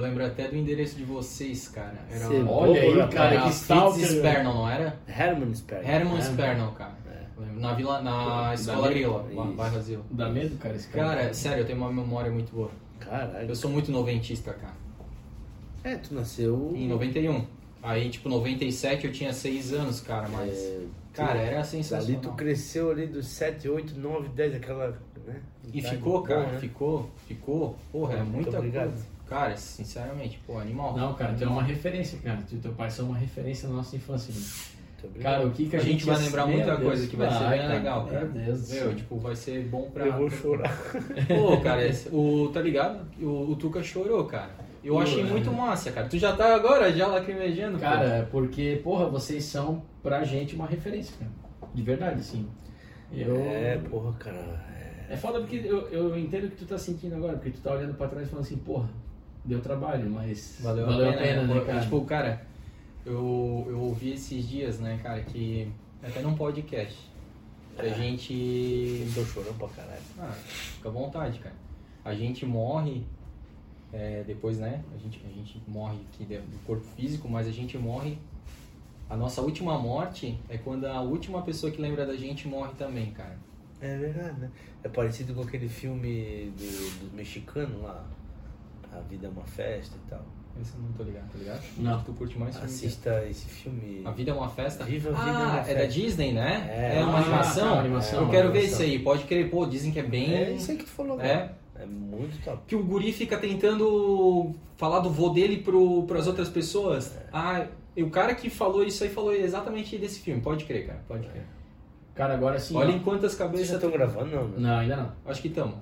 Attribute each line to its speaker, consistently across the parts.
Speaker 1: Eu lembro até do endereço de vocês, cara. Era
Speaker 2: Cê-
Speaker 1: o-
Speaker 2: Olha aí,
Speaker 1: era
Speaker 2: cara, que
Speaker 1: Fritz
Speaker 2: stalker.
Speaker 1: Spernel, não era?
Speaker 2: Herman Sperr.
Speaker 1: Herman Spernel, cara. Lembro, Na, vila, na escola Grila, lá no bairro Asilo.
Speaker 3: Dá medo, cara, esse cara?
Speaker 1: Cara, sério, eu tenho uma memória muito boa.
Speaker 2: Caralho.
Speaker 1: Eu sou muito noventista, cara.
Speaker 2: É, tu nasceu...
Speaker 1: Em 91. Aí, tipo, 97 eu tinha 6 anos, cara, mas.
Speaker 2: É,
Speaker 1: cara, era
Speaker 2: Ali
Speaker 1: sensacional.
Speaker 2: tu cresceu ali dos 7, 8, 9, 10, aquela... Né?
Speaker 1: E ficou, cara,
Speaker 2: né?
Speaker 1: ficou, ficou. Porra, é
Speaker 2: Muito
Speaker 1: muita
Speaker 2: obrigado.
Speaker 1: coisa. Cara, sinceramente, pô, animal.
Speaker 3: Não, cara, tu é uma referência, cara. Tu e teu pai são uma referência na nossa infância. né? Cara, o que que a,
Speaker 1: A gente vai lembrar muita
Speaker 3: Deus.
Speaker 1: coisa que vai ser bem
Speaker 3: cara.
Speaker 1: legal, cara.
Speaker 3: Meu Deus do céu.
Speaker 1: Meu, tipo, vai ser bom pra.
Speaker 2: Eu vou chorar.
Speaker 1: Pô, cara, esse- o, tá ligado? O, o Tuca chorou, cara. Eu
Speaker 3: Pô,
Speaker 1: achei
Speaker 3: é.
Speaker 1: muito massa, cara. Tu já tá agora já lacrimejando, pô.
Speaker 3: Cara, é porque, porra, vocês são pra gente uma referência, cara. De verdade, sim. Eu...
Speaker 2: É, porra, cara. é-
Speaker 3: É foda porque eu, eu entendo o que tu tá sentindo agora, porque tu tá olhando pra trás e falando assim, porra, deu trabalho, mas
Speaker 1: Valeu, a pena, né, cara? Tipo, cara, eu, eu ouvi esses dias, né, cara, que até num podcast, que a gente...
Speaker 2: Tô chorando pra caralho.
Speaker 1: Ah, fica à vontade, cara. A gente morre, é, depois, né, a gente, a gente morre aqui do corpo físico, mas a gente morre... A nossa última morte é quando a última pessoa que lembra da gente morre também, cara.
Speaker 2: É verdade, né? É parecido com aquele filme do, do mexicano lá. A Vida é uma Festa e tal.
Speaker 1: Esse eu não tô ligado, tá ligado?
Speaker 3: Não.
Speaker 1: Tu curte mais filme que-
Speaker 2: Assista esse filme.
Speaker 1: A Vida é uma Festa?
Speaker 2: Viva a Vida
Speaker 1: ah,
Speaker 2: é uma
Speaker 1: é
Speaker 2: Festa.
Speaker 1: da Disney, né?
Speaker 2: É.
Speaker 1: É, uma
Speaker 3: Ah,
Speaker 1: animação?
Speaker 3: tá, uma animação,
Speaker 1: Eu
Speaker 3: uma
Speaker 1: quero ver
Speaker 2: animação.
Speaker 1: isso aí. Pode crer. Pô, dizem que é bem...
Speaker 2: É isso aí que tu falou,
Speaker 1: É.
Speaker 2: cara. É muito top.
Speaker 1: Que o guri fica tentando falar do vô dele pro, pras outras pessoas. Ah, e o cara que falou isso aí falou exatamente desse filme. Pode crer, cara. Pode crer.
Speaker 3: Cara, agora sim.
Speaker 1: Olha
Speaker 3: ó.
Speaker 1: em quantas
Speaker 2: Vocês já
Speaker 1: cabeças...
Speaker 2: estão gravando, não? né?
Speaker 3: Não, ainda não.
Speaker 1: Acho que estamos.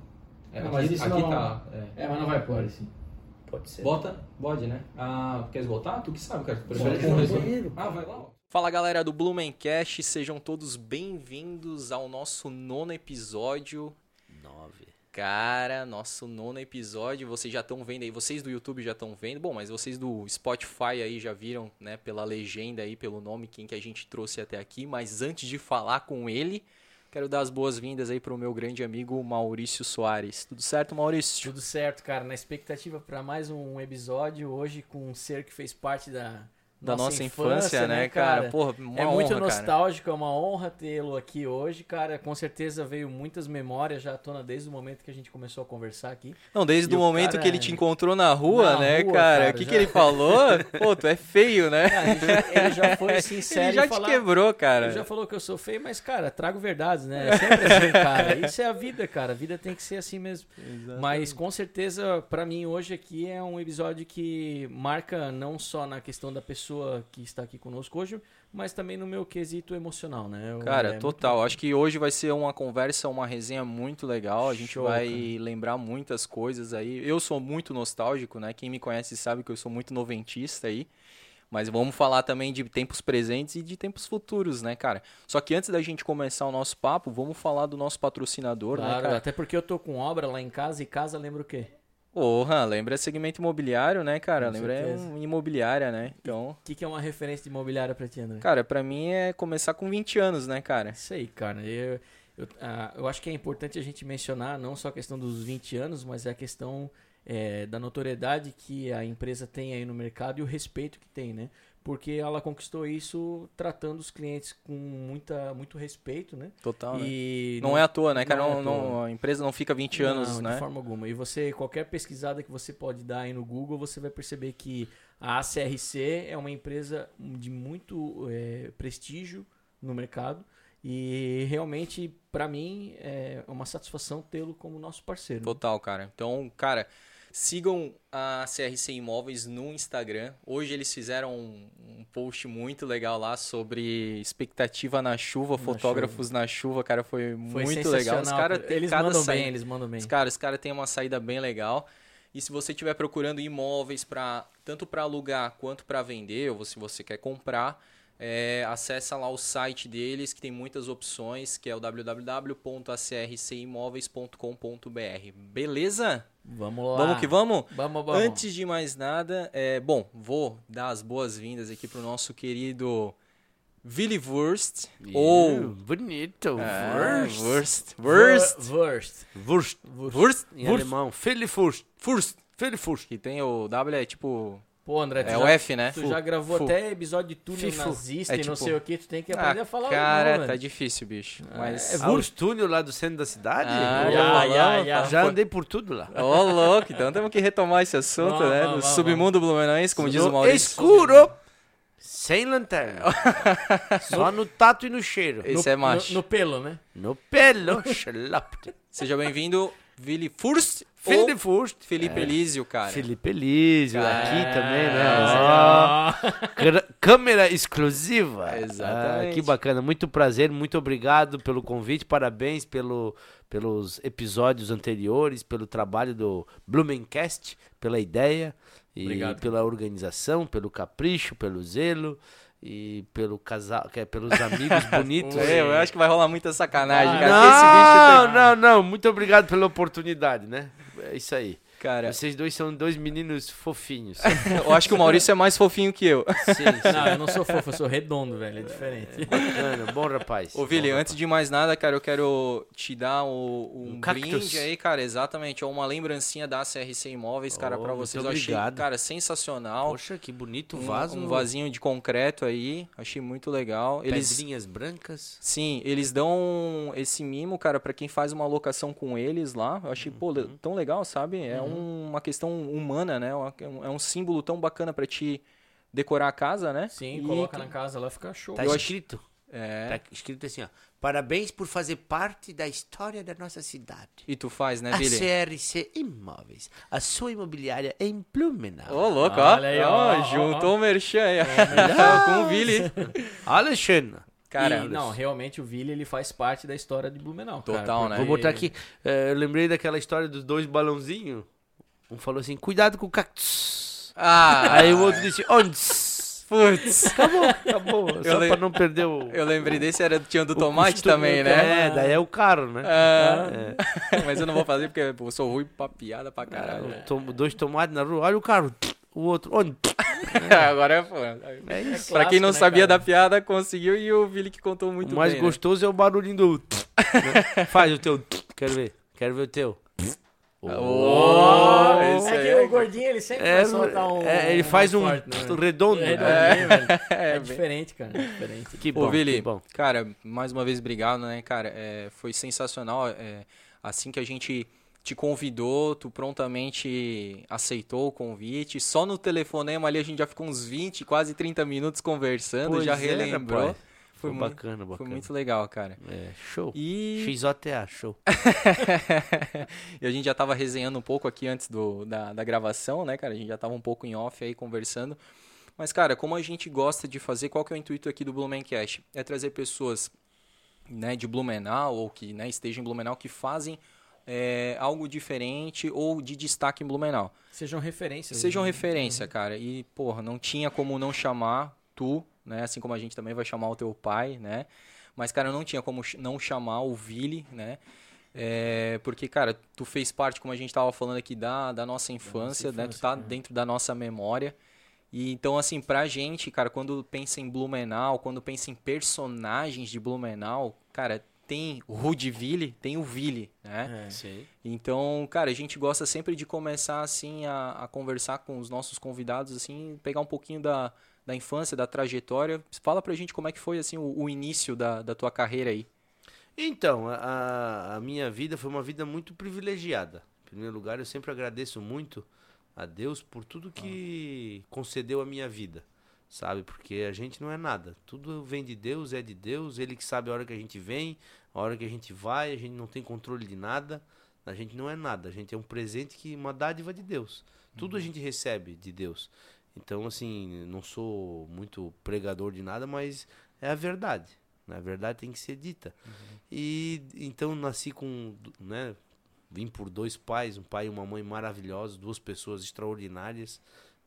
Speaker 1: É,
Speaker 3: Não,
Speaker 1: aqui
Speaker 3: mas isso
Speaker 1: aqui
Speaker 3: não-
Speaker 1: tá. é.
Speaker 3: É, mas não vai pôr assim.
Speaker 2: Pode ser.
Speaker 1: Bota, pode, né? Ah, queres botar? Tu que sabe, cara. Tu prefere. Ah, vai lá. Fala galera do Blumencast, sejam todos bem-vindos ao nosso nono episódio.
Speaker 2: Nove.
Speaker 1: Cara, nosso nono episódio, vocês já estão vendo aí, vocês do YouTube já estão vendo, bom, mas vocês do Spotify aí já viram, né, pela legenda aí, pelo nome, quem que a gente trouxe até aqui, mas antes de falar com ele, quero dar as boas-vindas aí pro meu grande amigo Maurício Soares. Tudo certo, Maurício?
Speaker 4: Tudo certo, cara. Na expectativa para mais um episódio hoje com um ser que fez parte da
Speaker 1: Da nossa, infância, né, cara? Porra, uma
Speaker 4: é muito
Speaker 1: honra, cara.
Speaker 4: nostálgico, é uma honra tê-lo aqui hoje, cara. Com certeza veio muitas memórias já à tona desde o momento que a gente começou a conversar aqui.
Speaker 1: Não, desde
Speaker 4: E
Speaker 1: o momento
Speaker 4: cara-
Speaker 1: que ele te encontrou na rua,
Speaker 4: Na
Speaker 1: né,
Speaker 4: rua,
Speaker 1: cara?
Speaker 4: cara,
Speaker 1: O que,
Speaker 4: já-
Speaker 1: que ele falou? Pô, tu é feio, né?
Speaker 4: Cara, ele, já, ele já foi sincero
Speaker 1: ele já te
Speaker 4: falar...
Speaker 1: quebrou, cara.
Speaker 4: Ele já falou que eu sou feio, mas, cara, trago verdades, né? É sempre assim, cara. Isso é a vida, cara. A vida tem que ser assim mesmo. Mas com certeza, pra mim, hoje aqui é um episódio que marca não só na questão da pessoa que está aqui conosco hoje, mas também no meu quesito emocional, né? Eu-
Speaker 1: Cara,
Speaker 4: é
Speaker 1: total. Acho que hoje vai ser uma conversa, uma resenha muito legal. A gente
Speaker 4: Show,
Speaker 1: vai
Speaker 4: cara.
Speaker 1: lembrar muitas coisas aí. Eu sou muito nostálgico, né? Quem me conhece sabe que eu sou muito noventista aí. Mas vamos falar também de tempos presentes e de tempos futuros, né, cara? Só que antes da gente começar o nosso papo, vamos falar do nosso patrocinador, né,
Speaker 4: Claro,
Speaker 1: cara?
Speaker 4: até porque eu tô com obra lá em casa e casa lembra o quê?
Speaker 1: Porra, lembra segmento imobiliário, né, cara?
Speaker 4: Com
Speaker 1: lembra
Speaker 4: certeza.
Speaker 1: um imobiliária, né? Então,
Speaker 4: O que, que é uma referência de imobiliária pra ti, André?
Speaker 1: cara, pra mim é começar com 20 anos, né, cara?
Speaker 4: Isso aí, cara. Eu, eu, ah, eu acho que é importante a gente mencionar não só a questão dos 20 anos, mas a questão é, da notoriedade que a empresa tem aí no mercado e o respeito que tem, né? Porque ela conquistou isso tratando os clientes com muita, muito respeito, né?
Speaker 1: Total, né?
Speaker 4: E
Speaker 1: Não é à toa, né, cara?
Speaker 4: não é
Speaker 1: Não,
Speaker 4: à
Speaker 1: não- a empresa não fica 20 anos,
Speaker 4: não,
Speaker 1: né?
Speaker 4: de forma alguma. E você, qualquer pesquisada que você pode dar aí no Google, você vai perceber que a ACRC é uma empresa de muito é, prestígio no mercado e realmente, para mim, é uma satisfação tê-lo como nosso parceiro.
Speaker 1: Total, cara. Então, cara, sigam a CRC Imóveis no Instagram. Hoje eles fizeram um, um post muito legal lá sobre expectativa na chuva,
Speaker 4: Na
Speaker 1: fotógrafos na chuva, cara, foi,
Speaker 4: Foi
Speaker 1: muito legal. Os cara
Speaker 4: eles mandam
Speaker 1: saída-
Speaker 4: bem, eles mandam bem.
Speaker 1: Os caras, os caras têm uma saída bem legal. E se você estiver procurando imóveis para tanto para alugar quanto para vender, ou se você quer comprar, é, acessa lá o site deles que tem muitas opções, que é o www.acrcimóveis.com.br. Beleza?
Speaker 4: Vamos lá.
Speaker 1: Vamos que vamos?
Speaker 4: Vamos, vamos.
Speaker 1: Antes de mais nada, é, bom, vou dar as boas-vindas aqui pro nosso querido Willy Wurst, ou
Speaker 2: Bonito.
Speaker 1: Ah,
Speaker 2: Wurst.
Speaker 1: Wurst, Wurst,
Speaker 4: Wurst.
Speaker 2: Wurst.
Speaker 4: Wurst.
Speaker 1: Wurst,
Speaker 2: Em
Speaker 1: Wurst,
Speaker 2: alemão. Philly Wurst.
Speaker 1: Wurst,
Speaker 5: Filifus.
Speaker 1: Que tem o W é tipo.
Speaker 4: Pô, André, tu
Speaker 1: É
Speaker 4: já,
Speaker 1: o F, né?
Speaker 4: tu já gravou
Speaker 1: Fu.
Speaker 4: até episódio de túnel
Speaker 5: Fifu.
Speaker 4: nazista
Speaker 1: É
Speaker 4: e não
Speaker 1: tipo-
Speaker 4: sei o que, tu tem que aprender
Speaker 1: Ah,
Speaker 4: a falar
Speaker 1: cara,
Speaker 4: o nome,
Speaker 1: tá difícil, bicho.
Speaker 4: Ah,
Speaker 1: Mas.
Speaker 4: é
Speaker 5: Ah, os túneis lá do centro da cidade?
Speaker 1: Ah, já
Speaker 4: já,
Speaker 1: falamos,
Speaker 4: já, já.
Speaker 5: já andei por tudo lá.
Speaker 1: Ô, louco, então temos que retomar esse assunto,
Speaker 4: Vamos,
Speaker 1: né?
Speaker 4: vamos,
Speaker 1: Do
Speaker 4: vamos,
Speaker 1: submundo blumenauense, como diz o
Speaker 5: No
Speaker 1: Maurício.
Speaker 5: escuro, sem lanterna. Só no tato e no cheiro.
Speaker 1: Esse é macho.
Speaker 4: No, no pelo, né?
Speaker 5: No pelo.
Speaker 1: Seja bem-vindo, Vili Furst ou
Speaker 5: Filifus.
Speaker 1: Felipe Elísio, cara.
Speaker 5: Felipe Elísio, aqui
Speaker 1: Cara,
Speaker 5: também, né?
Speaker 4: Ah,
Speaker 5: Ó, câmera- exclusiva.
Speaker 1: Exatamente.
Speaker 5: Ah, que bacana, muito prazer, muito obrigado pelo convite, parabéns pelo, pelos episódios anteriores, pelo trabalho do Blumencast, pela ideia e
Speaker 4: Obrigado.
Speaker 5: pela organização, pelo capricho, pelo zelo e pelo casal, que é pelos amigos bonitos.
Speaker 1: É, eu acho que vai rolar muita sacanagem,
Speaker 4: Ah,
Speaker 1: cara.
Speaker 5: Não, não, não, muito obrigado pela oportunidade, né? É isso aí.
Speaker 1: Cara,
Speaker 5: Vocês dois são dois meninos fofinhos.
Speaker 1: eu acho que o Maurício é mais fofinho que eu.
Speaker 5: Sim, sim.
Speaker 4: Não, eu não sou fofo, eu sou redondo, velho. É diferente.
Speaker 5: Bacana, bom rapaz.
Speaker 1: Ô, Vili, antes de mais nada, cara, eu quero te dar o- um,
Speaker 5: Um cactus.
Speaker 1: brinde aí, cara, exatamente, uma lembrancinha da CRC Imóveis, cara,
Speaker 5: Oh,
Speaker 1: pra
Speaker 5: muito
Speaker 1: vocês. Eu achei,
Speaker 5: obrigado.
Speaker 1: cara, sensacional.
Speaker 5: Poxa, que bonito
Speaker 1: um,
Speaker 5: vaso.
Speaker 1: um vasinho de concreto aí, achei muito legal. Eles,
Speaker 5: Pedrinhas brancas.
Speaker 1: sim, eles dão esse mimo, cara, pra quem faz uma locação com eles lá. Eu achei, pô,
Speaker 5: Uhum.
Speaker 1: tão legal, sabe? É um- uma questão humana, né? É um- É símbolo tão bacana pra te decorar a casa, né?
Speaker 4: Sim,
Speaker 1: E-
Speaker 4: coloca na casa lá, fica show.
Speaker 5: Tá
Speaker 1: Eu
Speaker 5: escrito.
Speaker 1: É.
Speaker 5: Tá escrito assim, ó. Parabéns por fazer parte da história da nossa cidade.
Speaker 1: E tu faz, né,
Speaker 5: A
Speaker 1: Billy?
Speaker 5: CRC Imóveis, a sua imobiliária em Blumenau.
Speaker 1: Ô, louco, ó.
Speaker 4: Olha aí, ó,
Speaker 1: Ó,
Speaker 4: ó,
Speaker 1: juntou o Merchan aí, ó. com o Billy.
Speaker 5: Alexandre.
Speaker 1: Cara,
Speaker 4: E, não, realmente o Vili ele faz parte da história de Blumenau. cara,
Speaker 1: Total, né?
Speaker 4: porque-
Speaker 5: Vou botar aqui. eh, eu lembrei daquela história dos dois balãozinhos. Um falou assim, cuidado com o cactus.
Speaker 1: Ah,
Speaker 5: Aí o outro disse, onde?
Speaker 1: putz.
Speaker 5: Acabou, acabou. Só
Speaker 1: lem-
Speaker 5: pra não perder o...
Speaker 1: Eu lembrei desse, era, tinha do
Speaker 5: o
Speaker 1: tomate também, né?
Speaker 5: É, daí é o caro, né?
Speaker 1: Ah,
Speaker 5: É.
Speaker 1: Mas eu não vou fazer porque eu sou ruim pra piada pra caralho.
Speaker 5: Tom- dois tomates na rua, olha o carro. O outro, onde?
Speaker 1: Agora é foda.
Speaker 5: É isso.
Speaker 1: Pra quem não
Speaker 4: né,
Speaker 1: sabia da piada, conseguiu e o Billy que contou muito
Speaker 5: o mais
Speaker 1: bem. né?
Speaker 5: gostoso é o barulhinho do. né? Faz o teu. Quero ver. Quero ver o teu.
Speaker 1: Oh, esse
Speaker 4: É que
Speaker 1: aí.
Speaker 4: o gordinho ele sempre
Speaker 5: É,
Speaker 4: vai soltar um.
Speaker 5: é, ele faz um
Speaker 4: forte, né?
Speaker 5: redondo.
Speaker 4: É
Speaker 5: né?
Speaker 4: É,
Speaker 1: bem-
Speaker 4: diferente, cara. É diferente.
Speaker 5: Que
Speaker 1: Ô,
Speaker 5: bom,
Speaker 1: Vili,
Speaker 5: que bom.
Speaker 1: cara, mais uma vez obrigado, né, cara? É, foi sensacional. é, assim que a gente te convidou, tu prontamente aceitou o convite. Só no telefonema ali a gente já ficou uns 20, quase 30 minutos conversando,
Speaker 5: Pois
Speaker 1: já
Speaker 5: é,
Speaker 1: relembrou. Foi,
Speaker 5: Foi bacana, bacana.
Speaker 1: foi muito legal, cara.
Speaker 5: É, show.
Speaker 1: E...
Speaker 5: XOTA, show.
Speaker 1: e a gente já tava resenhando um pouco aqui antes do, da, da gravação, né, cara? A gente já tava um pouco em off aí conversando. Mas, cara, como a gente gosta de fazer, qual que é o intuito aqui do Blumencast? É trazer pessoas né, de Blumenau ou que né, estejam em Blumenau que fazem é, algo diferente ou de destaque em Blumenau.
Speaker 4: Sejam referências.
Speaker 1: Sejam
Speaker 4: né?
Speaker 1: referência, cara. E, porra, não tinha como não chamar tu, né? Assim como a gente também vai chamar o teu pai, né? Mas, cara, não tinha como não chamar o Vili, né? É, porque, cara, tu fez parte, como a gente tava falando aqui, da, da nossa infância, né? Tu
Speaker 4: infância,
Speaker 1: tá
Speaker 4: né?
Speaker 1: dentro da nossa memória. E então, assim, pra gente, cara, quando pensa em Blumenau, quando pensa em personagens de Blumenau, cara, tem o Rudiville, tem o Vili, né?
Speaker 4: É.
Speaker 5: Sim.
Speaker 1: Então, cara, a gente gosta sempre de começar assim a, a conversar com os nossos convidados, assim, pegar um pouquinho da, da infância, da trajetória. Fala pra gente como é que foi assim o, o início da, da tua carreira aí.
Speaker 5: Então, a, a minha vida foi uma vida muito privilegiada. Em primeiro lugar, eu sempre agradeço muito a Deus por tudo que concedeu a minha vida, sabe? Porque a gente não é nada. Tudo vem de Deus, é de Deus. Ele que sabe a hora que a gente vem, a hora que a gente vai. A gente não tem controle de nada. A gente não é nada. A gente é um presente que uma dádiva de Deus. Tudo a gente recebe de Deus. Então, assim, não sou muito pregador de nada, mas é a verdade. né? A verdade tem que ser dita. E então nasci com, né, vim por dois pais, um pai e uma mãe maravilhosos, duas pessoas extraordinárias,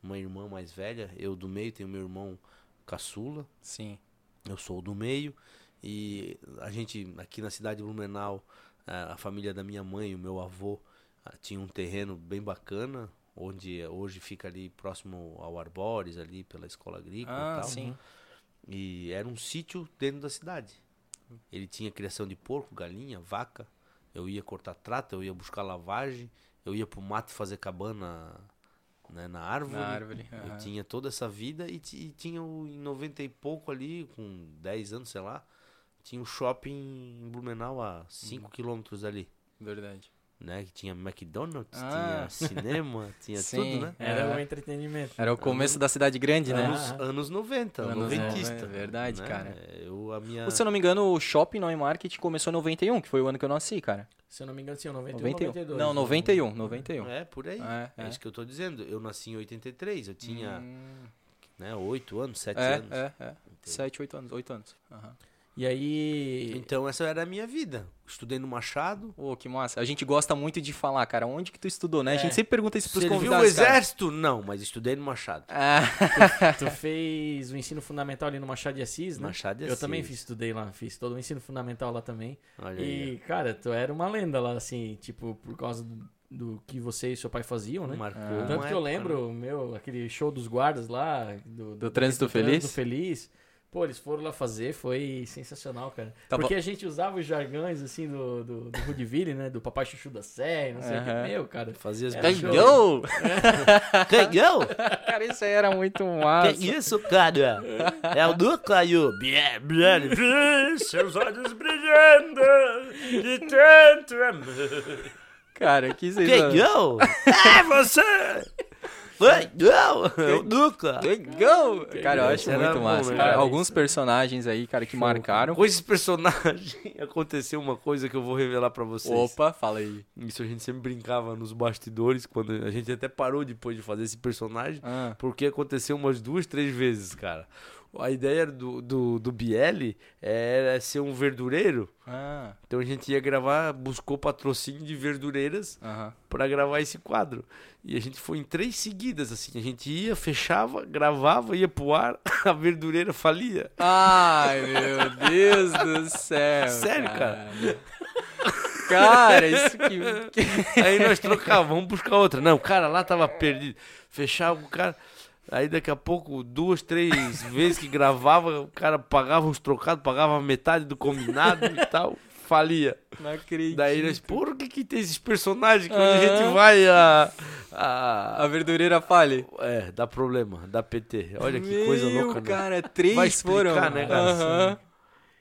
Speaker 5: uma irmã mais velha, eu do meio tenho meu irmão caçula,
Speaker 1: Sim.
Speaker 5: eu sou do meio e a gente aqui na cidade de Blumenau, a a família da minha mãe, o meu avô ah, tinha um terreno bem bacana, onde hoje fica ali próximo ao Arbores, ali pela escola agrícola e
Speaker 1: Ah,
Speaker 5: tal.
Speaker 1: sim.
Speaker 5: E era um sítio dentro da cidade. Ele tinha criação de porco, galinha, vaca. Eu ia cortar trata, eu ia buscar lavagem, Eu ia pro mato fazer cabana né, na árvore.
Speaker 1: Na árvore.
Speaker 5: Eu tinha toda essa vida e, e tinha o- em 90 e pouco ali, com 10 anos, sei lá, tinha um shopping em Blumenau a 5
Speaker 1: Uhum.
Speaker 5: quilômetros ali.
Speaker 1: Verdade.
Speaker 5: Né? Que tinha McDonald's,
Speaker 1: Ah.
Speaker 5: tinha cinema, tinha
Speaker 1: Sim.
Speaker 5: tudo, né?
Speaker 4: Era
Speaker 1: É.
Speaker 4: o entretenimento.
Speaker 1: Era o começo da cidade grande, né?
Speaker 5: Anos, anos 90,
Speaker 1: Anos
Speaker 5: noventista.
Speaker 1: 90, verdade,
Speaker 5: né?
Speaker 1: cara.
Speaker 5: Eu, a minha...
Speaker 1: Se eu não me engano, o Shopping Noi Market começou em 91, que foi o ano que eu nasci, cara.
Speaker 4: Se eu não me engano, sim, 91,
Speaker 1: 91.
Speaker 4: 92.
Speaker 1: Não, 91, 91.
Speaker 5: É, por aí.
Speaker 1: É,
Speaker 5: É,
Speaker 1: é.
Speaker 5: isso que eu tô dizendo. Eu nasci em 83, eu tinha
Speaker 1: Hum,
Speaker 5: né, 8 anos, 7
Speaker 1: é,
Speaker 5: anos.
Speaker 1: é, é. 7, 8 anos, 8 anos. Aham.
Speaker 4: E aí.
Speaker 5: Então essa era a minha vida. Estudei no Machado.
Speaker 1: Ô, que massa. A gente gosta muito de falar, cara, onde que tu estudou, né? A
Speaker 4: É.
Speaker 1: gente sempre pergunta isso pros
Speaker 5: Serviu o
Speaker 1: convidados, cara.
Speaker 5: exército? Não, mas estudei no Machado.
Speaker 1: Ah,
Speaker 4: Tu fez o ensino fundamental ali no Machado de Assis, né?
Speaker 5: Machado de
Speaker 4: Eu também
Speaker 5: Assis.
Speaker 4: fiz, estudei lá, fiz todo o ensino fundamental lá também.
Speaker 5: Olha aí.
Speaker 4: E, cara, tu era uma lenda lá, assim, tipo, por causa do, do que você e seu pai faziam, né?
Speaker 5: Marcou
Speaker 1: Ah.
Speaker 4: Tanto que eu
Speaker 5: época,
Speaker 4: lembro,
Speaker 5: né?
Speaker 4: meu, aquele show dos guardas lá, do,
Speaker 1: Do Trânsito Feliz?
Speaker 4: Feliz. Pô, eles foram lá fazer, foi sensacional, cara.
Speaker 1: Tava-
Speaker 4: Porque a gente usava os jargões, assim, do, do, do Woodville, né? Do Papai Chuchu da Serra, não sei o que. Meu, cara.
Speaker 5: Fazia as
Speaker 4: Era
Speaker 5: brincadeiras.
Speaker 1: Ganhou!
Speaker 5: Ganhou?
Speaker 1: Cara, isso aí era muito massa.
Speaker 5: Que isso, cara? É o núcleo. Bia- Seus olhos brilhando de tanto amor.
Speaker 1: Cara, que sensacional.
Speaker 5: Ganhou? É você! É núcleo.
Speaker 1: Ganhou! Cara, eu acho muito massa.
Speaker 5: né,
Speaker 1: cara. Alguns personagens aí, cara, que marcaram.
Speaker 5: Com esses personagens aconteceu uma coisa que eu vou revelar pra vocês.
Speaker 1: Opa, fala aí.
Speaker 5: Isso a gente sempre brincava nos bastidores, quando a gente até parou depois de fazer esse personagem,
Speaker 1: Ah,
Speaker 5: porque aconteceu umas duas, três vezes, cara. A ideia do, do, do era ser um verdureiro,
Speaker 1: ah,
Speaker 5: então a gente ia gravar, buscou patrocínio de verdureiras
Speaker 1: aham.
Speaker 5: pra gravar esse quadro. E a gente foi em três seguidas, assim. A gente ia, fechava, gravava, ia pro ar, a verdureira falia.
Speaker 1: Ai, meu Deus do céu.
Speaker 5: Sério, cara?
Speaker 1: Cara, isso que.
Speaker 5: Aí nós trocávamos, vamos buscar outra. Não, o cara lá tava perdido. Fechava o cara. Aí daqui a pouco, duas, três vezes que gravava, o cara pagava uns trocados, pagava metade do combinado e tal, falia.
Speaker 1: Não acredito.
Speaker 5: Daí nós, por que que tem esses personagens que a gente vai a, a...
Speaker 1: A verdureira fale.
Speaker 5: É, dá problema, dá PT. Olha que
Speaker 1: Meu,
Speaker 5: coisa louca, né?
Speaker 1: cara, três
Speaker 5: Vai explicar,
Speaker 1: foram.
Speaker 5: né, cara?
Speaker 1: Aham.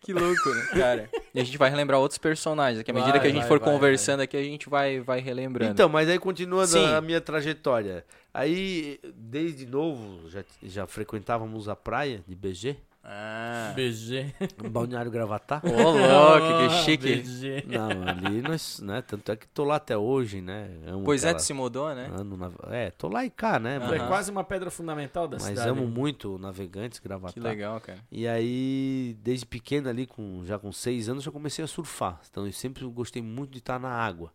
Speaker 1: Que louco, né, cara? E a gente vai relembrar outros personagens. Que à medida
Speaker 4: Vai,
Speaker 1: que a gente
Speaker 4: vai,
Speaker 1: for
Speaker 4: vai,
Speaker 1: conversando aqui, a gente vai, vai relembrando.
Speaker 5: Então, mas aí continuando
Speaker 1: Sim.
Speaker 5: a minha trajetória. Aí, desde novo, já, já frequentávamos a praia de BG,
Speaker 1: Ah.
Speaker 4: BG.
Speaker 5: Balneário Gravatá.
Speaker 1: Ô, louco, que
Speaker 4: Ah,
Speaker 1: chique.
Speaker 4: BG.
Speaker 5: Não, ali nós, né? Tanto é que tô lá até hoje, né? Amo
Speaker 1: Pois é,
Speaker 5: aquela-
Speaker 1: tu se mudou, né?
Speaker 5: Ano na- É, tô lá e cá, né?
Speaker 4: Tu é
Speaker 5: Mas,
Speaker 4: quase uma pedra fundamental da
Speaker 5: mas
Speaker 4: cidade.
Speaker 5: amo muito navegantes, Gravatá.
Speaker 1: Que legal, cara.
Speaker 5: E aí, desde pequeno ali, com, já com seis anos, já comecei a surfar. Então eu sempre gostei muito de estar na água.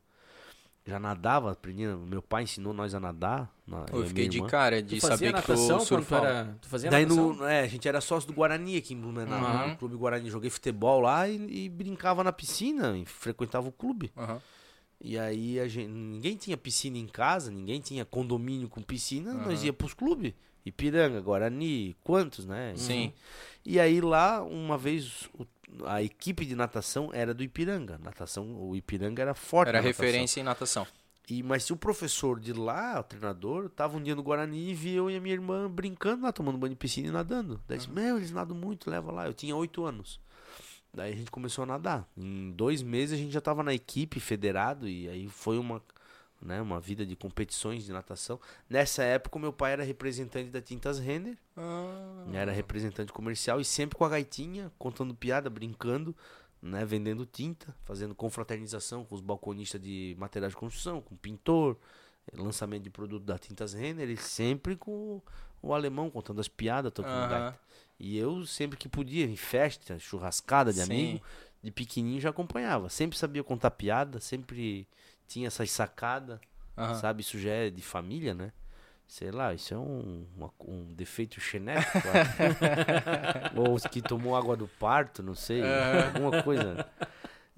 Speaker 5: Já nadava, aprendi, meu pai ensinou nós a nadar. na-
Speaker 1: Eu fiquei de cara de saber que
Speaker 4: natação
Speaker 1: tu
Speaker 4: quando tu
Speaker 1: surfava.
Speaker 4: era... Tu fazia
Speaker 5: Daí
Speaker 4: natação?
Speaker 5: no, é, a gente era sócio do Guarani aqui em Blumenau,
Speaker 1: Uhum.
Speaker 5: no Clube Guarani. Joguei futebol lá e, e brincava na piscina, e frequentava o clube.
Speaker 1: Aham.
Speaker 5: E aí a gente, ninguém tinha piscina em casa, ninguém tinha condomínio com piscina, nós
Speaker 1: Aham.
Speaker 5: ia pros clubes. Ipiranga, Guarani, quantos, né?
Speaker 1: Sim.
Speaker 5: E aí lá, uma vez, o- a equipe de natação era do Ipiranga. Natação, o Ipiranga era forte.
Speaker 1: Era referência em natação.
Speaker 5: E, mas se o professor de lá, o treinador, tava um dia no Guarani e via eu e a minha irmã brincando lá, tomando banho de piscina e nadando. Daí disse, meu, eles nadam muito, leva lá. Eu tinha oito anos. Daí a gente começou a nadar. Em dois meses a gente já tava na equipe, federado, e aí foi uma, né, uma vida de competições de natação. Nessa época, o meu pai era representante da Tintas Renner,
Speaker 1: Ah.
Speaker 5: era representante comercial e sempre com a gaitinha, contando piada, brincando, né, vendendo tinta, fazendo confraternização com os balconistas de materiais de construção, com pintor, eh, lançamento de produto da Tintas Renner, e sempre com o alemão contando as piadas, tocando
Speaker 1: Aham.
Speaker 5: gaita. E eu sempre que podia, em festa, churrascada de
Speaker 1: Sim.
Speaker 5: amigo, de pequenininho já acompanhava. Sempre sabia contar piada, sempre tinha essas sacadas,
Speaker 1: Aham.
Speaker 5: sabe? Isso já é de família, né? Sei lá, isso é um, uma- um defeito genético. Ou que tomou água do parto, não sei. Alguma coisa.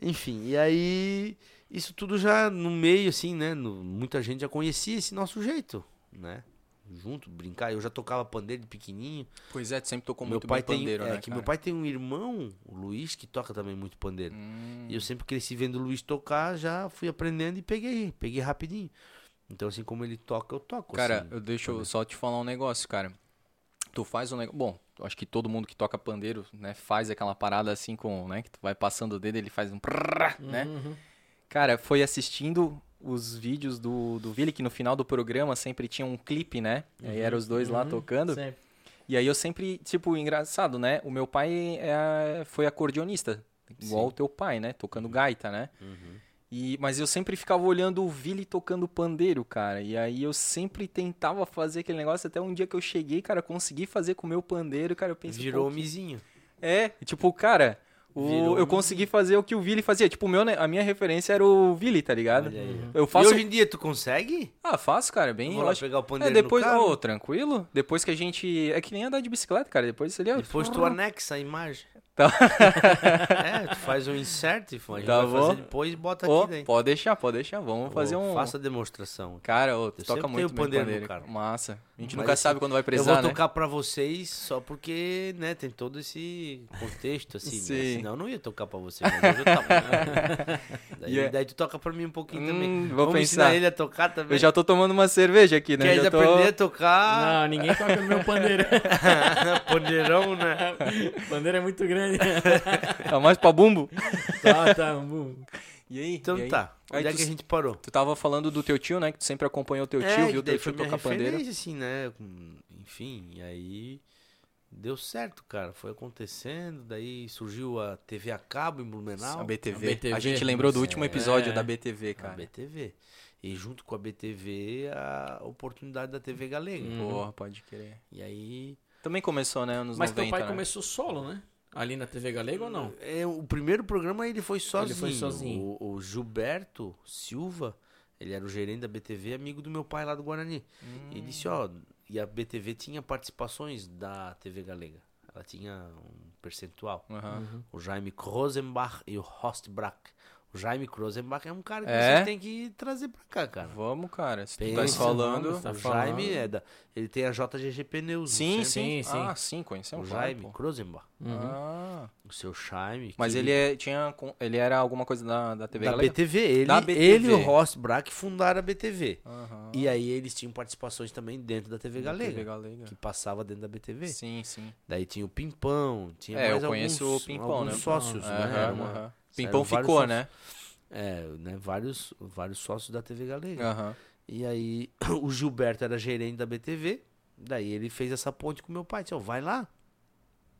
Speaker 5: Enfim, e aí isso tudo já no meio, assim, né? no- muita gente já conhecia esse nosso jeito, né? Junto, brincar. Eu já tocava pandeiro de pequenininho.
Speaker 1: Pois é, tu sempre tocou
Speaker 5: meu
Speaker 1: muito
Speaker 5: pai tem,
Speaker 1: pandeiro,
Speaker 5: é,
Speaker 1: né,
Speaker 5: que
Speaker 1: cara?
Speaker 5: meu pai tem um irmão, o Luiz, que toca também muito pandeiro.
Speaker 1: Hum.
Speaker 5: E eu sempre cresci vendo o Luiz tocar, já fui aprendendo e peguei, peguei rapidinho. Então, assim como ele toca, eu toco.
Speaker 1: Cara,
Speaker 5: assim.
Speaker 1: eu deixa eu só te falar um negócio, cara. Tu faz um negócio. Bom, acho que todo mundo que toca pandeiro, né, faz aquela parada assim com, né, que tu vai passando o dedo, ele faz um prrr, né?
Speaker 4: Uhum.
Speaker 1: Cara, foi assistindo os vídeos do, do Vili, que no final do programa sempre tinha um clipe, né? E aí eram os dois lá
Speaker 4: Uhum.
Speaker 1: tocando.
Speaker 4: Sempre.
Speaker 1: E aí eu sempre, tipo, engraçado, né? O meu pai é, foi acordeonista, igual
Speaker 5: Sim.
Speaker 1: o teu pai, né? Tocando gaita, né?
Speaker 5: Uhum.
Speaker 1: E, mas eu sempre ficava olhando o Vili tocando pandeiro, cara. E aí eu sempre tentava fazer aquele negócio. Até um dia que eu cheguei, cara, consegui fazer com o meu pandeiro, cara. Eu pensei,
Speaker 5: Virou
Speaker 1: pô, que-
Speaker 5: homizinho.
Speaker 1: É, tipo, cara, o- eu consegui fazer o que o Vili fazia. Tipo, meu, a minha referência era o Vili, tá ligado? Eu
Speaker 5: E
Speaker 1: faço.
Speaker 5: hoje em dia tu consegue?
Speaker 1: Ah, faço, cara, bem.
Speaker 5: Eu vou lá pegar o
Speaker 1: É, depois,
Speaker 5: no carro.
Speaker 1: ô, tranquilo. Depois que a gente. É que nem andar de bicicleta, cara. Depois ó.
Speaker 5: Depois tu anexa a imagem.
Speaker 1: Tá.
Speaker 5: é, tu faz um insert, a gente
Speaker 1: Tá
Speaker 5: vai
Speaker 1: bom.
Speaker 5: fazer depois e bota
Speaker 1: Ô,
Speaker 5: aqui daí.
Speaker 1: pode deixar, pode deixar. Vamos
Speaker 5: Ô,
Speaker 1: fazer um.
Speaker 5: Faça a demonstração.
Speaker 1: Cara, ô, tu
Speaker 5: Eu
Speaker 1: toca muito bem
Speaker 5: pandeiro
Speaker 1: pandeiro.
Speaker 5: carro.
Speaker 1: Massa. A gente
Speaker 5: Mas
Speaker 1: nunca
Speaker 5: assim,
Speaker 1: sabe quando vai
Speaker 5: Eu
Speaker 1: precisar,
Speaker 5: vou
Speaker 1: né?
Speaker 5: tocar pra vocês só porque, né, tem todo esse contexto, assim,
Speaker 1: Sim.
Speaker 5: né? Senão eu não ia tocar pra vocês, mas eu toco. daí,
Speaker 1: E é-
Speaker 5: daí tu toca pra mim um pouquinho
Speaker 1: Hum,
Speaker 5: também.
Speaker 1: vou
Speaker 5: Vamos
Speaker 1: pensar.
Speaker 5: ensinar ele a tocar também.
Speaker 1: Eu já tô tomando uma cerveja aqui, né?
Speaker 5: Quer
Speaker 1: já tô...
Speaker 5: aprender a tocar?
Speaker 4: Não, ninguém toca no meu pandeiro.
Speaker 5: Pandeirão, né?
Speaker 4: pandeiro é muito grande.
Speaker 1: Tá mais pra bumbo?
Speaker 4: tá, tá. bum.
Speaker 1: E aí?
Speaker 5: Então
Speaker 1: E aí?
Speaker 5: tá.
Speaker 1: Aí
Speaker 5: Onde é
Speaker 1: tu-
Speaker 5: que a gente parou?
Speaker 1: Tu tava falando do teu tio, né? Que tu sempre acompanhou teu tio,
Speaker 5: é,
Speaker 1: viu
Speaker 5: que daí
Speaker 1: teu tio
Speaker 5: minha
Speaker 1: tocar pandeiro.
Speaker 5: assim, né? Enfim, e aí deu certo, cara. Foi acontecendo, daí surgiu a TV a cabo em Blumenau.
Speaker 1: A BTV.
Speaker 4: A BTV.
Speaker 1: A gente lembrou do último episódio
Speaker 4: É.
Speaker 1: da BTV,
Speaker 5: A
Speaker 1: cara.
Speaker 5: BTV. E junto com a BTV, a oportunidade da TV Galega.
Speaker 4: Hum.
Speaker 1: Porra, pode crer.
Speaker 5: E aí.
Speaker 1: Também começou, né? Anos
Speaker 4: Mas
Speaker 1: 90,
Speaker 4: teu pai
Speaker 1: né?
Speaker 4: começou solo, né? Ali na TV Galega ou não?
Speaker 5: É, o primeiro programa ele foi sozinho.
Speaker 4: foi sozinho.
Speaker 5: O, o Gilberto Silva, ele era o gerente da BTV, amigo do meu pai lá do Guarani.
Speaker 1: Hum.
Speaker 5: E disse, ó, e a BTV tinha participações da TV Galega. Ela tinha um percentual.
Speaker 1: Aham.
Speaker 5: O Jaime Rosenbach e o Rostbrack. O Jaime Rosenbach é um cara que
Speaker 1: É?
Speaker 5: vocês têm que trazer pra cá, cara.
Speaker 1: Vamos, cara. Se tu
Speaker 5: Pensa,
Speaker 1: tá falando...
Speaker 4: tá
Speaker 5: o
Speaker 4: falando.
Speaker 5: Jaime é da. Ele tem a JGG Pneus.
Speaker 1: Sim, sim,
Speaker 4: Sim, sim.
Speaker 1: Ah, sim, conhecemos.
Speaker 5: O Jaime
Speaker 1: pô.
Speaker 5: Rosenbach.
Speaker 1: Ah,
Speaker 5: O seu Jaime.
Speaker 1: mas
Speaker 5: que
Speaker 1: ele é, tinha, ele era alguma coisa da, da TV
Speaker 5: da
Speaker 1: Galega?
Speaker 5: BTV. Ele,
Speaker 1: Da BTV.
Speaker 5: ele e o Ross Brack fundaram a BTV.
Speaker 1: Aham.
Speaker 5: E aí eles tinham participações também dentro da TV
Speaker 1: Da
Speaker 5: Galega.
Speaker 1: TV Galega.
Speaker 5: Que passava dentro da BTV.
Speaker 1: Sim, sim.
Speaker 5: Daí tinha o Pimpão, tinha
Speaker 1: É,
Speaker 5: mais
Speaker 1: eu conheço
Speaker 5: alguns,
Speaker 1: o Pimpão,
Speaker 5: alguns
Speaker 1: né?
Speaker 5: sócios, né?
Speaker 1: Aham,
Speaker 5: Era uma-
Speaker 1: Pimpão ficou,
Speaker 5: sócios.
Speaker 1: né?
Speaker 5: É, né? Vários, vários sócios da TV Galega.
Speaker 1: Aham.
Speaker 5: E aí o Gilberto era gerente da BTV. Daí ele fez essa ponte com meu pai. Disse, ó, vai lá.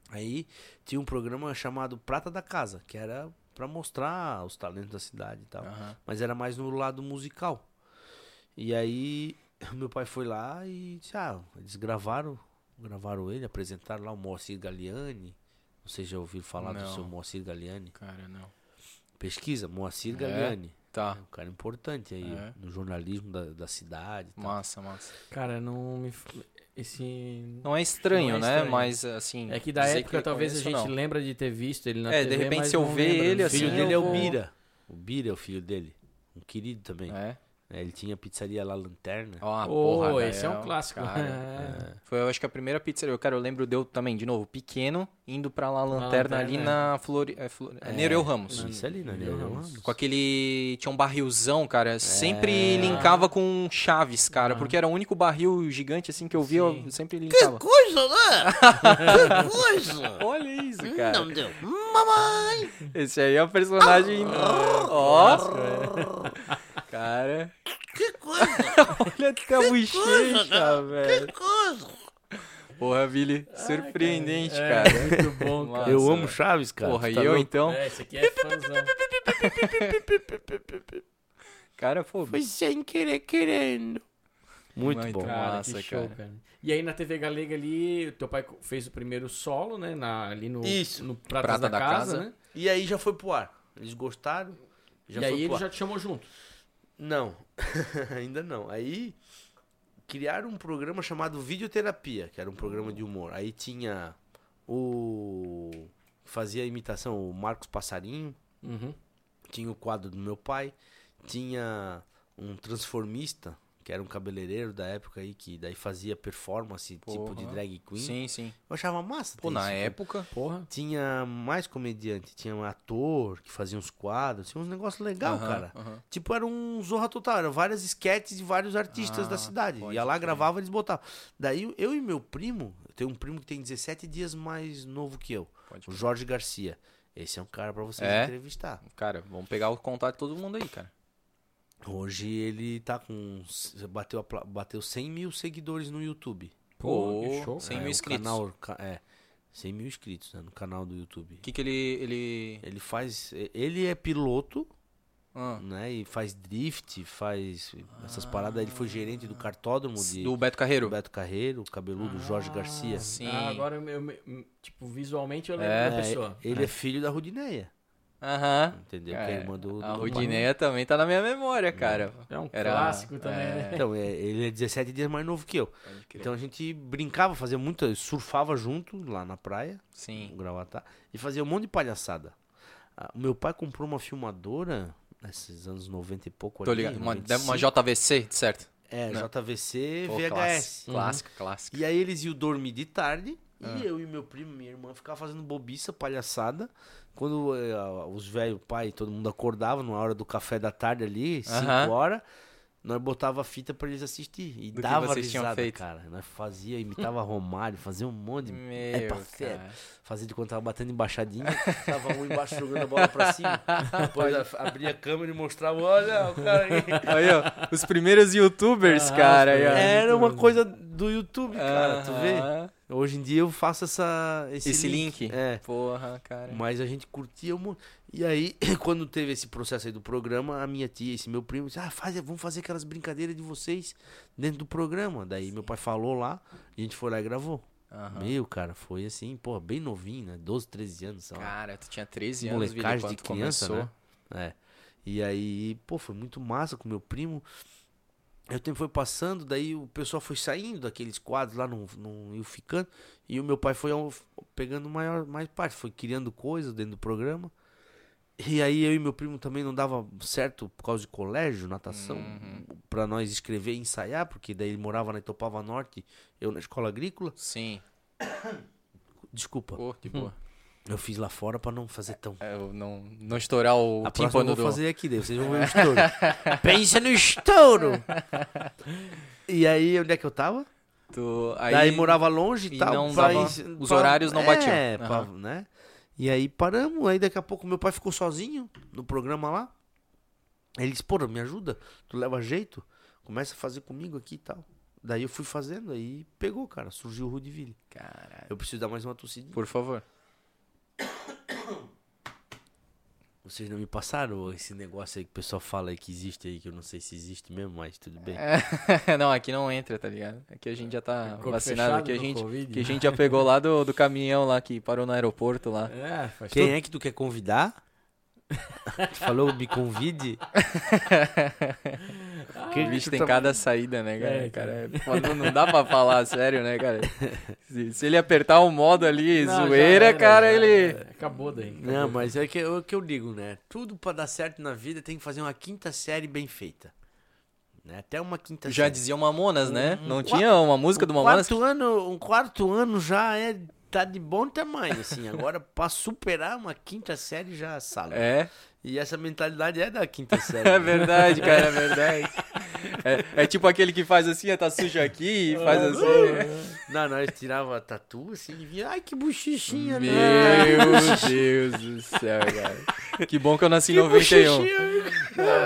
Speaker 5: Aí tinha um programa chamado Prata da Casa, que era pra mostrar os talentos da cidade e tal.
Speaker 1: aham.
Speaker 5: Mas era mais no lado musical. E aí meu pai foi lá e disse, ah, eles gravaram, gravaram ele, apresentaram lá o Moacir Galiani. Não sei se já ouviram falar do
Speaker 1: Não.
Speaker 5: seu Moacir Galiani.
Speaker 1: Cara, não.
Speaker 5: Pesquisa, Moacir
Speaker 1: É?
Speaker 5: Galiani.
Speaker 1: Tá.
Speaker 5: É um cara importante aí
Speaker 1: É.
Speaker 5: no jornalismo da, da cidade. tal.
Speaker 1: Massa, massa.
Speaker 4: Cara, não me. Esse.
Speaker 1: Não é estranho,
Speaker 4: Não é
Speaker 1: né?
Speaker 4: estranho.
Speaker 1: Mas, assim...
Speaker 4: É que da
Speaker 1: dizer
Speaker 4: época
Speaker 1: eu
Speaker 4: talvez a
Speaker 1: conheço,
Speaker 4: gente
Speaker 1: não.
Speaker 4: lembra de ter visto ele na
Speaker 1: É, de
Speaker 4: TV,
Speaker 1: repente
Speaker 4: mas
Speaker 1: se eu ver ele
Speaker 5: O
Speaker 1: assim,
Speaker 5: filho
Speaker 1: eu
Speaker 5: dele é o
Speaker 1: vou-
Speaker 5: Bira. O Bira é o filho dele. Um querido também.
Speaker 1: É?
Speaker 5: É, ele tinha a pizzaria lá Lanterna.
Speaker 1: Ó,
Speaker 4: Ô,
Speaker 1: porra, daí
Speaker 4: esse é um clássico.
Speaker 1: cara. Foi, eu acho que a primeira pizzaria. Eu, cara, eu lembro deu também, de novo, pequeno, indo pra lá, lanterna,
Speaker 4: Lanterna,
Speaker 1: ali
Speaker 4: é.
Speaker 1: na Flori... É, Flor... é, Nereu Ramos.
Speaker 5: Isso ali, né?
Speaker 4: Nereu Ramos.
Speaker 5: Ramos.
Speaker 1: Com aquele. Tinha um barrilzão, cara. Sempre linkava com chaves, cara.
Speaker 4: Ah.
Speaker 1: Porque era o único barril gigante assim que eu via, eu sempre linkava.
Speaker 5: coisa, né? que coisa!
Speaker 1: Olha isso, cara.
Speaker 5: Não deu. Mamãe!
Speaker 1: Esse aí é o personagem. Ó. Cara.
Speaker 5: Que coisa!
Speaker 1: Olha até a bochecha, velho.
Speaker 5: Que coisa!
Speaker 1: Porra, Billy. Surpreendente,
Speaker 4: É,
Speaker 1: cara.
Speaker 4: muito bom, cara.
Speaker 5: Eu amo. Chaves, cara.
Speaker 1: Porra,
Speaker 5: Tu
Speaker 1: e
Speaker 5: tá
Speaker 1: eu
Speaker 5: louco?
Speaker 1: então?
Speaker 4: É, esse aqui é.
Speaker 1: Cara, pô.
Speaker 5: Foi sem querer querendo. Muito, bom.
Speaker 1: bom.
Speaker 4: Cara,
Speaker 1: Massa,
Speaker 4: que show,
Speaker 1: cara.
Speaker 4: cara. E aí na TV Galega ali, teu pai fez o primeiro solo, né? Na, ali no,
Speaker 5: Isso.
Speaker 4: no Pratas
Speaker 1: Prata
Speaker 4: da,
Speaker 1: da
Speaker 4: casa,
Speaker 1: Casa.
Speaker 4: né?
Speaker 5: E aí já foi pro ar. Eles gostaram. Já
Speaker 4: e
Speaker 5: foi
Speaker 4: aí
Speaker 5: pro
Speaker 4: ele
Speaker 5: ar.
Speaker 4: já te chamou junto.
Speaker 5: Não, ainda não. Aí criaram um programa chamado Videoterapia, que era um programa de humor. Aí tinha o. Fazia a imitação, o Marcos Passarinho,
Speaker 4: Uhum.
Speaker 5: tinha o quadro do meu pai, tinha um transformista, que era um cabeleireiro da época aí, que daí fazia performance, tipo de
Speaker 1: Porra.
Speaker 5: drag queen.
Speaker 1: Sim, sim.
Speaker 5: Eu achava massa.
Speaker 1: Pô, na
Speaker 5: isso, cara.
Speaker 1: época.
Speaker 4: Porra.
Speaker 5: Tinha mais comediante, tinha um ator que fazia uns quadros, tinha uns negócios legais,
Speaker 1: Aham,
Speaker 5: cara.
Speaker 1: aham.
Speaker 5: Tipo, era um Zorra Total, eram várias sketches de vários artistas
Speaker 1: Ah,
Speaker 5: da cidade. Ia lá, gravava, eles botavam. Daí eu e meu primo, eu tenho um primo que tem 17 dias mais novo que eu,
Speaker 1: Pode
Speaker 5: o. Jorge Garcia. Esse é um cara pra vocês
Speaker 1: É?
Speaker 5: entrevistar.
Speaker 1: Cara, vamos pegar o contato de todo mundo aí, cara.
Speaker 5: Hoje ele tá com. Bateu, bateu 100 mil seguidores no YouTube.
Speaker 1: Pô,
Speaker 4: que show.
Speaker 1: 100
Speaker 5: É,
Speaker 1: mil inscritos.
Speaker 5: Canal, ca- é, 100 mil inscritos né, no canal do YouTube.
Speaker 1: O que que ele... ele...
Speaker 5: Ele faz. Ele é piloto,
Speaker 1: Ah,
Speaker 5: né? E faz drift, faz essas paradas. Ele foi gerente do cartódromo de
Speaker 1: do Beto Carreiro.
Speaker 5: Beto Carreiro, o cabeludo Jorge Garcia.
Speaker 1: Sim.
Speaker 4: Ah, agora, eu, eu- tipo, visualmente eu lembro
Speaker 1: É.
Speaker 4: da
Speaker 5: É,
Speaker 4: pessoa.
Speaker 5: ele é. filho da Rudineia,
Speaker 1: Aham.
Speaker 5: entendeu?
Speaker 1: Cara,
Speaker 5: que é irmã do,
Speaker 1: A
Speaker 5: do
Speaker 1: Rudineia também tá na minha memória, cara.
Speaker 4: É um
Speaker 1: Era-
Speaker 4: clássico também,
Speaker 1: é.
Speaker 4: né?
Speaker 5: Então, é, ele é 17 dias mais novo que eu. Então a gente brincava, fazia muita. surfava junto lá na praia,
Speaker 1: Sim.
Speaker 5: no Gravatá, e fazia um monte de palhaçada. Ah, o meu pai comprou uma filmadora, nesses anos 90 e pouco
Speaker 1: Tô
Speaker 5: ali,
Speaker 1: ligado. Uma,
Speaker 5: 95.
Speaker 1: uma JVC, certo?
Speaker 5: É,
Speaker 1: né?
Speaker 5: JVC
Speaker 1: Pô,
Speaker 5: VHS.
Speaker 1: clássico, clássico, clássico.
Speaker 5: E aí eles iam dormir de tarde
Speaker 1: Ah.
Speaker 5: e eu e meu primo, minha irmã, ficava fazendo bobiça, palhaçada. Quando eh, os velhos, pai, todo mundo acordava na hora do café da tarde ali, 5
Speaker 1: Aham.
Speaker 5: horas, nós botava a fita pra eles assistir. E
Speaker 1: Do
Speaker 5: dava risada, cara. Nós fazia, imitava Romário, fazia um monte de...
Speaker 1: Meu,
Speaker 5: é sério.
Speaker 1: cara.
Speaker 5: Fazia de quando tava batendo embaixadinha, tava um embaixo jogando a bola pra cima. Depois abria a câmera e mostrava, olha o cara aí.
Speaker 1: Aí, ó, os primeiros youtubers,
Speaker 4: Ah,
Speaker 1: cara.
Speaker 5: Era uma coisa do YouTube, cara, tu vê? Hoje em dia eu faço essa, esse,
Speaker 1: Esse link.
Speaker 5: É.
Speaker 1: Porra, cara.
Speaker 5: Mas a gente curtia monte. E aí, quando teve esse processo aí do programa, a minha tia, esse meu primo, disse: Ah, faz, vamos fazer aquelas brincadeiras de vocês dentro do programa. Daí meu pai falou lá, a gente foi lá e gravou.
Speaker 1: Aham.
Speaker 5: Meu, cara, foi assim, pô, bem novinho, né? 12, 13 anos, sei lá.
Speaker 1: Cara, tu tinha 13 anos,
Speaker 5: Molecagem de criança,
Speaker 1: começou.
Speaker 5: né? É. E aí, pô, foi muito massa com meu primo. Aí o tempo foi passando, daí o pessoal foi saindo daqueles quadros lá, não, não iam ficando. E o meu pai foi pegando maior, mais parte, foi criando coisas dentro do programa. E aí eu e meu primo também não dava certo por causa de colégio, natação,
Speaker 1: Uhum.
Speaker 5: pra nós escrever e ensaiar, porque daí ele morava na Itopava Norte, eu na escola agrícola.
Speaker 1: Sim.
Speaker 5: Desculpa,
Speaker 1: Pô, de boa.
Speaker 5: Eu fiz lá fora pra não fazer tão
Speaker 1: É, não, não estourar o
Speaker 5: A próxima eu
Speaker 1: tímpano
Speaker 5: vou
Speaker 1: do...
Speaker 5: fazer aqui, daí vocês vão ver o estouro. Pensa no estouro! e aí, onde é que eu tava?
Speaker 1: do- aí,
Speaker 5: Daí morava longe
Speaker 1: e
Speaker 5: e tal.
Speaker 1: não
Speaker 5: pra
Speaker 1: dava-
Speaker 5: ir-
Speaker 1: os
Speaker 5: pra-
Speaker 1: horários não batiam.
Speaker 5: É, pra-
Speaker 1: Aham.
Speaker 5: né? E aí paramos, aí daqui a pouco meu pai ficou sozinho no programa lá. Ele disse, pô, me ajuda, tu leva jeito, começa a fazer comigo aqui e tal. Daí eu fui fazendo, aí pegou, cara, surgiu o Rudiville.
Speaker 1: Caralho.
Speaker 5: Eu preciso dar mais uma tossidinha.
Speaker 1: Por favor.
Speaker 5: Vocês não me passaram esse negócio aí que o pessoal fala que existe aí, que eu não sei se existe mesmo, mas tudo bem.
Speaker 1: não, aqui não entra, tá ligado? Aqui a gente já tá
Speaker 4: Corpo
Speaker 1: vacinado. Aqui a gente,
Speaker 4: Covid.
Speaker 1: que a gente já pegou lá do, do caminhão lá que parou no aeroporto lá.
Speaker 4: É, faz
Speaker 5: Quem
Speaker 4: tudo.
Speaker 5: é que tu quer convidar? tu falou, me convide.
Speaker 1: Que o bicho tem cada saída, né, cara?
Speaker 4: É,
Speaker 1: cara,
Speaker 4: cara.
Speaker 1: é não dá pra falar sério, né, cara? Se, se ele apertar o modo ali,
Speaker 4: Não,
Speaker 1: zoeira,
Speaker 4: era,
Speaker 1: cara, ele.
Speaker 4: Acabou daí. acabou.
Speaker 5: Não, mas é que, é o que eu digo, né? Tudo pra dar certo na vida tem que fazer uma quinta série bem feita. Né? Até uma quinta
Speaker 1: Já
Speaker 5: série.
Speaker 1: dizia o Mamonas, né?
Speaker 5: Um-
Speaker 1: Não
Speaker 5: um
Speaker 1: tinha uma música do
Speaker 5: um
Speaker 1: Mamonas?
Speaker 5: quarto ano, um quarto ano já é tá de bom tamanho, assim. Agora pra superar uma quinta série já sala.
Speaker 1: É,
Speaker 5: E essa mentalidade é da quinta série.
Speaker 1: é verdade, cara, é verdade. É, é tipo aquele que faz assim, tá sujo aqui e faz assim.
Speaker 5: Não, nós tirava a tatu assim e via, ai que bochichinha,
Speaker 1: Meu
Speaker 5: né?
Speaker 1: Deus do céu, cara. Que bom que eu nasci em 91.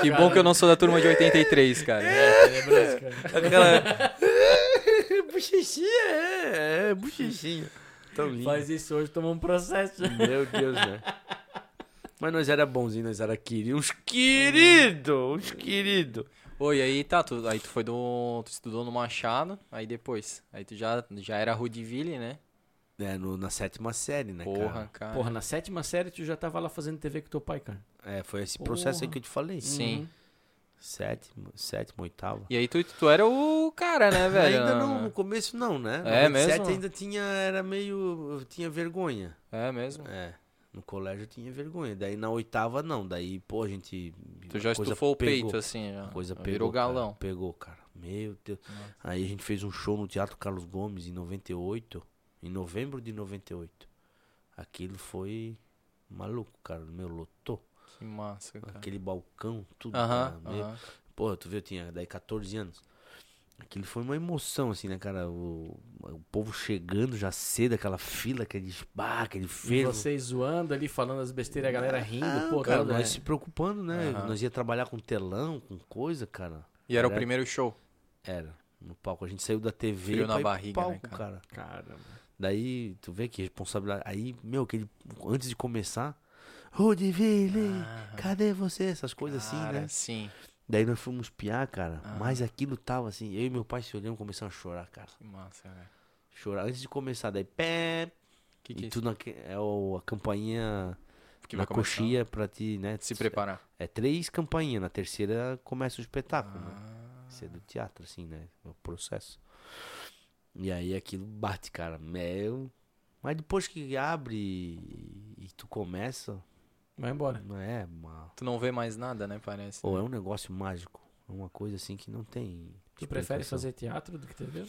Speaker 1: Que bom que eu não sou da turma de 83, cara.
Speaker 4: É, tenebroso, cara.
Speaker 5: Aquela. bochichinha, é, é, bochichinha. Tão lindo.
Speaker 4: Faz isso hoje, toma um processo.
Speaker 5: Meu Deus, né? Mas nós era bonzinho, nós era querido. Uns queridos, uns queridos.
Speaker 1: Oi, aí tá, tu, aí tu foi do. Tu estudou no Machado, aí depois. Aí tu já, já era Rudiville, né?
Speaker 5: É, no, na sétima série, né,
Speaker 1: Porra,
Speaker 5: cara?
Speaker 1: cara.
Speaker 4: Porra, na sétima série tu já tava lá fazendo TV com teu pai, cara.
Speaker 5: É, foi esse processo aí
Speaker 4: Porra.
Speaker 5: que eu te falei.
Speaker 1: Sim.
Speaker 5: Sétimo, sétimo, oitavo.
Speaker 1: E aí tu, tu era o cara, né, velho?
Speaker 5: Ainda não, no começo não, né?
Speaker 1: É
Speaker 5: 97
Speaker 1: mesmo?
Speaker 5: ainda tinha, era meio, tinha vergonha.
Speaker 1: É mesmo?
Speaker 5: É, no colégio eu tinha vergonha. Daí na oitava não, daí, pô, a gente...
Speaker 1: Tu já estufou o
Speaker 5: pegou.
Speaker 1: peito, assim, já.
Speaker 5: A coisa
Speaker 1: Virou
Speaker 5: pegou, cara,
Speaker 1: galão.
Speaker 5: pegou, cara. Meu Deus. Aí a gente fez um show no Teatro Carlos Gomes em 98, em novembro de 98. Aquilo foi maluco, cara. Meu, lotou.
Speaker 1: Que massa, cara.
Speaker 5: Aquele balcão, tudo.
Speaker 1: Aham,
Speaker 5: cara, meu.
Speaker 1: aham.
Speaker 5: Porra, tu viu, eu tinha daí 14 anos. Aquilo foi uma emoção, assim, né, cara? O, o povo chegando já cedo, aquela fila, aquele, bah, aquele
Speaker 4: E
Speaker 5: fervo.
Speaker 4: vocês zoando ali, falando as besteiras, a galera rindo,
Speaker 5: Ah,
Speaker 4: pô,
Speaker 5: cara,
Speaker 4: dando,
Speaker 5: nós
Speaker 4: né?
Speaker 5: se preocupando, né?
Speaker 1: Aham.
Speaker 5: Nós ia trabalhar com telão, com coisa, cara.
Speaker 1: E era o
Speaker 5: Era-
Speaker 1: primeiro show.
Speaker 5: Era, no palco. A gente saiu da TV
Speaker 1: Frio na barriga, né,
Speaker 5: palco,
Speaker 1: cara?
Speaker 5: cara.
Speaker 4: Caramba.
Speaker 5: Daí, tu vê que responsabilidade. Aí, meu, aquele. Antes de começar. Rodiville,
Speaker 1: Ah,
Speaker 5: cadê você? Essas coisas assim,
Speaker 1: cara,
Speaker 5: né?
Speaker 1: Sim.
Speaker 5: Daí nós fomos piar, cara.
Speaker 1: Ah.
Speaker 5: Mas aquilo tava assim. Eu e meu pai se olhando começamos a chorar, cara.
Speaker 1: Que massa, velho.
Speaker 5: Chorar. Antes de começar, daí pé.
Speaker 1: Que que é
Speaker 5: e
Speaker 1: isso?
Speaker 5: tudo naque- é o, a campainha
Speaker 1: Que
Speaker 5: na coxia pra te, né?
Speaker 1: Se preparar.
Speaker 5: É três campainhas. Na terceira começa o espetáculo, né?
Speaker 1: Ah,
Speaker 5: Isso é do teatro, assim, né? É o processo. E aí aquilo bate, cara. Meu. Mas depois que abre e tu começa,
Speaker 4: Vai embora.
Speaker 5: não é uma.
Speaker 1: tu não vê mais nada, né? Parece.
Speaker 5: Ou é um negócio mágico. É uma coisa assim que não tem.
Speaker 4: Tu prefere fazer teatro do que TV? não?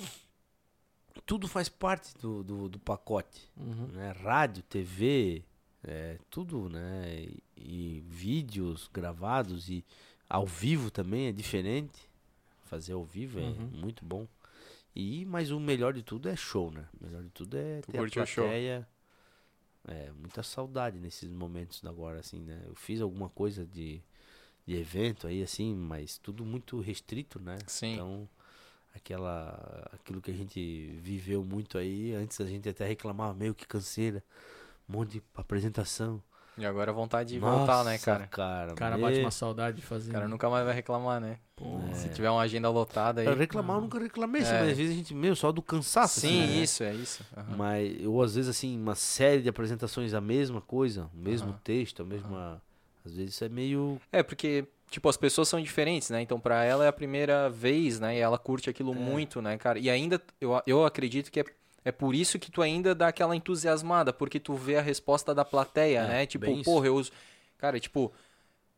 Speaker 5: Tudo faz parte do, do, do pacote.
Speaker 4: Uhum.
Speaker 5: Né? Rádio, TV, é, tudo, né? E, e vídeos gravados e ao vivo também é diferente. Fazer ao vivo é
Speaker 4: Uhum.
Speaker 5: muito bom. E, mas o melhor de tudo é show, né? O melhor de tudo é
Speaker 1: Tu
Speaker 5: ter a
Speaker 1: curte o show.
Speaker 5: É, muita saudade nesses momentos agora, assim, né? Eu fiz alguma coisa de, de evento aí, assim, mas tudo muito restrito, né?
Speaker 1: Sim.
Speaker 5: Então, aquela, aquilo que a gente viveu muito aí, antes a gente até reclamava, meio que canseira, um monte de apresentação.
Speaker 1: E agora a vontade de voltar, né,
Speaker 5: Nossa,
Speaker 1: cara?
Speaker 5: cara
Speaker 4: O cara bate uma saudade de fazer.
Speaker 1: O cara
Speaker 4: né?
Speaker 1: nunca mais vai reclamar, né?
Speaker 4: Pô,
Speaker 1: Se tiver uma agenda lotada aí.
Speaker 5: Eu reclamar, eu nunca reclamei,
Speaker 1: É.
Speaker 5: mas às vezes a gente, meu, só do cansaço.
Speaker 1: Sim,
Speaker 5: assim, né?
Speaker 1: isso, é isso. Aham.
Speaker 5: Mas, ou às vezes, assim, uma série de apresentações, a mesma coisa, o mesmo
Speaker 1: Aham.
Speaker 5: texto, a mesma. Às vezes isso é meio.
Speaker 1: É, porque, tipo, as pessoas são diferentes, né? Então, pra ela é a primeira vez, né? E ela curte aquilo muito, né, cara? E ainda, eu, eu acredito que é, é por isso que tu ainda dá aquela entusiasmada, porque tu vê a resposta da plateia,
Speaker 5: É,
Speaker 1: né? Tipo, porra, eu uso. Cara, tipo.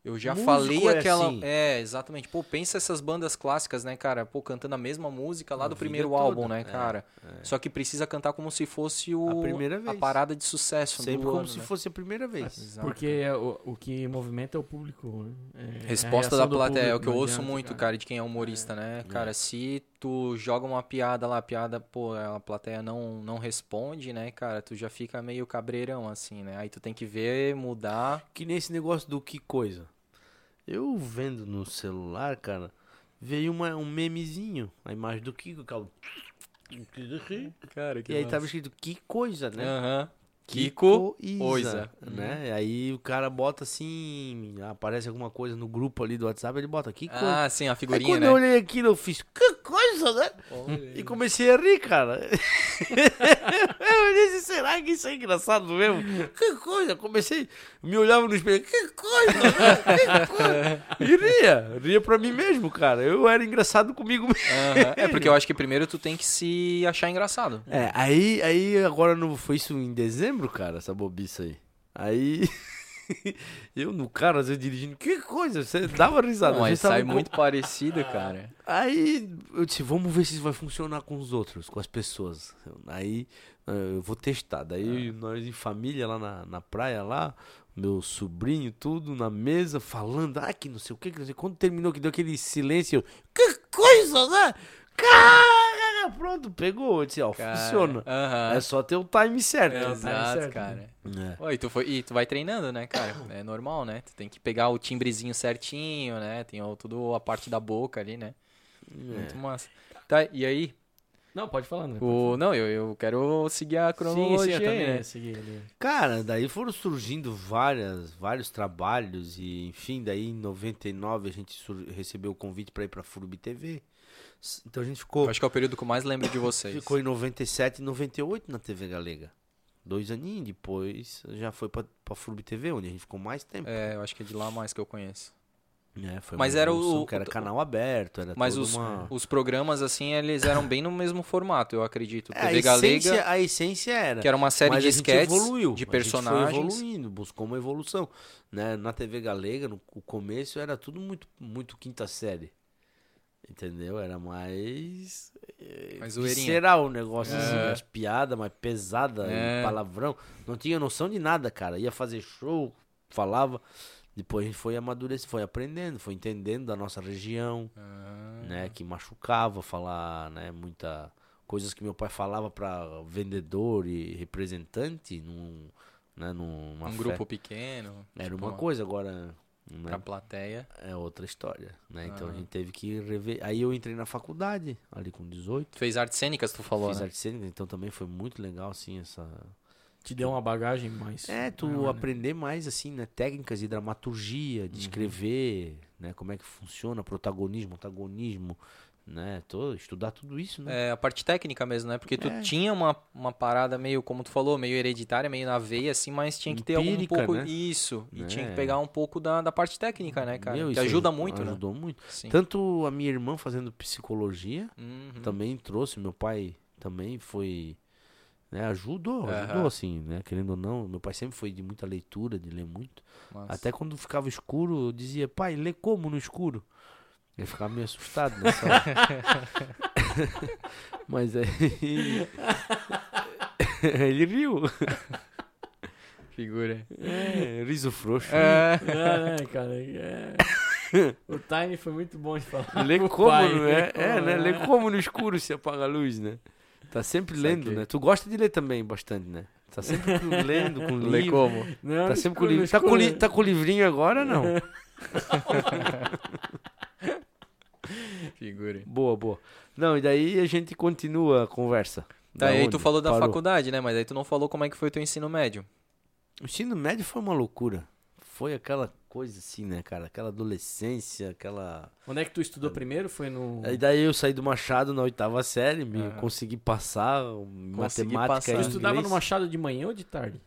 Speaker 1: Eu já
Speaker 5: Músico
Speaker 1: falei
Speaker 5: é
Speaker 1: aquela.
Speaker 5: assim.
Speaker 1: É, exatamente. Pô, pensa essas bandas clássicas, né, cara? Pô, cantando a mesma música lá
Speaker 5: A
Speaker 1: do primeiro
Speaker 5: toda.
Speaker 1: álbum, né,
Speaker 5: É,
Speaker 1: cara? Só que precisa cantar como se fosse o,
Speaker 5: A primeira vez.
Speaker 1: parada de sucesso
Speaker 5: Sempre como
Speaker 1: ano,
Speaker 5: se
Speaker 1: né?
Speaker 5: fosse a primeira vez.
Speaker 1: Exato.
Speaker 4: Porque é o, o que movimenta é o público. Né? É- é a
Speaker 1: Resposta da plateia, é o
Speaker 4: público,
Speaker 1: que eu ouço
Speaker 4: adianta,
Speaker 1: muito, cara, de quem é humorista, né? Cara, se tu joga uma piada lá, a piada, pô, a plateia não, não responde, né, cara, tu já fica meio cabreirão, assim, né? Aí tu tem que ver, mudar.
Speaker 5: Que nem esse negócio do que coisa. Eu vendo no celular, cara, veio uma, um memezinho, a imagem do Kiko, que é
Speaker 1: Cara,
Speaker 5: e aí tava escrito que coisa, né?
Speaker 1: Aham. Kiko,
Speaker 5: Isa,
Speaker 1: Oisa.
Speaker 5: né? Aí o cara bota assim, aparece alguma coisa no grupo ali do WhatsApp, ele bota que coisa.
Speaker 1: Ah, sim, a
Speaker 5: Aí
Speaker 1: figurinha,
Speaker 5: quando
Speaker 1: né?
Speaker 5: eu olhei aquilo, eu fiz, que coisa, né? E comecei a rir, cara. eu disse, será que isso é engraçado mesmo? Que coisa, comecei, me olhava no espelho, que coisa, né? Que coisa. E ria, ria pra mim mesmo, cara. Eu era engraçado comigo mesmo.
Speaker 1: Aham. É porque eu acho que primeiro tu tem que se achar engraçado.
Speaker 5: É, aí, aí agora no, foi isso em dezembro, cara, essa bobiça aí. Aí eu no carro, às vezes dirigindo, que coisa, você dava risada.
Speaker 1: Não, mas sai muito parecido, cara.
Speaker 5: Aí eu disse, vamos ver se isso vai funcionar com os outros, com as pessoas. Aí eh, eu vou testar. Daí nós em família lá na, na praia lá, meu sobrinho, tudo na mesa, falando, ah, que não sei o que, que não sei. Quando terminou, que deu aquele silêncio, eu, que coisa, né? Cara, pronto, pegou. Eu disse, ó,
Speaker 1: Cara,
Speaker 5: funciona.
Speaker 1: Aham.
Speaker 5: É só ter o time certo.
Speaker 4: É, o time
Speaker 1: Exato,
Speaker 4: certo,
Speaker 1: cara.
Speaker 5: É.
Speaker 1: Oi, tu foi, e tu vai treinando, né, cara? É normal, né? Tu tem que pegar o timbrezinho certinho, né? Tem o, tudo a parte da boca ali, né?
Speaker 5: É.
Speaker 1: Muito massa. Tá, e aí?
Speaker 4: Não, pode falar, né?
Speaker 1: O, não, eu, eu quero seguir a cronologia,
Speaker 4: sim, sim, eu também
Speaker 1: né?
Speaker 4: né? segui ali.
Speaker 5: Cara, daí foram surgindo várias, vários trabalhos e, enfim, daí em 99 a gente recebeu o convite para ir para Furubi TV. Então a gente ficou,
Speaker 1: Eu acho que é o período que eu mais lembro de vocês.
Speaker 5: ficou em 97 e 98 na TV Galega. Dois aninhos depois já foi pra, pra Furubi TV, onde a gente ficou mais tempo.
Speaker 1: É, eu acho que é de lá mais que eu conheço.
Speaker 5: É, foi
Speaker 1: Mas era o-
Speaker 5: que era canal aberto, era
Speaker 1: Mas os,
Speaker 5: uma...
Speaker 1: os programas, assim, eles eram bem no mesmo formato, eu acredito.
Speaker 5: É, a,
Speaker 1: TV
Speaker 5: essência,
Speaker 1: Galega,
Speaker 5: a essência era.
Speaker 1: que era uma série de
Speaker 5: a
Speaker 1: sketches
Speaker 5: evoluiu,
Speaker 1: de
Speaker 5: A
Speaker 1: personagens.
Speaker 5: gente foi evoluindo, buscou uma evolução. Né? Na TV Galega, no o começo, era tudo muito, muito quinta série. Entendeu? Era mais. eh,
Speaker 1: Mais
Speaker 5: visceral o negócio, assim,
Speaker 1: É.
Speaker 5: as piadas mais pesadas,
Speaker 1: É.
Speaker 5: palavrão. Não tinha noção de nada, cara. Ia fazer show, falava. Depois a gente foi amadurecendo, foi aprendendo, foi entendendo da nossa região,
Speaker 1: Ah,
Speaker 5: né? Que machucava falar, né? Muita. Coisas que meu pai falava pra vendedor e representante num, né, numa
Speaker 1: um grupo pequeno.
Speaker 5: Era
Speaker 1: tipo,
Speaker 5: uma coisa, agora. Né?
Speaker 1: Pra plateia.
Speaker 5: É outra história, né? Então a
Speaker 1: Ah.
Speaker 5: gente teve que rever. Aí eu entrei na faculdade, ali com 18.
Speaker 1: Tu fez artes cênicas, tu falou,
Speaker 5: Fiz
Speaker 1: né?
Speaker 5: arte cênica, então também foi muito legal, assim, essa...
Speaker 4: Te deu uma bagagem mais.
Speaker 5: É, tu
Speaker 4: maior, né?
Speaker 5: aprender mais, assim, né? Técnicas de dramaturgia,
Speaker 1: Uhum.
Speaker 5: de escrever, né? Como é que funciona, protagonismo, antagonismo, né? Tô, estudar tudo isso, né?
Speaker 1: É, a parte técnica mesmo, né? Porque tu
Speaker 5: É.
Speaker 1: tinha uma, uma parada meio, como tu falou, meio hereditária, meio na veia, assim, mas tinha que ter algum
Speaker 5: Empírica,
Speaker 1: pouco.
Speaker 5: né?
Speaker 1: Isso. E tinha que
Speaker 5: É.
Speaker 1: pegar um pouco da, da parte técnica, né, cara?
Speaker 5: Meu,
Speaker 1: que ajuda
Speaker 5: aju-
Speaker 1: muito, né?
Speaker 5: Ajudou muito.
Speaker 1: Sim.
Speaker 5: Tanto a minha irmã fazendo psicologia,
Speaker 1: Uhum.
Speaker 5: também trouxe, meu pai também foi... Né, ajudou, ajudou assim, né? Querendo ou não, meu pai sempre foi de muita leitura, de ler muito.
Speaker 1: Mas-
Speaker 5: Até quando ficava escuro, eu dizia, pai, lê como no escuro? Ele ficava meio assustado nessa hora. Mas aí. Ele riu.
Speaker 1: Figura.
Speaker 5: É, riso frouxo.
Speaker 1: É.
Speaker 4: É, né, cara? É. O time foi muito bom de falar.
Speaker 5: Lê como,
Speaker 4: pai,
Speaker 5: não
Speaker 4: lê
Speaker 5: é?
Speaker 4: como,
Speaker 5: É, né?
Speaker 4: é.
Speaker 5: Lê como no escuro se apaga a luz, né? Tá sempre lendo, né? Tu gosta de ler também bastante, né? Tá sempre com- lendo, com
Speaker 1: Lê
Speaker 5: livro.
Speaker 1: como?
Speaker 4: Não,
Speaker 5: Tá sempre com
Speaker 4: escuro,
Speaker 5: livro.
Speaker 4: no
Speaker 5: Tá com, li- tá com o livrinho agora, não?
Speaker 1: Figura.
Speaker 5: Boa, boa. Não, e daí a gente continua a conversa.
Speaker 1: Tá,
Speaker 5: Da
Speaker 1: e aí tu falou da
Speaker 5: Parou.
Speaker 1: faculdade, né? Mas aí tu não falou como é que foi o teu ensino médio.
Speaker 5: O ensino médio foi uma loucura. Foi aquela coisa assim, né, cara? Aquela adolescência, aquela.
Speaker 4: Onde é que tu estudou primeiro? Foi no.
Speaker 5: Aí daí eu saí do Machado na oitava série, me
Speaker 1: Aham.
Speaker 5: consegui passar,
Speaker 1: Consegui
Speaker 5: matemática
Speaker 1: passar.
Speaker 4: Tu
Speaker 1: Tu
Speaker 4: estudava no. Machado de manhã ou de tarde?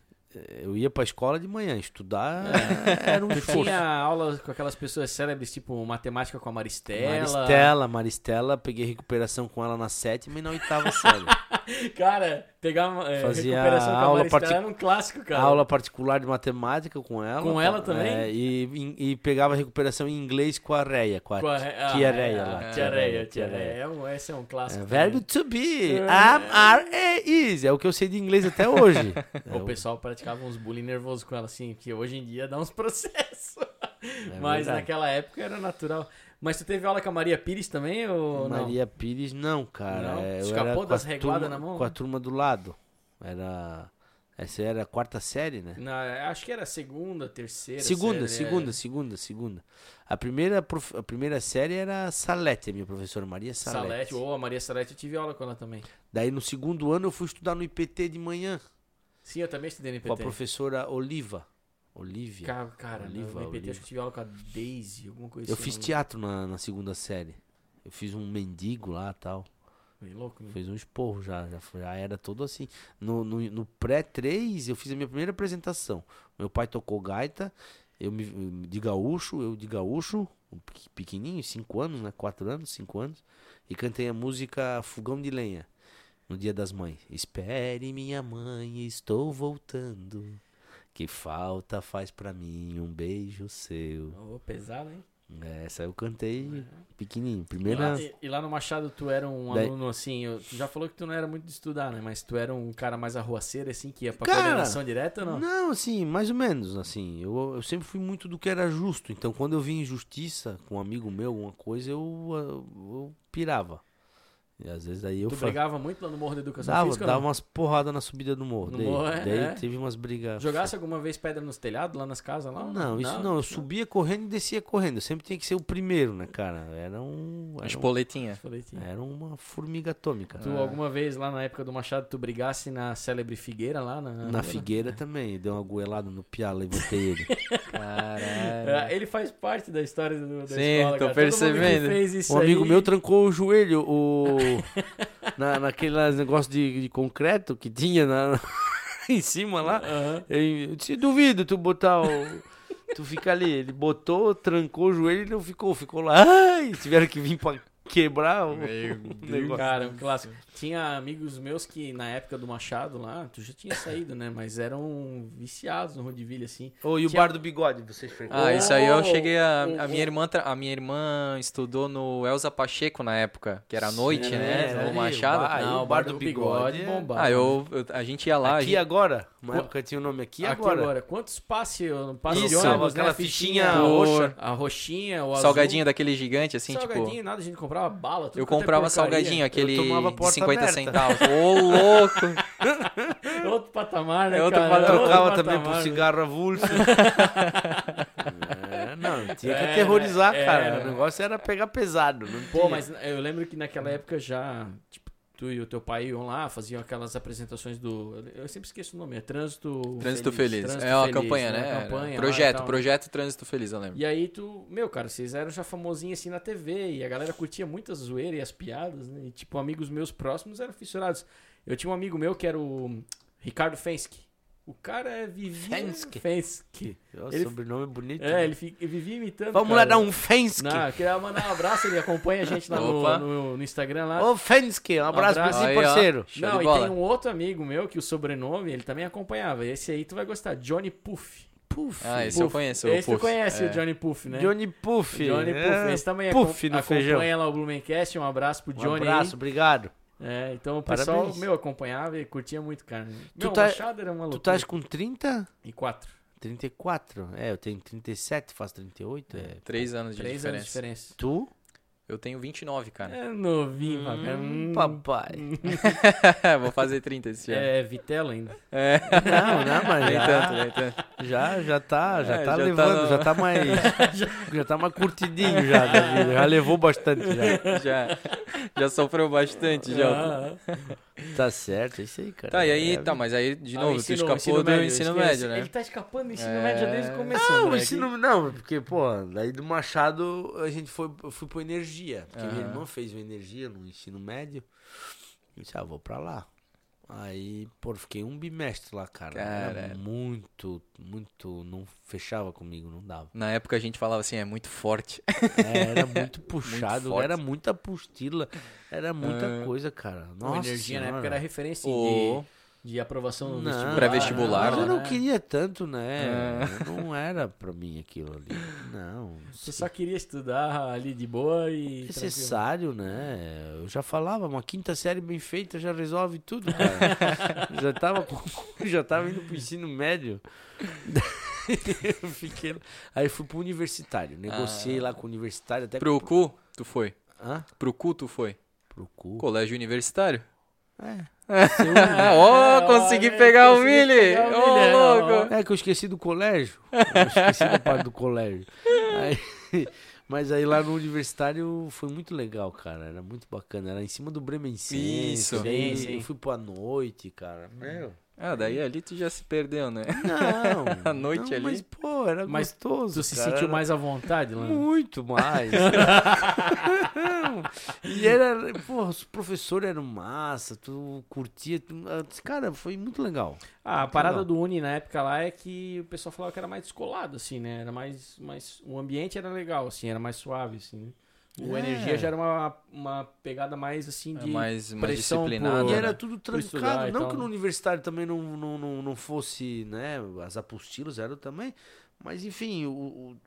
Speaker 5: Eu ia pra escola de manhã, estudar era um esforço.
Speaker 4: tinha aula com aquelas pessoas célebres, tipo matemática com a Maristela.
Speaker 5: Maristela, Maristela, peguei recuperação com ela na sétima e na oitava série.
Speaker 4: Cara, pegar é,
Speaker 5: Fazia
Speaker 4: recuperação com a
Speaker 5: aula
Speaker 4: Maristela era um clássico, cara.
Speaker 5: Aula particular de matemática com ela.
Speaker 4: Com ela também?
Speaker 5: é, e, e pegava recuperação em inglês com a Reia, com a,
Speaker 4: Com a- ah,
Speaker 5: tia
Speaker 4: é,
Speaker 5: Reia
Speaker 4: a
Speaker 5: lá.
Speaker 4: Tia Reia,
Speaker 5: Tia
Speaker 4: Tia
Speaker 5: Reia.
Speaker 4: Reia. É Esse é um clássico.
Speaker 5: É, verbo to be.
Speaker 4: É.
Speaker 5: Am, are, is. É o que eu sei de inglês até hoje. É
Speaker 4: O pessoal praticava uns bullying nervoso com ela, assim, que hoje em dia dá uns processos.
Speaker 5: É
Speaker 4: Mas
Speaker 5: verdade.
Speaker 4: naquela época era natural. Mas tu teve aula com a Maria Pires também ou não?
Speaker 5: Maria Pires, não, cara.
Speaker 4: Não?
Speaker 5: É,
Speaker 4: Escapou
Speaker 5: a
Speaker 4: das reguadas
Speaker 5: turma-
Speaker 4: na mão?
Speaker 5: Com a turma do lado. Era. Essa era a quarta série, né?
Speaker 4: Na- acho que era segunda, terceira.
Speaker 5: Segunda,
Speaker 4: série,
Speaker 5: segunda,
Speaker 4: é.
Speaker 5: segunda, segunda. A primeira, prof- a primeira série era a Salete, a minha professora Maria Salete.
Speaker 4: Salete, ou a Maria Salete, eu tive aula com ela também.
Speaker 5: Daí no segundo ano eu fui estudar no IPT de manhã
Speaker 4: Sim, eu também estudei no IPT.
Speaker 5: com a professora Oliva. Olivia.
Speaker 4: Cara, cara
Speaker 5: Oliva,
Speaker 4: no IPT
Speaker 5: Oliva.
Speaker 4: acho que eu tive aula com a Daisy, alguma coisa
Speaker 5: Eu
Speaker 4: assim.
Speaker 5: fiz
Speaker 4: não
Speaker 5: teatro na, na segunda série. Eu fiz um mendigo lá tal.
Speaker 4: lembro. Meio louco, né?
Speaker 5: Fez um esporro já, já, foi- já era todo assim. No, no, no pré-3, eu fiz a minha primeira apresentação. Meu pai tocou gaita, eu me, de gaúcho, eu de gaúcho, um pequ- pequenininho, 5 anos, né? 4 anos, 5 anos. E cantei a música Fogão de Lenha, no Dia das Mães. Espere, minha mãe, estou voltando. Que falta faz pra mim um beijo seu.
Speaker 4: Ô, pesado, hein?
Speaker 5: Essa eu cantei pequenininho.
Speaker 4: E
Speaker 5: Primeira.
Speaker 4: lá, e- e lá no Machado tu era um
Speaker 5: Daí-
Speaker 4: aluno assim, eu- tu já falou que tu não era muito de estudar, né? Mas tu era um cara mais arruaceiro, assim, que ia pra
Speaker 5: Cara,
Speaker 4: coordenação direta ou não?
Speaker 5: Não, assim, mais ou menos, assim. Eu, eu sempre fui muito do que era justo. Então, quando eu vi injustiça com um amigo meu, alguma coisa, eu, eu, eu pirava. E às vezes aí eu
Speaker 4: tu
Speaker 5: fa-
Speaker 4: brigava muito lá no Morro da Educação
Speaker 5: dava,
Speaker 4: Física?
Speaker 5: dava
Speaker 4: não?
Speaker 5: umas porradas na subida do morro.
Speaker 4: No
Speaker 5: daí
Speaker 4: morro, é,
Speaker 5: daí
Speaker 4: é.
Speaker 5: teve umas brigas.
Speaker 4: Jogasse alguma vez pedra nos telhados, lá nas casas? Lá?
Speaker 5: Não, isso não. Eu subia correndo e descia correndo. Eu sempre tinha que ser o primeiro, né, cara? Era um. Era, um-
Speaker 1: Espoletinha.
Speaker 4: Tia.
Speaker 5: era uma formiga atômica.
Speaker 4: Tu alguma vez lá na época do Machado, tu brigasse na célebre Figueira lá? Na,
Speaker 5: Na Figueira também. Deu uma goelada no piala e botei ele.
Speaker 1: Caralho.
Speaker 4: Ele faz parte da história do, da
Speaker 1: Sim,
Speaker 4: escola,
Speaker 1: tô
Speaker 4: cara. Todo mundo que
Speaker 1: percebendo.
Speaker 4: fez isso
Speaker 5: Um amigo
Speaker 4: aí-
Speaker 5: meu trancou o joelho o... na, naqueles negócios de, de concreto que tinha na, em cima lá.
Speaker 4: Aham.
Speaker 5: Eu disse, duvido tu botar o. Tu fica ali. Ele botou, trancou o joelho e não ficou. Ficou lá. Ai, tiveram que vir pra quebrar o negócio.
Speaker 4: Cara, um clássico. Tinha amigos meus que na época do Machado lá, tu já tinha saído, né? Mas eram viciados no Rodiville, assim.
Speaker 5: Ô, e o
Speaker 4: Tinha-
Speaker 5: bar do bigode, vocês frequentam?
Speaker 1: Ah, isso aí eu
Speaker 4: Oh,
Speaker 1: cheguei a.
Speaker 4: oh,
Speaker 1: A minha irmã, a minha irmã estudou no Elza Pacheco na época, que era à noite,
Speaker 5: É,
Speaker 1: né?
Speaker 5: ali,
Speaker 1: No Machado.
Speaker 4: Não,
Speaker 5: o bar do bigode é-
Speaker 4: bombava.
Speaker 1: Ah, eu, eu- a gente ia lá.
Speaker 5: Aqui
Speaker 1: gente-
Speaker 5: agora? Uma
Speaker 4: Qu-
Speaker 5: época tinha o nome aqui,
Speaker 4: Aqui
Speaker 5: agora.
Speaker 4: agora. Quantos passe, passe de
Speaker 5: Isso,
Speaker 4: ônibus,
Speaker 5: aquela
Speaker 4: né?
Speaker 5: fichinha
Speaker 1: roxa.
Speaker 4: A roxinha, o azul.
Speaker 1: salgadinho daquele gigante, assim,
Speaker 4: salgadinho,
Speaker 1: tipo.
Speaker 4: nada, a gente comprava bala. tudo
Speaker 1: Eu
Speaker 4: é
Speaker 1: comprava salgadinho, aquele de
Speaker 5: porta
Speaker 1: 50
Speaker 5: aberta.
Speaker 1: centavos. Ô, louco!
Speaker 4: Outro patamar, né,
Speaker 1: É outro
Speaker 4: cara?
Speaker 1: patamar.
Speaker 4: Outro
Speaker 5: Trocava também
Speaker 4: patamar,
Speaker 5: por
Speaker 4: né?
Speaker 5: cigarro avulso. é, não, tinha que
Speaker 4: Era,
Speaker 5: aterrorizar, cara.
Speaker 4: era.
Speaker 5: O negócio era pegar pesado. Não
Speaker 4: Pô,
Speaker 5: tinha.
Speaker 4: mas eu lembro que naquela época já, tipo, tu e o teu pai iam lá, faziam aquelas apresentações do. Eu sempre esqueço o nome, é Trânsito.
Speaker 1: Trânsito Feliz.
Speaker 4: Trânsito
Speaker 1: é uma
Speaker 4: Feliz,
Speaker 1: campanha,
Speaker 4: né?
Speaker 1: né?
Speaker 4: Uma campanha lá
Speaker 1: projeto,
Speaker 4: e tal.
Speaker 1: projeto Trânsito Feliz, eu lembro.
Speaker 4: E aí tu, meu, cara, vocês eram já famosinhos assim na TV e a galera curtia muito as zoeiras e as piadas, né? E tipo, amigos meus próximos eram fissurados. Eu tinha um amigo meu que era o Ricardo Fensky. O cara é vivia?
Speaker 5: Fensky. Ó,
Speaker 4: ele-
Speaker 5: sobrenome bonito.
Speaker 4: É, ele, fi- ele vivia imitando.
Speaker 5: Vamos
Speaker 4: cara.
Speaker 5: lá dar um Fensky.
Speaker 4: Não, queria mandar um abraço, ele acompanha a gente lá no, no, no Instagram lá.
Speaker 5: Ô, Fensky, um abraço pra
Speaker 4: abraço.
Speaker 5: você,
Speaker 1: Aí, ó.
Speaker 5: parceiro.
Speaker 1: Show
Speaker 4: Não, e
Speaker 1: bola.
Speaker 4: tem um outro amigo meu que o sobrenome ele também acompanhava. Esse aí tu vai gostar, Johnny Puff.
Speaker 5: Puff.
Speaker 1: Ah, esse eu
Speaker 4: Puff.
Speaker 1: conheço. o
Speaker 4: Esse tu
Speaker 1: Puff.
Speaker 4: conhece,
Speaker 1: É.
Speaker 4: o Johnny Puff, né?
Speaker 5: Johnny Puff.
Speaker 4: Johnny Puff.
Speaker 5: É,
Speaker 4: Esse também
Speaker 5: Puff
Speaker 4: acom-
Speaker 5: no
Speaker 4: acompanha
Speaker 5: feijão.
Speaker 4: lá o Blumencast. Um abraço pro
Speaker 5: Um
Speaker 4: Johnny aí.
Speaker 5: abraço, obrigado.
Speaker 4: É, então o pessoal,
Speaker 5: Parabéns.
Speaker 4: meu, acompanhava e curtia muito, cara. Meu,
Speaker 5: tá-
Speaker 4: o Machado era uma
Speaker 5: Tu
Speaker 4: loucura.
Speaker 5: estás com 30?
Speaker 4: E quatro.
Speaker 5: 34? É, eu tenho 37, faço 38. É.
Speaker 1: Três anos de
Speaker 4: Três anos de
Speaker 1: diferença.
Speaker 4: diferença.
Speaker 5: Tu?
Speaker 1: Eu tenho 29, cara.
Speaker 4: É novinho, papai. Hum,
Speaker 5: papai.
Speaker 1: Vou fazer 30 esse ano.
Speaker 4: É Vitelo ainda.
Speaker 1: É.
Speaker 5: Não, não, mas
Speaker 1: Nem
Speaker 5: já,
Speaker 1: tanto, nem tanto.
Speaker 5: já, já tá, já
Speaker 1: É,
Speaker 5: tá
Speaker 1: já tá
Speaker 5: levando,
Speaker 1: no-
Speaker 5: já tá mais, já tá mais curtidinho já, da vida, já levou bastante já.
Speaker 1: Já, já sofreu bastante, já.
Speaker 4: Ah,
Speaker 5: Tá certo, é isso aí, cara.
Speaker 1: Tá, e aí,
Speaker 5: É,
Speaker 1: tá, mas aí, de
Speaker 4: ah,
Speaker 1: novo, tu
Speaker 4: ensino-
Speaker 1: escapou do ensino
Speaker 4: esquece.
Speaker 1: médio, né?
Speaker 4: Ele tá escapando do ensino
Speaker 1: É.
Speaker 4: médio desde o começo.
Speaker 5: Não, o ensino, não, porque, pô, daí do Machado a gente foi, fui pro Energia. Porque minha
Speaker 1: Aham.
Speaker 5: irmã fez o Energia no ensino médio. Eu disse, ah, vou pra lá. Aí, pô, fiquei um bimestre lá, cara. Era
Speaker 1: Caralho.
Speaker 5: muito, muito. Não fechava comigo, não dava.
Speaker 1: Na época a gente falava assim, é muito forte.
Speaker 5: É, era muito puxado,
Speaker 1: forte.
Speaker 5: era muita apostila, era muita coisa, cara. Nossa,
Speaker 4: Energia na
Speaker 5: senhora.
Speaker 4: época era referência
Speaker 1: Ô.
Speaker 4: de, de aprovação no
Speaker 5: Não,
Speaker 4: vestibular.
Speaker 1: Pré-vestibular,
Speaker 5: Mas eu
Speaker 1: né?
Speaker 5: não queria tanto, né?
Speaker 1: Ah.
Speaker 5: Não era pra mim aquilo ali. Não.
Speaker 4: Você só queria estudar ali de boa e. tranquilo.
Speaker 5: necessário, né? Eu já falava, uma quinta série bem feita já resolve tudo, cara. já, tava com- já tava indo pro ensino médio. eu fiquei... Aí fui pro universitário. Negociei lá com o universitário até
Speaker 1: Pro cu, tu foi.
Speaker 5: Hã?
Speaker 1: Pro cu, tu foi.
Speaker 5: Pro cu.
Speaker 1: Colégio universitário.
Speaker 5: É.
Speaker 1: Ó, consegui
Speaker 4: né?
Speaker 1: pegar o
Speaker 4: Consegui
Speaker 1: Mili! Ô,
Speaker 4: é,
Speaker 1: louco!
Speaker 5: É que eu esqueci do colégio. Eu esqueci da parte do colégio. Aí- mas aí lá no universitário foi muito legal, cara. Era muito bacana. Era em cima do Bremensense.
Speaker 1: Isso.
Speaker 4: Sim, sim.
Speaker 5: Eu fui pra noite, cara. Meu.
Speaker 1: Ah, daí ali tu já se perdeu, né?
Speaker 5: Não.
Speaker 1: À noite
Speaker 5: não,
Speaker 1: ali.
Speaker 5: Mas, pô, era
Speaker 4: Mas
Speaker 5: gostoso.
Speaker 4: Tu se
Speaker 5: cara.
Speaker 4: sentiu
Speaker 5: Era
Speaker 4: mais à vontade lá?
Speaker 5: Muito mais. e era, pô, os professores eram massa, tu curtia. Tu, ah, cara, foi muito legal.
Speaker 4: Ah, a parada
Speaker 5: Legal.
Speaker 4: do Uni na época lá é que o pessoal falava que era mais descolado, assim, né? Era mais, mais. O ambiente era legal, assim, era mais suave, assim. O
Speaker 5: É.
Speaker 4: Energia já era uma, uma pegada mais assim
Speaker 1: É
Speaker 4: de.
Speaker 1: mais, mais
Speaker 4: pressão por-
Speaker 1: disciplinado.
Speaker 5: E
Speaker 1: né?
Speaker 5: era tudo trancado. Não que no
Speaker 4: né?
Speaker 5: universitário também não, não, não, não fosse, né? As apostilas eram também. Mas enfim, o, o-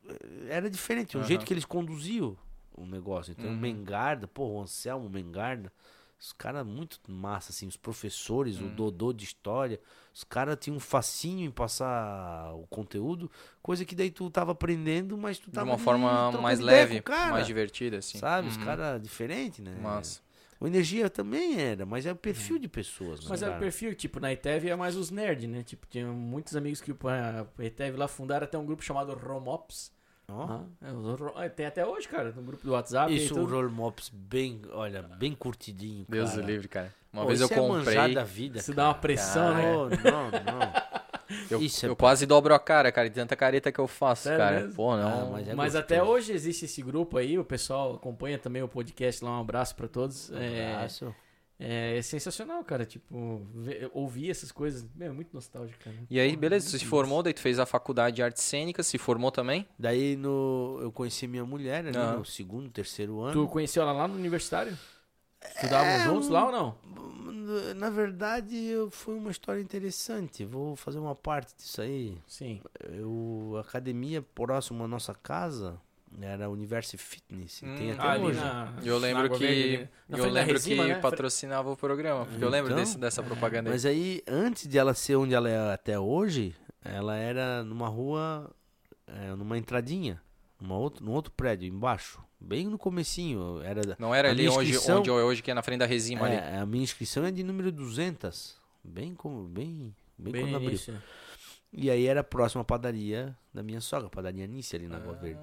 Speaker 5: era diferente. O
Speaker 1: Aham.
Speaker 5: jeito que eles conduziam o negócio. Então, o
Speaker 1: Uhum.
Speaker 5: Mengarda, pô, o Anselmo Mengarda. Os caras muito massa, assim, os professores, o
Speaker 1: Hum.
Speaker 5: Dodô de história, os caras tinham um facinho em passar o conteúdo, coisa que daí tu tava aprendendo, mas tu
Speaker 1: De
Speaker 5: tava
Speaker 1: uma
Speaker 5: ali
Speaker 1: forma mais leve,
Speaker 5: o cara,
Speaker 1: mais divertida, assim.
Speaker 5: Sabe? Os
Speaker 1: Uhum.
Speaker 5: caras diferentes, né?
Speaker 1: Massa.
Speaker 5: O Energia também era, mas é o perfil de pessoas, né?
Speaker 4: Mas era o
Speaker 5: cara?
Speaker 4: perfil, tipo, na ETEV é mais os nerds, né? Tipo, tinha muitos amigos que a ETEV lá fundaram até um grupo chamado Romops.
Speaker 5: Ó.
Speaker 4: Ah, é, é, tem até hoje, cara, no grupo do WhatsApp.
Speaker 5: Isso, o. Roll Mops bem, olha, bem curtidinho,
Speaker 1: Deus
Speaker 5: cara.
Speaker 1: o livre, cara. Uma
Speaker 5: Pô,
Speaker 1: vez eu
Speaker 5: isso é
Speaker 1: comprei.
Speaker 5: manjar da vida,
Speaker 4: Isso
Speaker 5: cara.
Speaker 4: dá uma pressão, né?
Speaker 5: Não, não.
Speaker 1: Eu,
Speaker 5: Isso é
Speaker 1: eu quase dobro a cara, cara, de tanta careta que eu faço,
Speaker 4: Sério
Speaker 1: cara.
Speaker 4: mesmo?
Speaker 1: Pô, não.
Speaker 5: Ah, mas é
Speaker 4: Mas até hoje existe esse grupo aí, o pessoal acompanha também o podcast lá, um abraço pra todos. É,
Speaker 5: Abraço.
Speaker 4: É, é sensacional, cara. Tipo, ver- ouvir essas coisas. Meu, é muito nostálgico, cara.
Speaker 1: E aí, beleza, você se
Speaker 4: massa.
Speaker 1: formou, daí tu fez a faculdade de artes cênicas, se formou também?
Speaker 5: Daí no, eu conheci minha mulher ali
Speaker 1: Ah.
Speaker 5: no segundo, terceiro ano.
Speaker 4: Tu conheceu ela lá no universitário? Estudavam
Speaker 5: É,
Speaker 4: juntos lá ou não?
Speaker 5: Na verdade, foi uma história interessante. Vou fazer uma parte disso aí.
Speaker 4: Sim.
Speaker 5: Eu, a academia próxima à nossa casa era Universo Fitness. e tem
Speaker 1: Hum,
Speaker 5: até
Speaker 4: ali
Speaker 5: hoje.
Speaker 4: na,
Speaker 1: Eu lembro que,
Speaker 4: Verde ali.
Speaker 1: Eu lembro
Speaker 4: Resima,
Speaker 1: que
Speaker 4: né?
Speaker 1: patrocinava o programa, porque eu lembro
Speaker 5: Então,
Speaker 1: desse, dessa propaganda aí.
Speaker 5: Mas aí, antes de ela ser onde ela é até hoje, ela era numa rua, é, numa entradinha, numa outro, num outro prédio embaixo, bem no comecinho. Era
Speaker 1: Não era
Speaker 5: a
Speaker 1: ali
Speaker 5: minha
Speaker 1: onde,
Speaker 5: inscrição-
Speaker 1: onde é hoje, que é na frente da Resima ali.
Speaker 5: é, a minha inscrição é de número 200, bem como bem, bem,
Speaker 4: Bem
Speaker 5: quando abriu.
Speaker 4: início.
Speaker 5: E aí era próxima à padaria da minha sogra, a padaria Nice ali na Água
Speaker 1: Ah.
Speaker 5: Verde.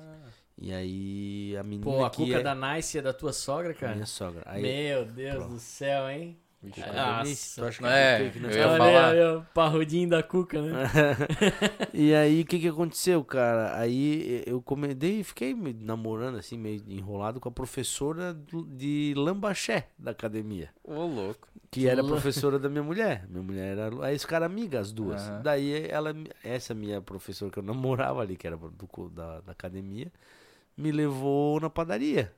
Speaker 5: E aí a menina
Speaker 4: Pô, a
Speaker 5: que
Speaker 4: cuca
Speaker 5: é
Speaker 4: da Nice é da tua sogra, cara?
Speaker 5: minha sogra. Aí,
Speaker 4: Meu Deus
Speaker 5: Pronto.
Speaker 4: do céu, hein?
Speaker 1: Vixe, cara.
Speaker 5: tu
Speaker 4: Nossa.
Speaker 5: acha que
Speaker 1: É,
Speaker 5: eu que
Speaker 1: eu ia
Speaker 4: Olha
Speaker 1: falar.
Speaker 4: ó, parrudinho da cuca, né?
Speaker 5: e aí, o que que aconteceu, cara? Aí eu comecei, fiquei me namorando assim, meio enrolado com a professora de Lambaxé da academia.
Speaker 1: Ô, louco.
Speaker 5: Que era professora da minha mulher. Minha mulher era. Aí eles ficaram amigas, as duas.
Speaker 1: Aham.
Speaker 5: Daí ela, essa minha professora que eu namorava ali, que era do, da, da academia, me levou na padaria.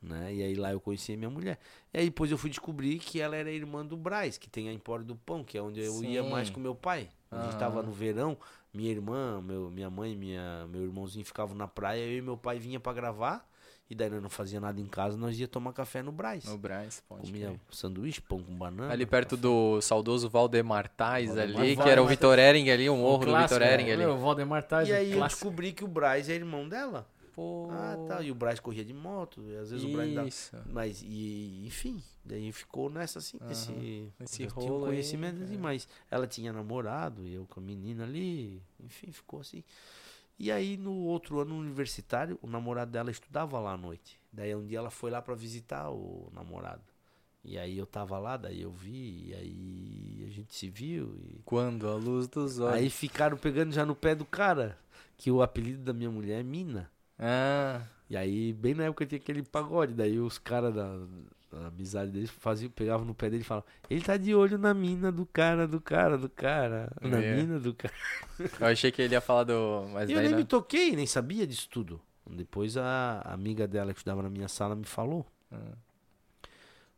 Speaker 5: Né? E aí lá eu conheci a minha mulher. E aí depois eu fui descobrir que ela era irmã do Braz, que tem a Empório do Pão, que é onde eu ia
Speaker 1: Sim.
Speaker 5: mais com meu pai. A gente
Speaker 1: Aham.
Speaker 5: tava no verão, minha irmã, meu, minha mãe, minha, meu irmãozinho ficavam na praia, eu e meu pai vinha pra gravar. E daí nós não fazia nada em casa, nós ia tomar café no Braz.
Speaker 1: No Braz, pode
Speaker 5: Comia
Speaker 1: crer.
Speaker 5: sanduíche, pão com banana.
Speaker 1: Ali perto do saudoso Valdemar Tais
Speaker 5: Valdemar
Speaker 1: ali,
Speaker 5: Tais.
Speaker 1: que era o Vitor Ering ali, o morro do
Speaker 4: Clássico,
Speaker 1: Vitor Ering
Speaker 4: né?
Speaker 1: ali.
Speaker 4: Meu, O Valdemar Tais,
Speaker 5: E aí eu
Speaker 4: clássico.
Speaker 5: descobri que o Braz é irmão dela.
Speaker 1: Pô,
Speaker 5: Ah, tá. E o Braz corria de moto, às vezes o Braz dava.
Speaker 1: isso.
Speaker 5: Mas, e, enfim, daí ficou nessa assim, nesse,
Speaker 1: Esse
Speaker 5: eu tinha
Speaker 1: rolo
Speaker 5: um
Speaker 1: aí,
Speaker 5: conhecimento assim,
Speaker 1: cara.
Speaker 5: mas ela tinha namorado, eu com a menina ali, enfim, ficou assim. E aí no outro ano universitário, o namorado dela estudava lá à noite. Daí um dia ela foi lá pra visitar o namorado. E aí eu tava lá, daí eu vi, e aí a gente se viu e
Speaker 1: Quando a luz dos olhos.
Speaker 5: Aí ficaram pegando já no pé do cara, que o apelido da minha mulher é Mina.
Speaker 1: Ah,
Speaker 5: E aí, bem na época tinha aquele pagode, daí os caras da, da amizade deles faziam, pegavam no pé dele e falavam, ele tá de olho na mina do cara, do cara, do cara, na
Speaker 1: É.
Speaker 5: mina do cara.
Speaker 1: eu achei que ele ia falar do. Mas
Speaker 5: E eu
Speaker 1: daí
Speaker 5: nem
Speaker 1: não.
Speaker 5: me toquei, nem sabia disso tudo. Depois a amiga dela que estudava na minha sala me falou.
Speaker 1: Ah.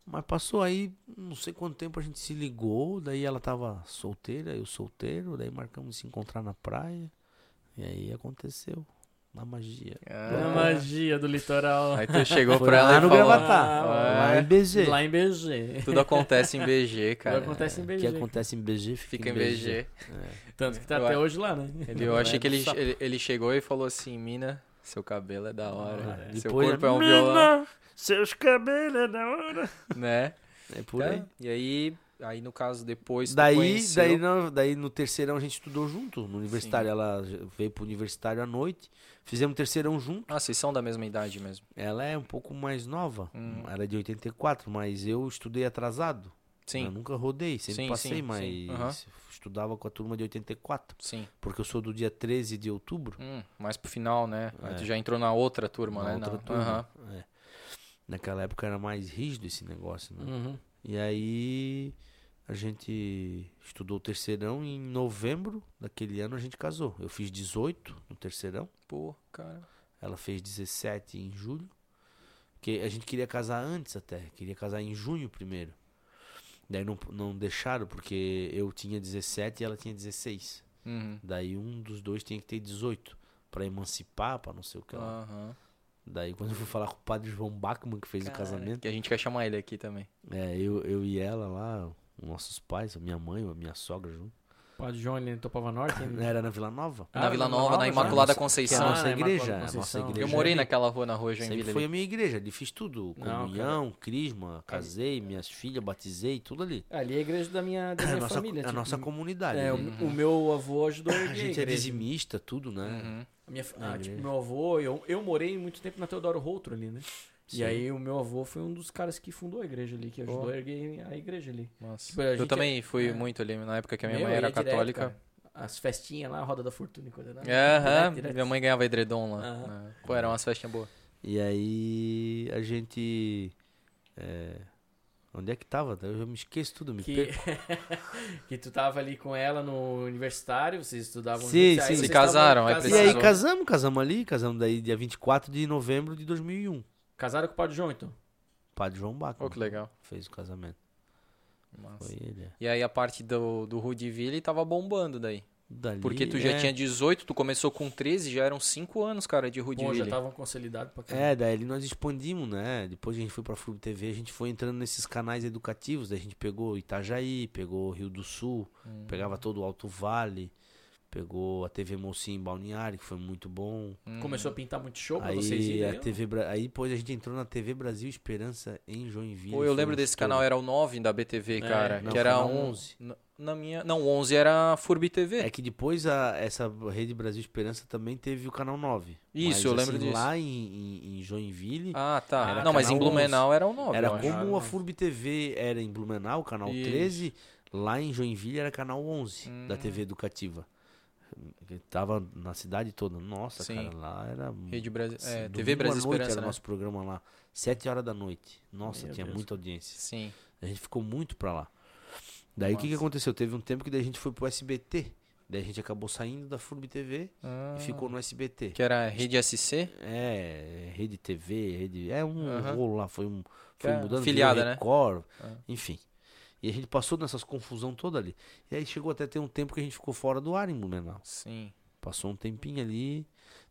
Speaker 5: Mas passou aí, não sei quanto tempo a gente se ligou, daí ela tava solteira, eu solteiro, daí marcamos de se encontrar na praia. E aí aconteceu. Na magia.
Speaker 4: A
Speaker 1: Ah.
Speaker 4: magia do litoral.
Speaker 1: Aí tu chegou
Speaker 5: Foi
Speaker 1: pra ela
Speaker 5: lá
Speaker 1: e
Speaker 5: no
Speaker 1: falou.
Speaker 5: Gravatá,
Speaker 4: Ah,
Speaker 5: lá
Speaker 1: é.
Speaker 5: em BG.
Speaker 4: Lá em BG.
Speaker 1: Tudo acontece em BG, cara.
Speaker 4: Tudo acontece em
Speaker 5: O
Speaker 4: BG.
Speaker 5: que acontece em BG fica,
Speaker 1: Fica em BG.
Speaker 4: Tanto que tá
Speaker 1: Eu
Speaker 4: até
Speaker 1: acho-
Speaker 4: hoje lá, né?
Speaker 1: Ele, eu achei que ele, ele, ele chegou e falou assim: Mina, seu cabelo é da hora.
Speaker 5: É.
Speaker 1: Seu
Speaker 5: Depois,
Speaker 1: corpo é um
Speaker 5: "Mina,
Speaker 1: violão.
Speaker 5: Seus cabelos é da hora.
Speaker 1: Né?
Speaker 5: É por aí.
Speaker 1: Tá? E aí, aí, no caso, depois.
Speaker 5: Daí,
Speaker 1: conheceu-
Speaker 5: daí, no, daí no terceirão a gente estudou junto, no universitário. Ela veio pro universitário à noite. Fizemos terceirão junto.
Speaker 1: Ah, vocês são da mesma idade mesmo.
Speaker 5: Ela é um pouco mais nova.
Speaker 1: Hum.
Speaker 5: Ela é de 84, mas eu estudei atrasado. Eu
Speaker 1: Sim,
Speaker 5: nunca rodei, sempre
Speaker 1: Sim,
Speaker 5: passei,
Speaker 1: sim,
Speaker 5: mas
Speaker 1: sim. Aham.
Speaker 5: estudava com a turma de 84.
Speaker 1: sim.
Speaker 5: Porque eu sou do dia 13 de outubro.
Speaker 1: Hum, mais pro final, né? Aí
Speaker 5: É.
Speaker 1: tu já entrou na outra turma,
Speaker 5: na
Speaker 1: né?
Speaker 5: outra
Speaker 1: Não.
Speaker 5: turma.
Speaker 1: Aham.
Speaker 5: É. Naquela época era mais rígido esse negócio, né?
Speaker 4: Uhum.
Speaker 5: E aí a gente estudou o terceirão e em novembro daquele ano a gente casou. Eu fiz 18 no terceirão,
Speaker 1: Pô, cara.
Speaker 5: ela fez 17 em julho. Porque a gente queria casar antes até, queria casar em junho primeiro. Daí não, não deixaram porque eu tinha 17 e ela tinha 16.
Speaker 1: Uhum.
Speaker 5: Daí um dos dois tinha que ter 18 Pra emancipar, pra não sei o que lá.
Speaker 1: Aham.
Speaker 5: Daí quando eu fui falar com o padre João Bachmann que fez o
Speaker 1: Cara,
Speaker 5: casamento,
Speaker 1: Que a gente quer chamar ele aqui também.
Speaker 5: é, eu, eu e ela lá, nossos pais, a minha mãe, a minha sogra junto.
Speaker 4: Padre João ali em Topava Norte. hein?
Speaker 5: Era na Vila Nova.
Speaker 4: Ah,
Speaker 1: na Vila Nova, na
Speaker 4: já?
Speaker 1: Imaculada
Speaker 5: Que é
Speaker 1: Conceição.
Speaker 5: a nossa
Speaker 4: na
Speaker 5: igreja.
Speaker 4: Imaculada
Speaker 5: a nossa igreja
Speaker 1: Eu morei naquela rua, na rua
Speaker 5: Sempre
Speaker 1: Joinville.
Speaker 5: foi
Speaker 1: ali.
Speaker 5: a minha igreja, ali fiz tudo.
Speaker 4: Não,
Speaker 5: Comunhão, crisma, casei, minhas filhas, batizei, tudo ali.
Speaker 4: Ali é a igreja da minha, da
Speaker 5: É a
Speaker 4: minha
Speaker 5: nossa,
Speaker 4: família.
Speaker 5: a
Speaker 4: tipo,
Speaker 5: nossa comunidade.
Speaker 4: é, o,
Speaker 5: né?
Speaker 4: o meu avô ajudou a
Speaker 5: A gente é dizimista, tudo, né?
Speaker 1: Uhum.
Speaker 4: A minha,
Speaker 5: Na
Speaker 4: ah, tipo, meu avô, eu, eu morei muito tempo na Teodoro Routro ali, né?
Speaker 5: Sim.
Speaker 4: E aí o meu avô foi um dos caras que fundou a igreja ali, que ajudou
Speaker 1: Pô.
Speaker 4: a erguer a igreja ali.
Speaker 1: Nossa.
Speaker 4: Tipo, a
Speaker 1: Eu também fui
Speaker 4: é-
Speaker 1: muito ali, na época que a minha
Speaker 4: Meu,
Speaker 1: mãe era
Speaker 4: direto,
Speaker 1: católica.
Speaker 4: cara. As festinhas lá, a Roda da Fortuna e coisa lá.
Speaker 1: Aham,
Speaker 4: Direto, direto.
Speaker 1: minha mãe ganhava edredom lá.
Speaker 4: Aham.
Speaker 1: né? Pô, era umas festinhas boas.
Speaker 5: E aí a gente. é, Onde é que tava? Eu me esqueço tudo, me
Speaker 4: Que,
Speaker 5: perco.
Speaker 4: que tu tava ali com ela no universitário, vocês estudavam
Speaker 5: Sim,
Speaker 4: juntos,
Speaker 5: sim.
Speaker 4: aí
Speaker 5: Se
Speaker 1: casaram, aí
Speaker 5: E aí casamos, casamos ali, casamos daí dia 24 de novembro de 2001.
Speaker 4: Casaram com o Padre João, então?
Speaker 5: Padre João Baco
Speaker 1: Pô, que legal.
Speaker 5: fez o casamento.
Speaker 1: Massa.
Speaker 5: Foi ele. é.
Speaker 1: E aí a parte do, do Rudiville tava bombando daí.
Speaker 5: Dali,
Speaker 1: Porque tu já
Speaker 5: é.
Speaker 1: tinha 18, tu começou com 13, já eram 5 anos, cara, de
Speaker 4: Pô, já estavam consolidados pra caramba.
Speaker 5: É, daí nós expandimos, né? Depois a gente foi pra FUB TV, a gente foi entrando nesses canais educativos. Daí a gente pegou Itajaí, pegou Rio do Sul,
Speaker 1: Hum.
Speaker 5: pegava todo o Alto Vale, pegou a TV Mocinho em Balneário, que foi muito bom.
Speaker 1: Hum.
Speaker 4: Começou a pintar muito show pra vocês
Speaker 5: Aí,
Speaker 4: irem
Speaker 5: a TV, Bra- aí depois a gente entrou na TV Brasil Esperança em Joinville.
Speaker 1: Pô, eu lembro desse
Speaker 5: estouro.
Speaker 1: canal, era o 9 da BTV, cara.
Speaker 5: não,
Speaker 1: que era um.
Speaker 5: 11.
Speaker 1: Na- Na minha. Não, o 11 era a Furby TV.
Speaker 5: É que depois a, essa Rede Brasil Esperança também teve o canal 9.
Speaker 1: Isso,
Speaker 5: Mas,
Speaker 1: eu lembro
Speaker 5: assim,
Speaker 1: disso.
Speaker 5: Lá em, em, em Joinville,
Speaker 1: Ah, tá. Não, mas em Blumenau era o 9.
Speaker 5: era como a
Speaker 4: acho.
Speaker 5: FURB TV era em Blumenau, canal
Speaker 1: Isso.
Speaker 5: 13, lá em Joinville era canal 11 da
Speaker 1: Hum.
Speaker 5: TV educativa. Que Tava na cidade toda. Nossa,
Speaker 1: Sim.
Speaker 5: cara, lá era.
Speaker 1: Rede Brasil.
Speaker 5: Sim,
Speaker 1: É, TV
Speaker 5: à
Speaker 1: Brasil
Speaker 5: noite
Speaker 1: Esperança,
Speaker 5: era
Speaker 1: né?
Speaker 5: nosso programa lá. 7 horas da noite. Nossa,
Speaker 4: Meu
Speaker 5: tinha
Speaker 4: Deus.
Speaker 5: muita audiência.
Speaker 1: Sim.
Speaker 5: A gente ficou muito pra lá. Daí o que, que aconteceu? Teve um tempo que daí a gente foi pro SBT. Daí a gente acabou saindo da FURB TV
Speaker 1: Ah,
Speaker 5: e ficou no SBT.
Speaker 1: Que era Rede SC?
Speaker 5: É, Rede TV, Rede. É um
Speaker 1: Aham.
Speaker 5: rolo lá, foi, um, foi
Speaker 1: é
Speaker 5: mudando.
Speaker 1: filiada, né?
Speaker 5: Record,
Speaker 1: Ah.
Speaker 5: enfim. E a gente passou nessas confusão toda ali. E aí chegou até ter um tempo que a gente ficou fora do ar em Blumenau.
Speaker 1: Sim.
Speaker 5: Passou um tempinho ali.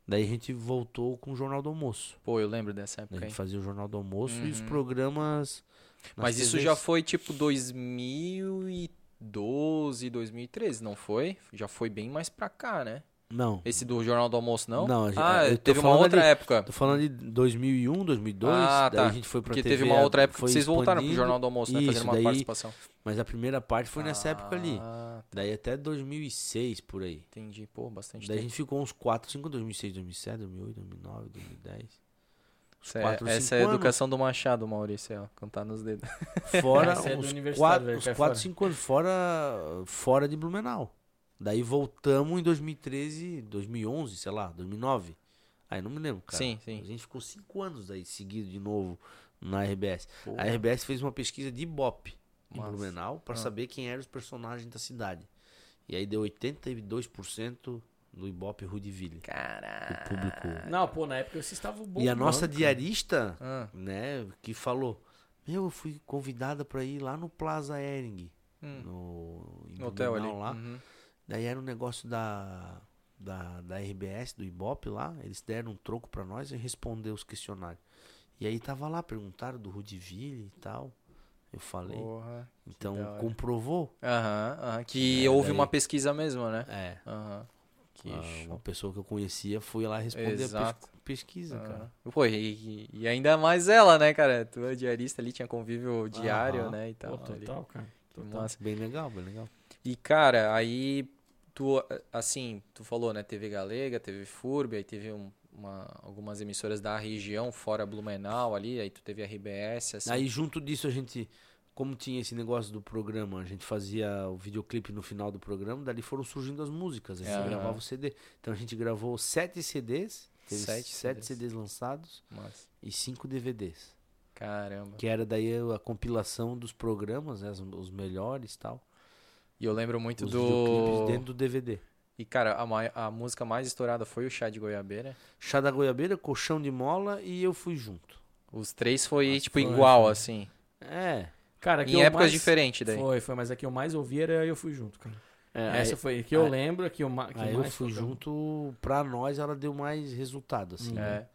Speaker 5: Daí a gente voltou com o Jornal do Almoço.
Speaker 1: Pô, eu lembro dessa
Speaker 5: A
Speaker 1: época aí.
Speaker 5: gente fazia o Jornal do Almoço e os
Speaker 1: Uhum.
Speaker 5: programas.
Speaker 1: Mas isso
Speaker 5: TVs.
Speaker 1: já foi tipo 2012, 2013, não foi? Já foi bem mais pra cá, né?
Speaker 5: Não.
Speaker 1: Esse do Jornal do Almoço, não?
Speaker 5: Não, a gente-
Speaker 1: ah,
Speaker 5: eu tô
Speaker 1: teve uma outra
Speaker 5: ali-
Speaker 1: época.
Speaker 5: Tô falando de 2001, 2002.
Speaker 1: Ah,
Speaker 5: daí
Speaker 1: tá.
Speaker 5: a gente foi pra
Speaker 1: Porque
Speaker 5: TV.
Speaker 1: teve uma outra época que vocês voltaram pro
Speaker 5: expandindo.
Speaker 1: Jornal do Almoço, né?
Speaker 5: Isso,
Speaker 1: Fazendo uma
Speaker 5: daí-
Speaker 1: participação.
Speaker 5: Mas a primeira parte foi nessa época ali.
Speaker 1: Ah,
Speaker 5: Daí até 2006, por aí.
Speaker 1: entendi. Pô, bastante
Speaker 5: Daí a
Speaker 1: tempo.
Speaker 5: gente ficou uns 4, 5, 2006, 2007, 2008, 2009, 2010. Uns
Speaker 1: Essa é-
Speaker 5: quatro,
Speaker 1: essa
Speaker 5: cinco
Speaker 1: é a
Speaker 5: anos.
Speaker 1: educação do Machado, Maurício, ó. Cantar nos dedos.
Speaker 5: Fora
Speaker 4: é do
Speaker 5: uns
Speaker 4: universitário,
Speaker 5: 4,
Speaker 4: velho,
Speaker 5: uns
Speaker 4: cai
Speaker 5: 4
Speaker 4: fora.
Speaker 5: 5 anos fora, fora de Blumenau. Daí voltamos em 2013, 2011, sei lá, 2009. Aí não me lembro, cara.
Speaker 1: Sim, sim.
Speaker 5: A gente ficou 5 anos aí seguido de novo na RBS.
Speaker 1: Pô,
Speaker 5: A RBS fez uma pesquisa de Ibope em. Blumenau pra
Speaker 1: Ah.
Speaker 5: saber quem eram os personagens da cidade. E aí deu 82% do Ibope Rudiville.
Speaker 1: Caralho.
Speaker 5: O público.
Speaker 4: Não, pô, na época vocês estavam bom.
Speaker 5: E a nossa diarista,
Speaker 1: Ah,
Speaker 5: né, que falou: Meu, eu fui convidada pra ir lá no Plaza Ering,
Speaker 1: hum.
Speaker 5: no, em
Speaker 1: No hotel ali.
Speaker 5: Lá.
Speaker 1: Uhum.
Speaker 5: Daí era um negócio da, da, da RBS, do Ibope lá. Eles deram um troco pra nós e respondeu os questionários. E aí tava lá, perguntaram do Rudiville e tal. Eu falei.
Speaker 1: Porra.
Speaker 5: então comprovou.
Speaker 1: Aham, aham. Que
Speaker 5: É,
Speaker 1: houve
Speaker 5: daí-
Speaker 1: uma pesquisa mesmo, né?
Speaker 5: É.
Speaker 1: Aham.
Speaker 5: A-
Speaker 1: show.
Speaker 5: uma pessoa que eu conhecia foi lá responder a
Speaker 1: Exato.
Speaker 5: pes- pesquisa, cara.
Speaker 1: Pô, e, e- ainda mais ela, né, cara? Tu é diarista ali, tinha convívio diário, né? E
Speaker 4: Pô,
Speaker 1: tal. ali.
Speaker 4: total, cara.
Speaker 1: Que
Speaker 4: Total.
Speaker 1: massa.
Speaker 5: Bem legal, bem legal.
Speaker 1: E, cara, aí tu, assim, tu falou, né? TV Galega, TV FURB, aí teve um- uma, algumas emissoras da região, fora Blumenau ali, aí tu teve a RBS, assim.
Speaker 5: Aí junto disso a gente, como tinha esse negócio do programa, a gente fazia o videoclipe no final do programa, dali foram surgindo as músicas, a gente
Speaker 1: Aham.
Speaker 5: gravava o CD. Então a gente gravou sete CDs, teve
Speaker 1: Sete
Speaker 5: sete
Speaker 1: CDs.
Speaker 5: CDs lançados e cinco DVDs.
Speaker 1: caramba.
Speaker 5: Que era daí a compilação dos programas, né, os, os melhores e tal.
Speaker 1: E eu lembro muito
Speaker 5: Os
Speaker 1: do...
Speaker 5: dentro do DVD.
Speaker 1: E, cara, a, mai- a música mais estourada foi o Chá de Goiabeira.
Speaker 5: Chá da Goiabeira, Colchão de Mola e eu fui junto.
Speaker 1: Os três foi,
Speaker 5: Nossa,
Speaker 1: tipo,
Speaker 5: foi,
Speaker 1: igual, assim.
Speaker 5: É.
Speaker 4: Cara, que
Speaker 1: Em épocas
Speaker 4: mais-
Speaker 1: diferentes daí.
Speaker 4: Foi, foi, mas a que eu mais ouvi era Eu Fui Junto, cara.
Speaker 5: é
Speaker 4: Essa
Speaker 5: aí,
Speaker 4: foi a que eu
Speaker 5: aí-
Speaker 4: lembro, a que eu, que
Speaker 5: aí eu
Speaker 4: mais
Speaker 5: fui junto, pra nós ela deu mais resultado, assim. né?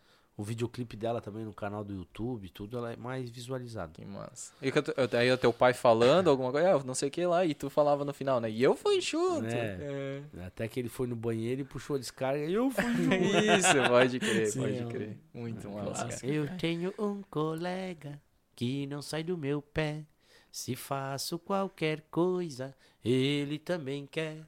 Speaker 1: É,
Speaker 5: O videoclipe dela também no canal do YouTube, tudo, ela é mais visualizada.
Speaker 1: que massa. E aí o teu pai falando alguma coisa, ah, não sei o que lá, e tu falava no final, né? E eu fui junto.
Speaker 5: É. Até que ele foi no banheiro e puxou a descarga e eu fui
Speaker 1: É. Isso, pode crer,
Speaker 4: Sim,
Speaker 1: pode
Speaker 4: é
Speaker 1: crer. Muito
Speaker 4: é
Speaker 1: massa, cara.
Speaker 5: Eu tenho um colega que não sai do meu pé. Se faço qualquer coisa, ele também quer.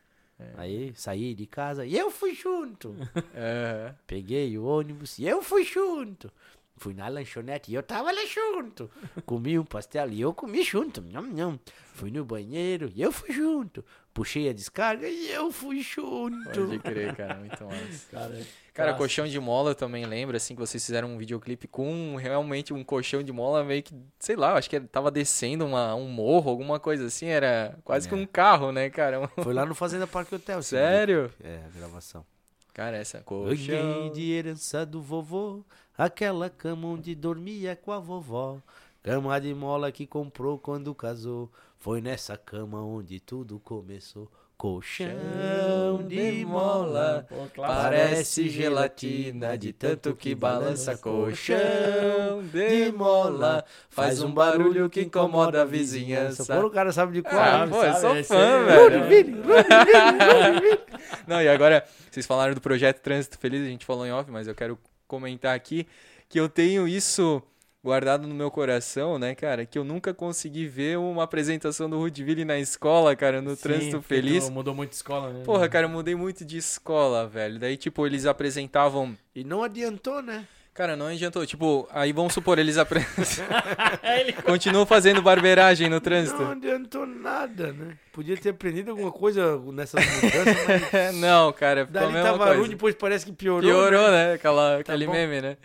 Speaker 5: Aí saí de casa e eu fui junto.
Speaker 1: É.
Speaker 5: Peguei o ônibus e eu fui junto. Fui na lanchonete e eu tava lá junto. Comi um pastel e eu comi junto. Nham, nham. Fui no banheiro e eu fui junto. Puxei a descarga e eu fui junto.
Speaker 1: Pode crer, cara, muito massa.
Speaker 4: Cara,
Speaker 1: Cara, colchão de mola eu também lembro, assim, que vocês fizeram um videoclipe com realmente um colchão de mola meio que, sei lá, acho que tava descendo uma, um morro, alguma coisa assim, era quase que
Speaker 5: É.
Speaker 1: um carro, né, cara?
Speaker 5: Foi lá no Fazenda Parque Hotel.
Speaker 1: Sério?
Speaker 5: É, a gravação.
Speaker 1: Cara, essa
Speaker 5: Ganhei
Speaker 1: colchão...
Speaker 5: de herança do vovô aquela cama onde dormia com a vovó. Cama de mola que comprou quando casou. Foi nessa cama onde tudo começou. Colchão de mola.
Speaker 1: Parece gelatina de tanto que balança colchão de mola. Faz um barulho que incomoda a vizinhança.
Speaker 5: Pô, o cara sabe de qual.
Speaker 1: Ah, pô, eu sou fã,
Speaker 4: aí,
Speaker 1: velho.
Speaker 5: Vini, Vini.
Speaker 1: Não, e agora, vocês falaram do projeto Trânsito Feliz, a gente falou em off, mas eu quero comentar aqui que eu tenho isso guardado no meu coração, né, cara? Que eu nunca consegui ver uma apresentação do Rudville na escola, cara, no
Speaker 4: Sim,
Speaker 1: Trânsito Feliz.
Speaker 4: tu Mudou muito de escola, né?
Speaker 1: Porra, cara, eu mudei muito de escola, velho. Daí, tipo, eles apresentavam.
Speaker 5: E não adiantou, né?
Speaker 1: Cara, não adiantou. Tipo, aí vamos supor, eles apre... continuam fazendo barbeiragem no trânsito.
Speaker 5: Não adiantou nada, né? Podia ter aprendido alguma coisa nessas mudanças, mas
Speaker 1: não, cara, ficou a
Speaker 5: dali
Speaker 1: mesma
Speaker 5: tava
Speaker 1: coisa.
Speaker 5: ruim, depois parece que piorou.
Speaker 1: Piorou,
Speaker 5: né?
Speaker 1: né? Aquela,
Speaker 5: Tá
Speaker 1: aquele
Speaker 5: bom.
Speaker 1: meme, né?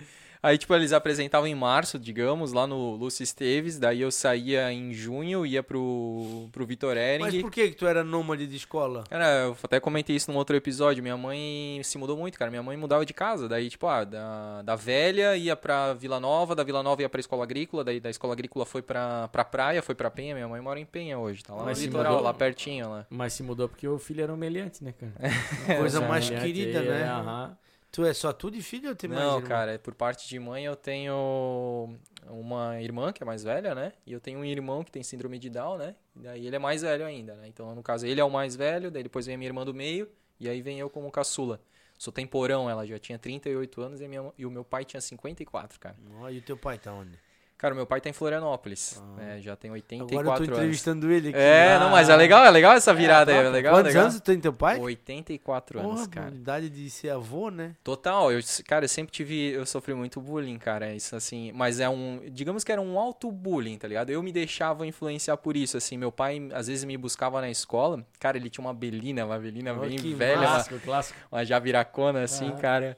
Speaker 1: Aí, tipo, eles apresentavam em março, digamos, lá no Lúcio Esteves. Daí eu saía em junho, ia pro, pro Vitor Ering.
Speaker 5: Mas por que que tu era nômade de escola?
Speaker 1: Cara, eu até comentei isso num outro episódio. Minha mãe se mudou muito, cara. Minha mãe mudava de casa. Daí, tipo, ah, da, da velha ia pra Vila Nova, da Vila Nova ia pra escola agrícola, daí da escola agrícola foi pra, pra praia, foi pra Penha. Minha mãe mora em Penha hoje, tá lá
Speaker 4: Mas
Speaker 1: no
Speaker 4: se
Speaker 1: litoral,
Speaker 4: mudou?
Speaker 1: lá pertinho, lá.
Speaker 4: Mas se mudou porque o filho era um meliante, né, cara?
Speaker 5: Coisa mais querida,
Speaker 4: aí,
Speaker 5: né?
Speaker 4: é, aham.
Speaker 5: Tu é só tu de filho ou tem mais
Speaker 1: Não, cara, por parte de mãe eu tenho uma irmã que é mais velha, né? E eu tenho um irmão que tem síndrome de Down, né? E daí ele é mais velho ainda, né? Então, no caso, ele é o mais velho, daí depois vem a minha irmã do meio, e aí vem eu como caçula. Sou temporão, ela já tinha 38 anos e, minha, e o meu pai tinha 54, cara.
Speaker 5: Ó, e o teu pai tá onde?
Speaker 1: Cara, meu pai tá em Florianópolis, né? Já tem 84
Speaker 5: Agora eu tô
Speaker 1: anos.
Speaker 5: entrevistando ele aqui.
Speaker 1: É,
Speaker 5: Ah,
Speaker 1: não, mas é legal, é legal essa virada aí, é legal,
Speaker 5: Quantos
Speaker 1: legal.
Speaker 5: anos tem teu pai?
Speaker 1: 84 anos,
Speaker 5: Porra,
Speaker 1: cara.
Speaker 5: idade de ser avô, né?
Speaker 1: Total, eu, cara, eu sempre tive, eu sofri muito bullying, cara, isso assim, mas é um, digamos que era um alto bullying, tá ligado? Eu me deixava influenciar por isso, assim, meu pai às vezes me buscava na escola, cara, ele tinha uma belina, uma belina
Speaker 5: Oh,
Speaker 1: bem velha, uma,
Speaker 4: Clássico, clássico.
Speaker 1: uma javiracona, assim,
Speaker 4: Ah.
Speaker 1: cara.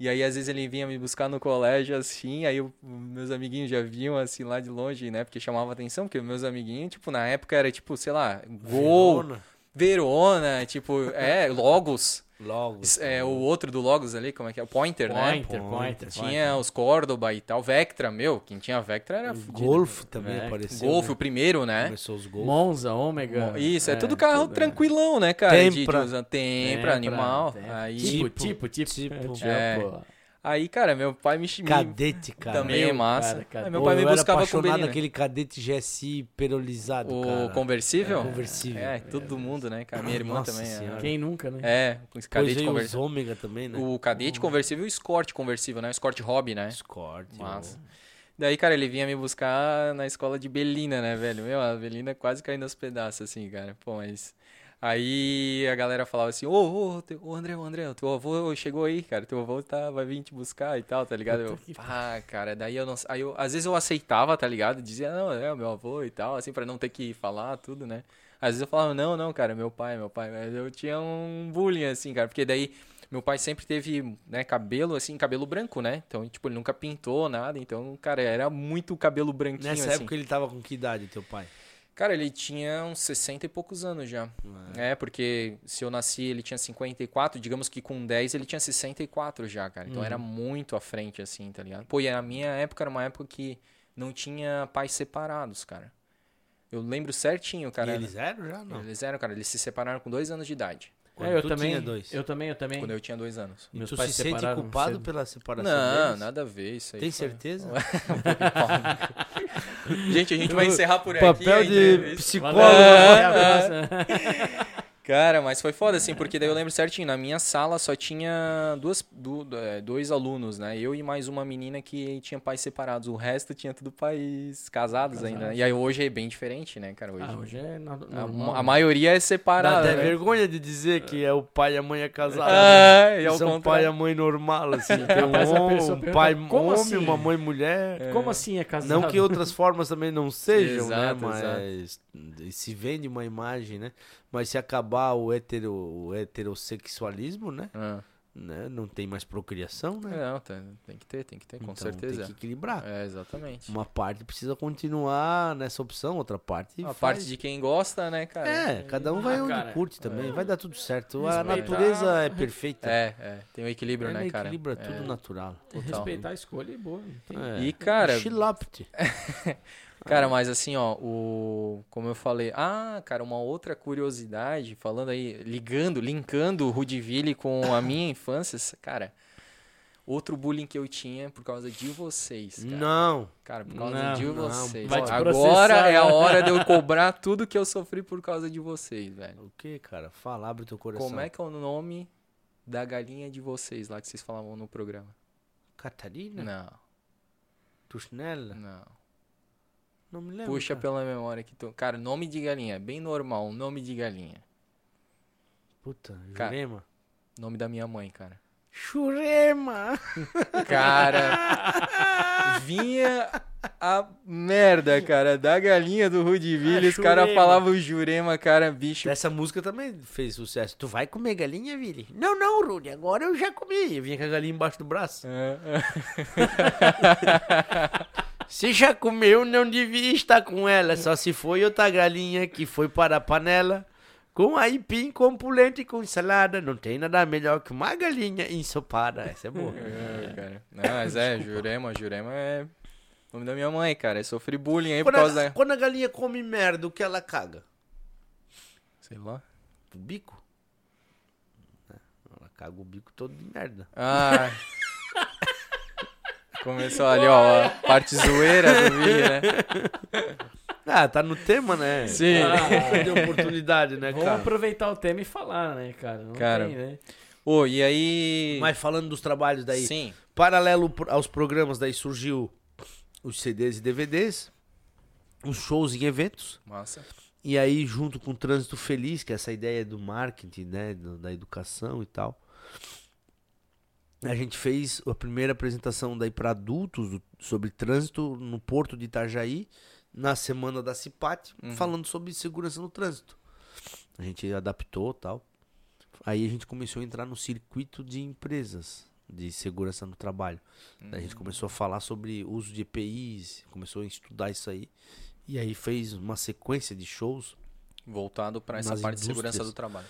Speaker 1: E aí, às vezes, ele vinha me buscar no colégio, assim, aí eu- meus amiguinhos já viam, assim, lá de longe, né? Porque chamava atenção, porque meus amiguinhos, tipo, na época era, tipo, sei lá, Gol,
Speaker 5: Verona.
Speaker 1: Verona, tipo, é, Logos.
Speaker 5: Logo.
Speaker 1: É, o outro do Logos ali, como é que é? O Pointer, né?
Speaker 4: Pointer, pointer,
Speaker 1: Tinha os Córdoba e tal. Vectra, meu, quem tinha Vectra era
Speaker 5: O
Speaker 1: fudido.
Speaker 5: Golf também
Speaker 4: É,
Speaker 5: apareceu.
Speaker 1: Golf,
Speaker 5: né?
Speaker 1: o primeiro, né?
Speaker 5: Começou os Golf.
Speaker 4: Monza, Ômega.
Speaker 1: Isso, é, tudo carro
Speaker 4: tudo, é.
Speaker 1: tranquilão, né, cara? De-
Speaker 5: Tempra.
Speaker 1: De, usar tempra, animal.
Speaker 4: tempra.
Speaker 1: Aí,
Speaker 4: Tipo,
Speaker 5: Tipo,
Speaker 4: tipo, tipo.
Speaker 5: tipo.
Speaker 1: É. aí, cara, meu pai me me-
Speaker 5: Cadete, cara.
Speaker 1: Também é
Speaker 4: Meu,
Speaker 1: massa.
Speaker 4: cara, cara.
Speaker 1: Aí meu
Speaker 5: Pô,
Speaker 1: pai me buscava com
Speaker 5: apaixonado
Speaker 1: belina.
Speaker 5: naquele cadete GSI perolizado,
Speaker 1: O
Speaker 5: cara.
Speaker 1: conversível?
Speaker 5: É, conversível.
Speaker 1: É, todo mundo, né, cara? Minha irmã
Speaker 5: Nossa
Speaker 1: também.
Speaker 5: Senhora.
Speaker 4: Quem nunca, né?
Speaker 1: É, com esse
Speaker 5: Depois
Speaker 1: cadete conversível.
Speaker 5: ômega também, né?
Speaker 1: O cadete conversível e o escort conversível, né? O escort hobby, né?
Speaker 5: Escort.
Speaker 1: Massa. Daí, cara, ele vinha me buscar na escola de Belina, né, velho? Meu, a Belina quase caindo aos pedaços, assim, cara. Pô, mas. Aí a galera falava assim: Ô, ô, ô, André, ô, André, teu avô chegou aí, cara. Teu avô tá, vai vir te buscar e tal, tá ligado? Eu, ah, cara, daí eu não. Aí eu, às vezes eu aceitava, tá ligado? Dizia, não, é o meu avô e tal, assim, pra não ter que falar tudo, né? Às vezes eu falava, não, não, cara, meu pai, meu pai. Mas eu tinha um bullying, assim, cara, porque daí. Meu pai sempre teve, né, cabelo, assim, cabelo branco, né? Então, tipo, ele nunca pintou nada. Então, cara, era muito cabelo branquinho,
Speaker 5: Nessa
Speaker 1: assim.
Speaker 5: época ele tava com que idade, teu pai?
Speaker 1: Cara, ele tinha uns 60 e poucos anos já. É, porque se eu nasci, ele tinha 54, digamos que com 10 ele tinha 64 já, cara. Então era muito à frente, assim, tá ligado? Pô, e a minha época era uma época que não tinha pais separados, cara. Eu lembro certinho, cara.
Speaker 5: e eles eram já? Não.
Speaker 1: Eles eram, cara, eles se separaram com dois anos de idade.
Speaker 5: Quando
Speaker 4: é, eu
Speaker 5: tu
Speaker 4: também.
Speaker 5: tinha dois.
Speaker 4: Eu também, eu também.
Speaker 1: Quando eu tinha dois anos.
Speaker 5: E
Speaker 4: Meus
Speaker 5: tu
Speaker 4: pais
Speaker 5: se sente culpado
Speaker 4: cedo.
Speaker 5: pela separação
Speaker 1: Não,
Speaker 5: deles?
Speaker 1: nada a ver isso aí.
Speaker 5: Tem
Speaker 1: foi-
Speaker 5: certeza?
Speaker 1: Gente, a gente vai encerrar por aqui.
Speaker 5: Papel de psicólogo.
Speaker 4: A próxima.
Speaker 1: Cara, mas foi foda, assim, porque daí eu lembro certinho, na minha sala só tinha duas, du- é, dois alunos, né? Eu e mais uma menina que tinha pais separados. O resto tinha tudo pais casados ainda. E aí hoje é bem diferente, né, cara? Hoje,
Speaker 4: Ah, hoje é na-
Speaker 1: a,
Speaker 4: normal.
Speaker 1: a maioria é
Speaker 5: Dá
Speaker 1: separada.
Speaker 5: até
Speaker 1: né?
Speaker 5: vergonha de dizer que é o pai e a mãe é casado. Né?
Speaker 1: e ao
Speaker 5: São
Speaker 1: contrário.
Speaker 5: pai e a mãe normal, assim. Tem um,
Speaker 4: a pessoa
Speaker 5: um
Speaker 4: pergunta,
Speaker 5: pai
Speaker 4: "Como
Speaker 5: homem,
Speaker 4: assim?"
Speaker 5: uma mãe mulher.
Speaker 4: Como assim é casado?
Speaker 5: Não que outras formas também não sejam,
Speaker 1: Exato,
Speaker 5: né? Mas se vende uma imagem, né? Mas se acabar o, hetero, o heterossexualismo, né?
Speaker 1: Ah.
Speaker 5: né? Não tem mais procriação, né?
Speaker 1: Não, tem, tem que ter, tem que ter, com
Speaker 5: Então,
Speaker 1: certeza.
Speaker 5: Tem que equilibrar.
Speaker 1: É, exatamente.
Speaker 5: Uma parte precisa continuar nessa opção, outra parte.
Speaker 1: A
Speaker 5: faz.
Speaker 1: parte de quem gosta, né, cara?
Speaker 5: É, cada um vai
Speaker 4: Ah,
Speaker 5: onde
Speaker 4: cara,
Speaker 5: curte também. Vai dar tudo certo. A
Speaker 4: Respeitar.
Speaker 5: natureza é perfeita.
Speaker 1: É, é, tem o equilíbrio,
Speaker 5: Ela
Speaker 1: né, cara?
Speaker 5: equilibra
Speaker 1: É.
Speaker 5: tudo natural.
Speaker 4: Tem que
Speaker 1: total.
Speaker 4: respeitar a escolha e boa. tem-
Speaker 5: É.
Speaker 1: E, cara,
Speaker 5: Xilopte.
Speaker 1: Cara, mas assim, ó, o como eu falei, ah, cara, uma outra curiosidade, falando aí, ligando, linkando o Rudiville com a minha infância, cara, outro bullying que eu tinha por causa de vocês, cara.
Speaker 5: Não.
Speaker 1: Cara, por causa
Speaker 4: Não,
Speaker 1: de
Speaker 5: não.
Speaker 1: vocês.
Speaker 4: Vai te
Speaker 1: Agora é a
Speaker 4: né?
Speaker 1: hora de eu cobrar tudo que eu sofri por causa de vocês, velho.
Speaker 5: O que, cara? Fala, abre teu coração.
Speaker 1: Como é que é o nome da galinha de vocês lá que vocês falavam no programa?
Speaker 5: Catarina?
Speaker 1: Não,
Speaker 5: Tushnella?
Speaker 1: não.
Speaker 5: Não me lembro.
Speaker 1: Puxa
Speaker 5: cara.
Speaker 1: pela memória que tu... Cara, nome de galinha, é bem normal, um nome de galinha.
Speaker 5: Puta,
Speaker 1: Cara.
Speaker 5: Jurema.
Speaker 1: Nome da minha mãe, cara.
Speaker 5: Jurema!
Speaker 1: Cara, vinha a merda, cara, da galinha do Rudiville.
Speaker 5: Ah,
Speaker 1: os caras falavam Jurema, cara, bicho.
Speaker 5: Essa música também fez sucesso. Tu vai comer galinha, Vili? Não, não, Rudy, agora eu já comi. Eu vinha com a galinha embaixo do braço.
Speaker 1: É,
Speaker 5: Se já comeu, não devia estar com ela. Só se foi outra galinha que foi para a panela. Com aipim, com pulente e com salada. Não tem nada melhor que uma galinha ensopada. Essa é boa.
Speaker 1: é, cara. Não, mas é, Jurema, Jurema é nome da minha mãe, cara. Eu sofri bullying aí por
Speaker 5: Quando
Speaker 1: causa
Speaker 5: a,
Speaker 1: da.
Speaker 5: quando a galinha come merda, o que ela caga?
Speaker 1: Sei lá.
Speaker 5: O bico? Ela caga o bico todo de merda.
Speaker 1: Ah. Começou ali, ó, a parte zoeira do vídeo, né?
Speaker 5: Ah, tá no tema, né?
Speaker 1: Sim.
Speaker 5: Ah, de oportunidade, né,
Speaker 4: Vamos
Speaker 5: cara?
Speaker 4: aproveitar o tema e falar, né, cara? Não
Speaker 1: Cara,
Speaker 4: tem, né?
Speaker 1: Ô, e aí.
Speaker 5: Mas falando dos trabalhos daí,
Speaker 1: Sim.
Speaker 5: paralelo aos programas, daí surgiu os CDs e DVDs, os shows e eventos.
Speaker 1: Massa.
Speaker 5: E aí, junto com o Trânsito Feliz, que é essa ideia do marketing, né? da educação e tal. A gente fez a primeira apresentação daí para adultos do- sobre trânsito no Porto de Itajaí, na semana da CIPAT, falando sobre segurança no trânsito. A gente adaptou tal. Aí a gente começou a entrar no circuito de empresas de segurança no trabalho. Daí a gente começou a falar sobre uso de EPIs, começou a estudar isso aí. E aí fez uma sequência de shows.
Speaker 1: Voltado pra essa parte de segurança do trabalho.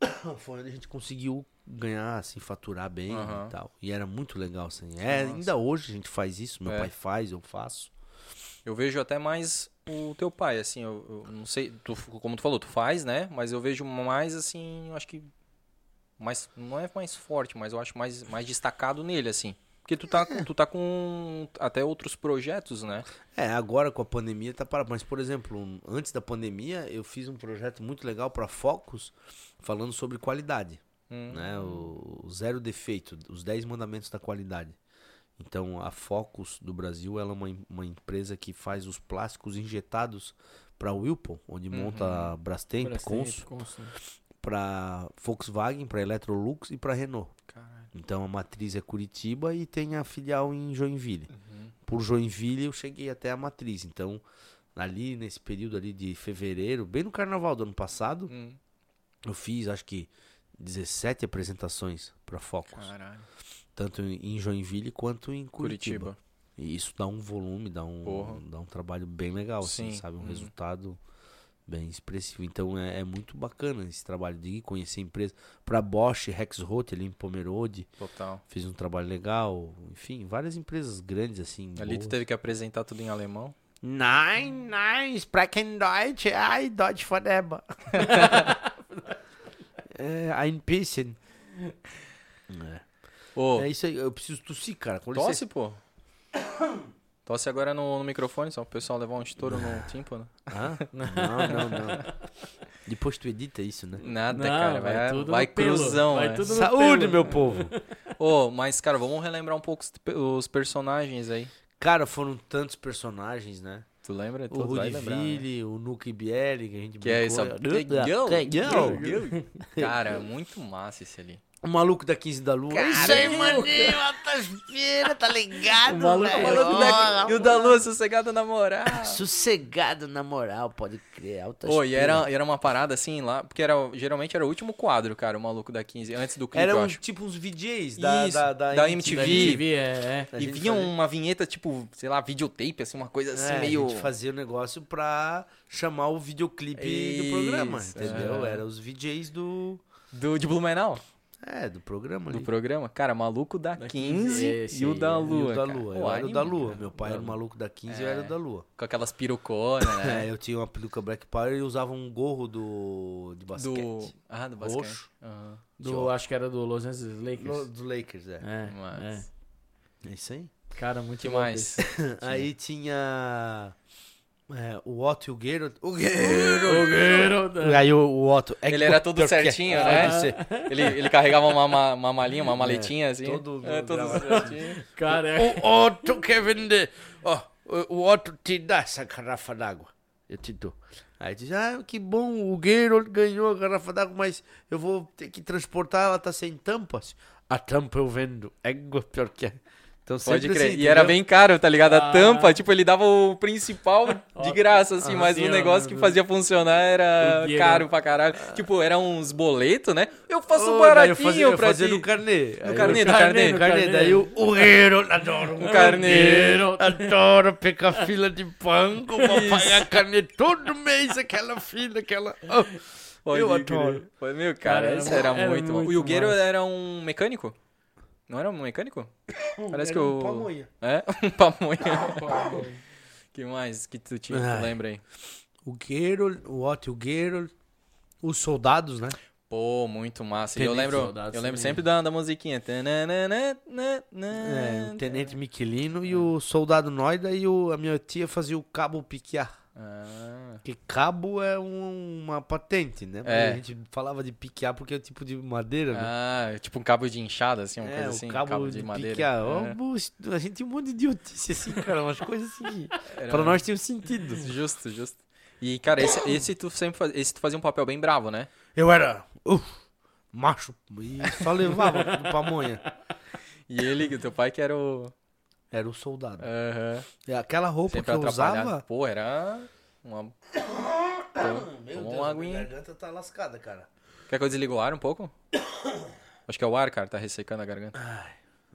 Speaker 5: Foi onde a gente conseguiu ganhar, assim, faturar bem
Speaker 1: Aham.
Speaker 5: e tal. E era muito legal, assim. É,
Speaker 1: Nossa.
Speaker 5: ainda hoje a gente faz isso, meu
Speaker 1: É.
Speaker 5: pai faz, eu faço.
Speaker 1: Eu vejo até mais o teu pai, assim, eu, eu não sei, tu- como tu falou, tu faz, né? Mas eu vejo mais, assim, eu acho que mais, não é mais forte, mas eu acho mais, mais destacado nele, assim. Porque tu tá, com- tu tá com até outros projetos, né?
Speaker 5: É, agora com a pandemia tá parado. Mas, por exemplo, antes da pandemia, eu fiz um projeto muito legal para Focus, falando sobre qualidade.
Speaker 1: Hum.
Speaker 5: né? O, o zero defeito, os 10 mandamentos da qualidade. Então, a Focus do Brasil ela é uma, uma empresa que faz os plásticos injetados para Whirlpool, onde monta a Brastemp,
Speaker 4: Brastemp,
Speaker 5: Consul, para Volkswagen, para Electrolux e para Renault.
Speaker 1: Caralho.
Speaker 5: Então, a matriz é Curitiba e tem a filial em Joinville.
Speaker 1: Uhum.
Speaker 5: Por Joinville, eu cheguei até a matriz. Então, ali nesse período ali de fevereiro, bem no carnaval do ano passado,
Speaker 1: Hum,
Speaker 5: eu fiz acho que 17 apresentações para Focus.
Speaker 1: caralho.
Speaker 5: Tanto em Joinville quanto em Curitiba.
Speaker 1: Curitiba.
Speaker 5: E isso dá um volume, dá um,
Speaker 1: Porra.
Speaker 5: dá um trabalho bem legal, assim,
Speaker 1: Sim,
Speaker 5: sabe? Um
Speaker 1: uhum.
Speaker 5: resultado bem expressivo. Então é, é muito bacana esse trabalho de ir conhecer a empresa. Pra Bosch, Rexroth ali em Pomerode,
Speaker 1: Total.
Speaker 5: fiz um trabalho legal. Enfim, várias empresas grandes, assim.
Speaker 1: Ali tu
Speaker 5: boas.
Speaker 1: teve que apresentar tudo em alemão.
Speaker 5: Nein, nein, sprechen Deutsch. Ai, Deutsch forever. é, ein bisschen. É.
Speaker 1: Ô,
Speaker 5: É isso aí, eu preciso tossir, cara. Com licença.
Speaker 1: tosse, pô. Tosse agora no, no microfone, só pro pessoal levar um estouro no tímpano.
Speaker 5: Hã? Não, não, não. Depois tu edita isso, né?
Speaker 1: Nada,
Speaker 4: Não,
Speaker 1: cara.
Speaker 4: vai
Speaker 1: Vai,
Speaker 4: tudo
Speaker 1: vai cruzão,
Speaker 4: vai
Speaker 1: né?
Speaker 4: tudo no
Speaker 5: Saúde,
Speaker 4: pelo.
Speaker 5: meu povo!
Speaker 1: Ô, mas, cara, vamos relembrar um pouco os, os personagens aí.
Speaker 5: Cara, foram tantos personagens, né?
Speaker 1: Tu lembra?
Speaker 5: O
Speaker 1: lembrar, né?
Speaker 5: O Nuke Bielli, que a gente
Speaker 1: Que é
Speaker 5: brincou.
Speaker 1: essa...
Speaker 5: Yo!
Speaker 1: Cara, muito massa esse ali.
Speaker 5: O maluco da 15 da Lua. Isso aí, maninho, feiras, tá ligado,
Speaker 4: O maluco-
Speaker 5: velho?
Speaker 4: o maluco
Speaker 1: da- E o da Lua sossegado na moral.
Speaker 5: Sossegado, na moral, pode crer, altas
Speaker 1: Pô, e era, era uma parada assim lá, porque era, geralmente era o último quadro, cara, o maluco da 15, antes do clipe,
Speaker 5: Era
Speaker 1: eu
Speaker 5: um,
Speaker 1: acho.
Speaker 5: tipo uns VJs da,
Speaker 1: Isso,
Speaker 5: da, da,
Speaker 1: da
Speaker 4: Da
Speaker 1: MTV.
Speaker 4: MTV, é, é.
Speaker 1: E vinha
Speaker 5: fazia-
Speaker 1: uma vinheta, tipo, sei lá, videotape, assim, uma coisa assim,
Speaker 5: É,
Speaker 1: meio.
Speaker 5: A gente fazia o negócio pra chamar o videoclipe do
Speaker 1: Isso,
Speaker 5: programa, entendeu?
Speaker 1: é.
Speaker 5: Era os VJs do.
Speaker 1: Do, de Blumenau,
Speaker 5: É, do programa ali.
Speaker 1: do programa. Cara, maluco da,
Speaker 4: Da
Speaker 1: 15,
Speaker 4: 15, esse
Speaker 1: e o da
Speaker 4: é.
Speaker 5: E
Speaker 1: Lua.
Speaker 5: o da
Speaker 1: cara.
Speaker 5: Lua.
Speaker 1: Pô,
Speaker 5: Eu era o da Lua.
Speaker 1: cara.
Speaker 5: Meu pai era o maluco da 15 eu era o da Lua.
Speaker 1: Com aquelas piruconas, né?
Speaker 5: É, eu tinha uma peruca Black Power e usava um gorro do. de basquete.
Speaker 1: do. Ah, do basquete.
Speaker 5: Roxo.
Speaker 1: Aham.
Speaker 4: Do, acho que era do Los Angeles Lakers.
Speaker 5: do Lakers, é.
Speaker 4: É,
Speaker 1: Mas-
Speaker 5: É isso aí.
Speaker 4: é. Cara, muito
Speaker 1: que mais?
Speaker 5: Aí tinha. É, o Otto e o Geralt. O
Speaker 4: O
Speaker 5: Geralt!
Speaker 4: Geralt.
Speaker 5: Aí o, o Otto. é
Speaker 1: Ele era
Speaker 5: o
Speaker 1: todo
Speaker 5: é-
Speaker 1: certinho, né? Ele, ele carregava uma, ma- uma malinha, uma maletinha, assim.
Speaker 5: todo
Speaker 1: é, todo certinho.
Speaker 4: Cara, é.
Speaker 5: O Otto quer vender. Ó, o, o Otto te dá essa garrafa d'água. Eu te dou. Aí diz, ah, que bom, o Geralt ganhou a garrafa d'água, mas eu vou ter que transportar, ela tá sem tampas. A tampa eu vendo. É pior que é. Então
Speaker 1: Pode
Speaker 5: sempre
Speaker 1: crer.
Speaker 5: assim,
Speaker 1: e era bem caro, tá ligado? A
Speaker 4: Ah.
Speaker 1: tampa, tipo, ele dava o principal de graça, assim,
Speaker 4: Ah,
Speaker 1: mas
Speaker 4: sim,
Speaker 1: o negócio
Speaker 4: ó,
Speaker 1: que fazia funcionar era
Speaker 4: o
Speaker 1: caro pra caralho. Tipo, era uns boletos, né? Eu faço
Speaker 5: Ô,
Speaker 1: um
Speaker 5: daí
Speaker 1: baratinho
Speaker 5: eu fazia, eu
Speaker 1: pra
Speaker 5: fazia
Speaker 1: ti.
Speaker 5: no carnê.
Speaker 1: No carnê,
Speaker 5: eu-
Speaker 1: no carnê.
Speaker 5: no carnê. Daí o, o Geralt adoro.
Speaker 1: No carnê.
Speaker 5: Adoro pegar fila de banco pra pagar carnê todo mês, aquela fila, aquela... Oh.
Speaker 1: Pode
Speaker 5: Eu adoro.
Speaker 1: Foi, meu, cara,
Speaker 4: Cara, era
Speaker 1: isso era,
Speaker 4: era
Speaker 1: muito bom.
Speaker 4: muito
Speaker 1: E o Gueiro
Speaker 4: massa.
Speaker 1: era um mecânico? Não era um mecânico? Parece que
Speaker 5: Era
Speaker 1: o...
Speaker 5: um pamonha.
Speaker 1: É? Um pamonha. que mais que tu tinha? Tu
Speaker 5: Ai.
Speaker 1: lembra aí?
Speaker 5: O Geralt, o Otto o Geralt, os soldados, né?
Speaker 1: Pô, muito massa. E eu
Speaker 5: Tenente
Speaker 1: lembro,
Speaker 4: Soldados
Speaker 1: eu lembro sempre da, da musiquinha.
Speaker 5: É, o Tenente Michelino e o Soldado Noida e o, a minha tia fazia o cabo piquear.
Speaker 1: Ah,
Speaker 5: Porque cabo é um- uma patente, né?
Speaker 1: É.
Speaker 5: A gente falava de piquear porque é tipo de madeira, né?
Speaker 1: ah, tipo um cabo de inchada, assim, uma
Speaker 5: é,
Speaker 1: coisa assim.
Speaker 5: cabo, de, piquear.
Speaker 1: É.
Speaker 5: Ó, moço, A gente tinha um monte de idiotice assim, cara. Umas coisas assim.
Speaker 1: Era-
Speaker 5: Pra nós tinha um sentido.
Speaker 1: Justo, justo. E, cara, esse, esse tu sempre faz, esse tu fazia um papel bem bravo, né?
Speaker 5: Eu era uh, macho e só levava do pamonha.
Speaker 1: E ele, teu pai que era o...
Speaker 5: Era o soldado.
Speaker 1: Aham.
Speaker 5: E aquela roupa
Speaker 1: Sempre
Speaker 5: que eu usava...
Speaker 1: Pô, era uma...
Speaker 5: Meu Deus,
Speaker 1: uma
Speaker 5: a
Speaker 1: aguinha.
Speaker 5: minha garganta tá lascada, cara.
Speaker 1: Quer que eu desligue o ar um pouco? Acho que é o ar, cara, tá ressecando a garganta.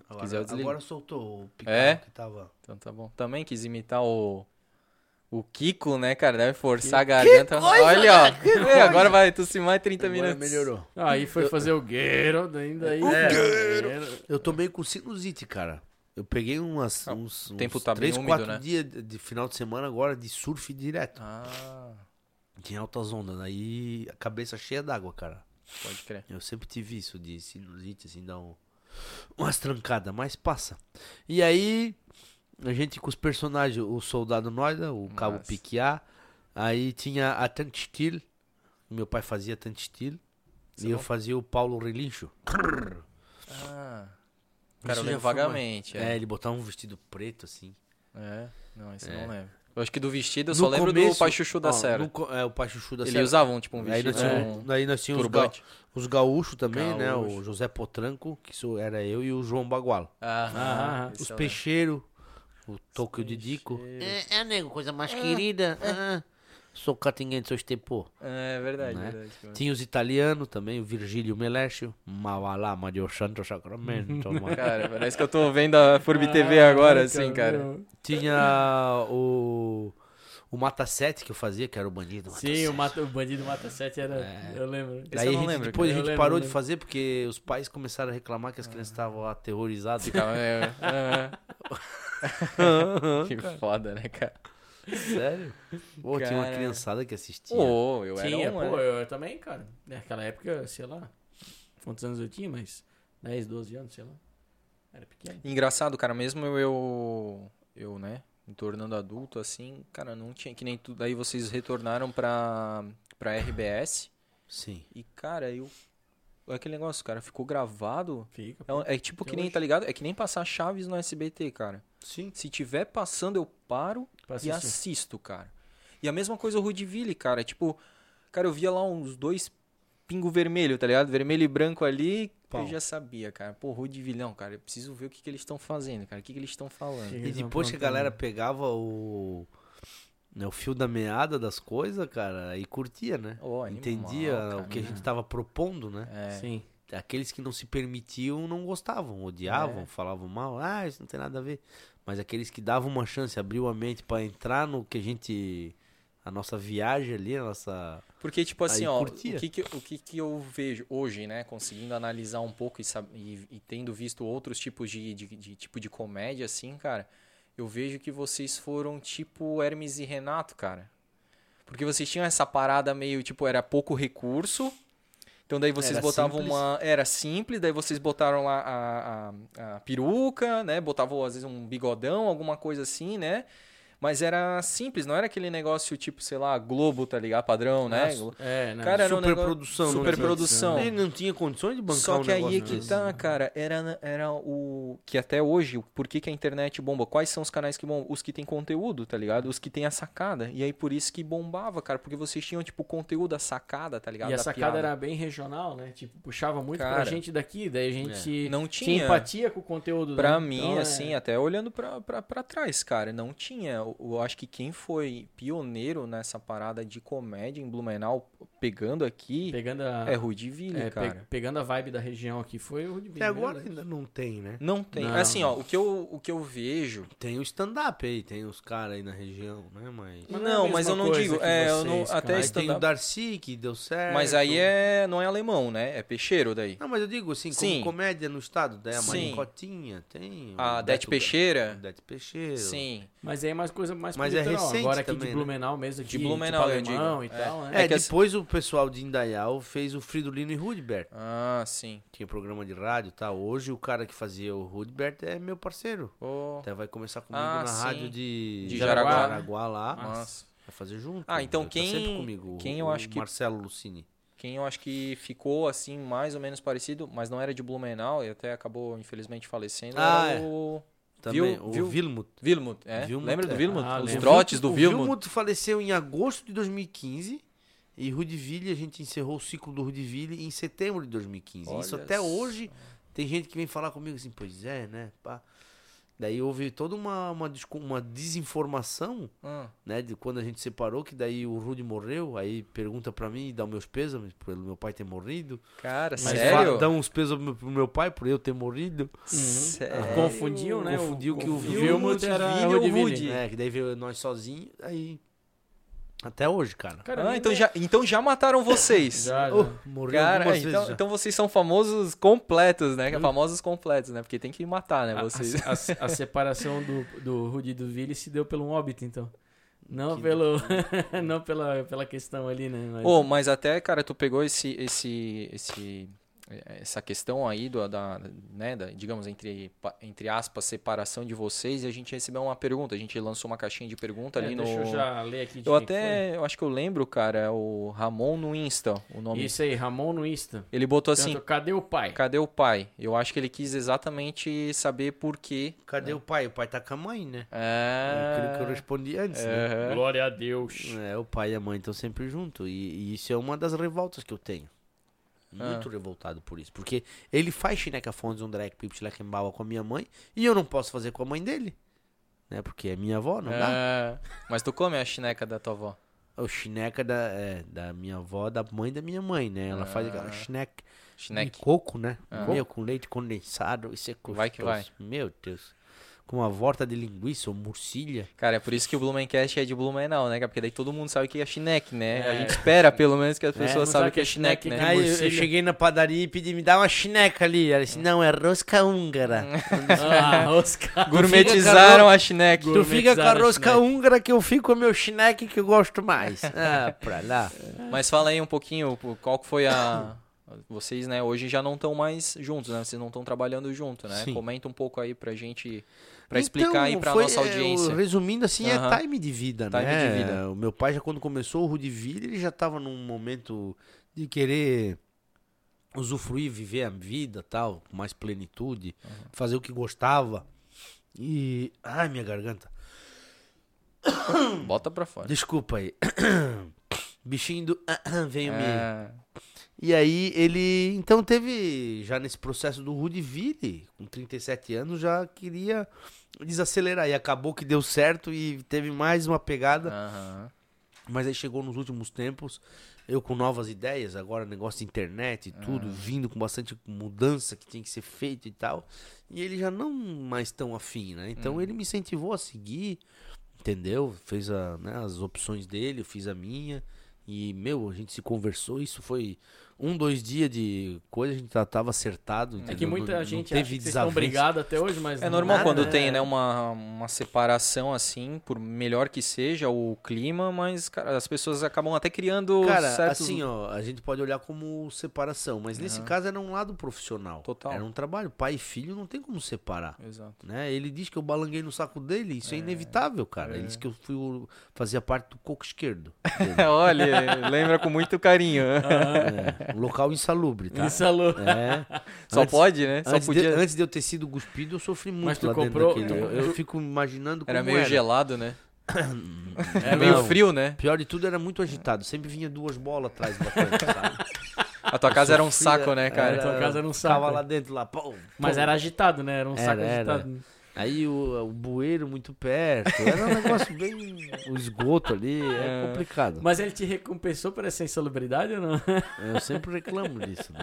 Speaker 5: Agora,
Speaker 1: quiser, eu desligo.
Speaker 5: agora soltou o picarro
Speaker 1: É?
Speaker 5: que tava...
Speaker 1: Então tá bom. Também quis imitar o... O Kiko, né, cara? Deve forçar a garganta. Olha, ó. É, agora vai tossir mais 30
Speaker 5: Agora
Speaker 1: minutos.
Speaker 5: melhorou.
Speaker 4: Aí foi fazer o Geralt, ainda aí.
Speaker 5: É. Eu tomei com sinusite, cara. Eu peguei umas,
Speaker 1: Ah,
Speaker 5: uns,
Speaker 1: o tempo
Speaker 5: uns
Speaker 1: tá
Speaker 5: três,
Speaker 1: úmido,
Speaker 5: quatro
Speaker 1: né?
Speaker 5: dias de, final de semana agora de surf direto.
Speaker 1: Ah,
Speaker 5: Tinha altas ondas, aí a cabeça cheia d'água, cara.
Speaker 1: pode crer.
Speaker 5: Eu sempre tive isso de sinusite, assim, dá um, umas trancadas, mas passa. E aí, a gente com os personagens, o Soldado Noida, o Cabo
Speaker 1: Massa.
Speaker 5: Piquiá, aí tinha a Tantistil, meu pai fazia
Speaker 1: Isso é
Speaker 5: e eu fazia o Paulo Relincho.
Speaker 1: Ah. Cara,
Speaker 5: Isso
Speaker 1: lembro
Speaker 5: uma-
Speaker 1: vagamente.
Speaker 5: É,
Speaker 1: É.
Speaker 5: ele botava um vestido preto, assim.
Speaker 1: é. Não, isso
Speaker 5: É.
Speaker 1: não lembro. Eu acho que do vestido eu
Speaker 5: No
Speaker 1: só lembro do
Speaker 5: começo-
Speaker 1: pai chuchu da
Speaker 5: ó,
Speaker 1: Serra.
Speaker 5: no é, o pai chuchu da
Speaker 1: Ele
Speaker 5: Serra.
Speaker 1: usava um, tipo, um
Speaker 5: Aí nós
Speaker 1: vestido,
Speaker 5: tínhamos,
Speaker 1: um
Speaker 5: aí nós tínhamos os, ga, os gaúchos também, né? O
Speaker 1: Gaúcho.
Speaker 5: José Potranco, que isso era eu, e o João Bagual.
Speaker 1: Ah,
Speaker 4: Ah,
Speaker 1: esse
Speaker 5: Os
Speaker 1: eu lembro.
Speaker 5: peixeiros, o Toque de Dico. É, é, nego, coisa mais querida. Ah, sou catinguente, sou estepô.
Speaker 1: É verdade,
Speaker 5: Né?
Speaker 1: verdade.
Speaker 5: Tinha os italianos também, o Virgílio Melécio. Mavalá, Mario Santo Sacramento. mano.
Speaker 1: Cara, parece que eu tô vendo a Furby TV agora, assim, cara.
Speaker 4: meu.
Speaker 5: Tinha o. O Mata 7 que eu fazia, que era o bandido. Mata
Speaker 4: Sim, o, mata, o bandido Mata 7 era. Eu lembro.
Speaker 5: Daí
Speaker 1: eu
Speaker 5: gente,
Speaker 1: lembro,
Speaker 5: depois a gente
Speaker 4: lembro,
Speaker 5: parou de fazer porque os pais começaram a reclamar que as crianças estavam aterrorizadas.
Speaker 1: Ficava, é, é. que foda, né, cara?
Speaker 5: Sério? Pô, tinha uma
Speaker 1: Cara.
Speaker 5: criançada que assistia.
Speaker 1: Pô, eu era
Speaker 4: Tinha,
Speaker 1: um,
Speaker 4: pô,
Speaker 1: né?
Speaker 4: eu, também, cara. Naquela época, sei lá. Quantos anos eu tinha? Mas 10, 12 anos, sei lá. Era pequeno.
Speaker 1: Engraçado, cara, mesmo eu, eu, eu, né, me tornando adulto, assim, cara, não tinha, que nem tudo, daí vocês retornaram pra, pra RBS.
Speaker 5: Sim.
Speaker 1: E, cara, eu. É aquele negócio, cara, ficou gravado.
Speaker 4: Fica.
Speaker 1: É, é tipo que nem, tá ligado? É que nem passar Chaves no SBT, cara.
Speaker 5: Sim.
Speaker 1: Se tiver passando, eu paro e assisto, cara. E a mesma coisa o Rudiville, cara. Tipo, cara, eu via lá uns dois pingo vermelho, tá ligado? Vermelho e branco ali.
Speaker 5: Pau.
Speaker 1: Eu já sabia, cara. Pô, Rudiville, não, cara, eu preciso ver o que, que eles estão fazendo, cara. O que, que eles estão falando.
Speaker 5: E depois que a galera pegava o. Né, o fio da meada das coisas, cara, aí curtia, né?
Speaker 1: Ô, animal,
Speaker 5: Entendia
Speaker 1: cara.
Speaker 5: o que a gente tava propondo, né?
Speaker 1: É.
Speaker 4: Sim.
Speaker 5: Aqueles que não se permitiam não gostavam, odiavam,
Speaker 1: É.
Speaker 5: falavam mal, ah, isso não tem nada a ver. Mas aqueles que davam uma chance, abriu a mente pra entrar no que a gente. A nossa viagem ali, a nossa.
Speaker 1: Porque, tipo assim,
Speaker 5: Aí
Speaker 1: ó, o
Speaker 5: curtia.
Speaker 1: que, que, o que, que eu vejo hoje, né? Conseguindo analisar um pouco e, e- e tendo visto outros tipos de, de, de tipo de comédia, assim, cara, eu vejo que vocês foram tipo Hermes e Renato, cara. Porque vocês tinham essa parada meio, tipo, era pouco recurso. Então daí vocês
Speaker 5: Era
Speaker 1: botavam
Speaker 5: simples.
Speaker 1: uma. Era simples, daí vocês botaram lá a, a, a peruca, né? Botavam às vezes um bigodão, alguma coisa assim, né? Mas era simples, não era aquele negócio tipo, sei lá, Globo, tá ligado? Padrão, né?
Speaker 4: É, não.
Speaker 1: Cara, era um
Speaker 5: Superprodução,
Speaker 1: negócio...
Speaker 5: não tinha-
Speaker 1: Superprodução.
Speaker 5: Ele não tinha condições de bancar
Speaker 1: Só
Speaker 5: um
Speaker 1: que aí
Speaker 5: negócio
Speaker 1: é que
Speaker 5: desse.
Speaker 1: tá, cara, era, era o... Que até hoje, por que, que a internet bomba? Quais são os canais que bombam? Os que tem conteúdo, tá ligado? Os que tem a sacada. E aí por isso que bombava, cara. Porque vocês tinham, tipo, conteúdo, a sacada, tá ligado?
Speaker 4: E a
Speaker 1: Da
Speaker 4: sacada
Speaker 1: piada.
Speaker 4: era bem regional, né? Tipo, puxava muito pra
Speaker 1: Cara,
Speaker 4: gente daqui, daí a gente
Speaker 1: Não
Speaker 4: tinha
Speaker 1: tinha...
Speaker 4: empatia com o conteúdo.
Speaker 1: Pra
Speaker 4: né?
Speaker 1: mim,
Speaker 4: Então, é-
Speaker 1: assim, até olhando pra, pra, pra trás, cara, não tinha. Eu, acho que quem foi pioneiro nessa parada de comédia em Blumenau, pegando aqui,
Speaker 4: Pegando a,
Speaker 1: é Rudiville,
Speaker 4: é, pe-
Speaker 1: cara.
Speaker 4: pegando a vibe da região aqui, foi o Rudiville
Speaker 5: Até agora
Speaker 4: mesmo.
Speaker 5: ainda não tem, né?
Speaker 1: Não tem.
Speaker 4: Não.
Speaker 1: Assim, ó, o que eu, o que eu vejo
Speaker 5: Tem o stand-up aí, tem os caras aí na região, né? Mas.
Speaker 4: Mas
Speaker 1: Não,
Speaker 4: é a
Speaker 1: mas eu não digo. É, eu não,
Speaker 4: vocês,
Speaker 1: até.
Speaker 5: Aí tem o
Speaker 1: stand-up.
Speaker 5: Darcy que deu certo.
Speaker 1: Mas aí é, não é alemão, né? É peixeiro daí.
Speaker 5: Não, mas eu digo assim, como
Speaker 1: Sim.
Speaker 5: comédia no estado, daí a
Speaker 1: Sim.
Speaker 5: Maricotinha, tem.
Speaker 1: A
Speaker 5: o
Speaker 1: Dete Peixeira.
Speaker 5: Dete Peixeira.
Speaker 1: Sim.
Speaker 4: Mas aí é mais coisa mais
Speaker 5: Mas é recente
Speaker 4: Agora aqui
Speaker 5: também,
Speaker 4: de
Speaker 5: né?
Speaker 4: Blumenau mesmo, aqui,
Speaker 1: De Blumenau, eu
Speaker 4: tipo alemão
Speaker 1: digo.
Speaker 4: e tal, né?
Speaker 5: É,
Speaker 1: É que as-
Speaker 5: depois o pessoal de Indaial fez o Fridolino e Rudbert.
Speaker 1: Ah, sim.
Speaker 5: Tinha programa de rádio e tal. Hoje o cara que fazia o Rudbert é meu parceiro.
Speaker 1: Ô,
Speaker 5: Até vai começar comigo
Speaker 1: Ah,
Speaker 5: na
Speaker 1: sim.
Speaker 5: rádio de,
Speaker 1: De
Speaker 4: Jaraguá?
Speaker 5: Jaraguá lá.
Speaker 1: Nossa.
Speaker 5: Vai fazer junto.
Speaker 1: Ah, então
Speaker 5: Ele tá
Speaker 1: quem-
Speaker 5: sempre comigo.
Speaker 1: quem
Speaker 5: o-
Speaker 1: eu
Speaker 5: o
Speaker 1: acho que-
Speaker 5: Marcelo Lucini.
Speaker 1: Quem eu acho que ficou assim, mais ou menos parecido, mas não era de Blumenau e até acabou, infelizmente, falecendo,
Speaker 5: Ah,
Speaker 1: era
Speaker 5: é.
Speaker 1: o
Speaker 5: Também,
Speaker 1: Viu-
Speaker 5: o
Speaker 1: viu-
Speaker 5: Vilmut.
Speaker 1: Vilmut. É?
Speaker 5: Vilmut,
Speaker 1: Lembra do
Speaker 5: é.
Speaker 1: Vilmut?
Speaker 4: Ah,
Speaker 1: Os
Speaker 4: lembro.
Speaker 1: trotes do
Speaker 5: o
Speaker 1: Vilmut.
Speaker 5: Vilmut faleceu em agosto de 2015 e Rudiville, a gente encerrou o ciclo do Rudiville em setembro de 2015. Isso
Speaker 1: Olha
Speaker 5: até
Speaker 1: só.
Speaker 5: hoje tem gente que vem falar comigo assim, pois é, né? Pá. Daí houve toda uma, uma, uma desinformação,
Speaker 1: Ah,
Speaker 5: né? De quando a gente separou, que daí o Rudy morreu, aí pergunta pra mim e dá os meus pêsames pelo meu pai ter morrido.
Speaker 1: cara,
Speaker 5: Mas
Speaker 1: sério?
Speaker 5: dá uns pêsames pro meu pai por eu ter morrido.
Speaker 1: Sério?
Speaker 4: Confundiu, né?
Speaker 5: Confundiu que o
Speaker 4: Vilmut
Speaker 1: Vilmut
Speaker 4: era o.
Speaker 1: Rudy?
Speaker 5: É, que daí veio nós sozinhos, aí... Até hoje, cara.
Speaker 4: Cara,
Speaker 1: Ah, então já, então já mataram vocês.
Speaker 4: Já, já.
Speaker 5: Oh, morreu
Speaker 1: Cara, então,
Speaker 5: vezes já.
Speaker 1: então vocês são famosos completos, né? Famosos completos, né? Porque tem que matar, né?
Speaker 4: A-
Speaker 1: Vocês.
Speaker 4: A, a- a separação do, do Rudy e do Vili se deu pelo um óbito, então. Não
Speaker 5: Que
Speaker 4: pelo não pela, pela questão ali, né? Mas-
Speaker 1: Ô, mas até, cara, tu pegou esse, esse, esse, essa questão aí do, da, né, da, digamos, entre, entre aspas, separação de vocês e a gente recebeu uma pergunta. A gente lançou uma caixinha de pergunta
Speaker 4: É,
Speaker 1: ali no.
Speaker 4: Deixa eu já ler aqui de
Speaker 1: Eu até, eu acho que eu lembro, cara, é o Ramon no Insta, o nome.
Speaker 4: Isso aí, Ramon no Insta.
Speaker 1: Ele botou assim,
Speaker 4: Perguntou, Cadê o pai?
Speaker 1: cadê o pai? Eu acho que ele quis exatamente saber por quê.
Speaker 5: Cadê o pai? O pai tá com a mãe, né? É
Speaker 1: É...
Speaker 5: aquilo que eu respondi antes, né?
Speaker 1: Aham.
Speaker 4: Glória a Deus.
Speaker 5: É, o pai e a mãe estão sempre juntos. E, e isso é uma das revoltas que eu tenho. Muito
Speaker 1: Ah.
Speaker 5: revoltado por isso. Porque ele faz Chineca Fondes, um drag Pip Leckenbauer com a minha mãe e eu não posso fazer com a mãe dele. Né? Porque é minha avó, não dá.
Speaker 1: É, Mas tu come a chineca da tua avó?
Speaker 5: O chineca da, é, da minha avó, da mãe da minha mãe, né? Ela faz aquela
Speaker 1: Ah.
Speaker 5: chineca
Speaker 1: Chineque.
Speaker 5: de coco, né?
Speaker 1: Ah.
Speaker 5: Meu, com leite condensado. Isso é.
Speaker 1: Vai que vai.
Speaker 5: Meu Deus. Com uma volta de linguiça ou murcilha.
Speaker 1: Cara, é por isso que o Blumencast é de Blumenau, né? Porque daí todo mundo sabe o que é chineque, né? A
Speaker 4: É.
Speaker 1: gente espera, pelo menos, que as
Speaker 5: É,
Speaker 1: pessoas
Speaker 4: não
Speaker 1: saibam o que é
Speaker 4: é
Speaker 1: chineque,
Speaker 4: chineque,
Speaker 1: né?
Speaker 5: Aí eu, eu cheguei na padaria e pedi, me dá uma chineca ali. Ela disse, não, é rosca húngara.
Speaker 4: Ah, Oscar.
Speaker 1: Gourmetizaram a chineque.
Speaker 5: Tu fica com a
Speaker 4: a
Speaker 5: rosca húngara que eu fico com o meu chineque que eu gosto mais. Ah, pra lá.
Speaker 1: Mas fala aí um pouquinho, qual que foi a, Vocês, né, hoje já não estão mais juntos, né? Vocês não estão trabalhando junto, né?
Speaker 5: Sim.
Speaker 1: Comenta um pouco aí pra gente, pra explicar aí pra
Speaker 5: foi,
Speaker 1: nossa
Speaker 5: é,
Speaker 1: audiência.
Speaker 5: resumindo assim,
Speaker 1: Aham.
Speaker 5: é time de vida,
Speaker 1: Time
Speaker 5: né?
Speaker 1: de vida.
Speaker 5: O meu pai já quando começou o Rudiville, ele já tava num momento de querer usufruir, viver a vida, tal, com mais plenitude, fazer o que gostava. E ai, minha garganta.
Speaker 1: Bota pra fora.
Speaker 5: Desculpa aí. Bichinho do veio me
Speaker 1: É,
Speaker 5: E aí ele então teve já nesse processo do Rudiville, com 37 anos, já queria desacelerar e acabou que deu certo e teve mais uma pegada,
Speaker 1: aham.
Speaker 5: mas aí chegou nos últimos tempos, eu com novas ideias, agora negócio de internet e tudo, vindo com bastante mudança que tinha que ser feito e tal, e ele já não mais tão afim, né? Então ele me incentivou a seguir, entendeu? Fez a, né, as opções dele, eu fiz a minha. E, meu, a gente se conversou, isso foi um, dois dias de coisa, a gente já tava acertado.
Speaker 4: É
Speaker 5: entendeu?
Speaker 4: que muita
Speaker 5: Não- não
Speaker 4: gente
Speaker 5: teve
Speaker 4: acha que vocês estão brigados até hoje, mas
Speaker 1: É
Speaker 4: não-
Speaker 1: normal
Speaker 5: nada,
Speaker 1: quando
Speaker 5: né?
Speaker 1: tem, né, uma, uma separação assim, por melhor que seja o clima, mas, cara, as pessoas acabam até criando
Speaker 5: Cara,
Speaker 1: certos...
Speaker 5: assim, ó, a gente pode olhar como separação, mas nesse caso era um lado profissional.
Speaker 1: Total.
Speaker 5: Era um trabalho. Pai e filho não tem como separar.
Speaker 1: Exato.
Speaker 5: Né? Ele diz que eu balanguei no saco dele, isso é, inevitável, cara. Ele disse que eu fui o, fazia parte do coco esquerdo.
Speaker 1: Olha, lembra com muito carinho.
Speaker 5: é, um local insalubre, tá?
Speaker 4: Alô.
Speaker 5: É.
Speaker 1: Só
Speaker 5: Antes-
Speaker 1: pode, né? Só
Speaker 5: Antes, de,
Speaker 1: podia.
Speaker 5: antes de eu ter sido cuspido, eu sofri muito
Speaker 4: Mas tu
Speaker 5: lá dentro
Speaker 4: comprou-
Speaker 5: daquele.
Speaker 4: tu-
Speaker 5: Eu, eu fico imaginando como
Speaker 1: Era meio
Speaker 5: era.
Speaker 1: gelado, né?
Speaker 5: É,
Speaker 1: meio
Speaker 5: não.
Speaker 1: frio, né?
Speaker 5: Pior de tudo, era muito agitado. Sempre vinha duas bolas atrás batendo, sabe?
Speaker 1: A tua casa era um saco, né, cara?
Speaker 4: Tua casa era um saco.
Speaker 5: lá dentro, lá, pô,
Speaker 4: Mas era agitado, né? Era um
Speaker 5: Era,
Speaker 4: saco
Speaker 5: era. Aí o, o bueiro muito perto. Era um negócio bem. O esgoto ali é,
Speaker 1: É.
Speaker 5: complicado.
Speaker 4: Mas ele te recompensou por essa insalubridade ou não?
Speaker 5: Eu sempre reclamo disso, né?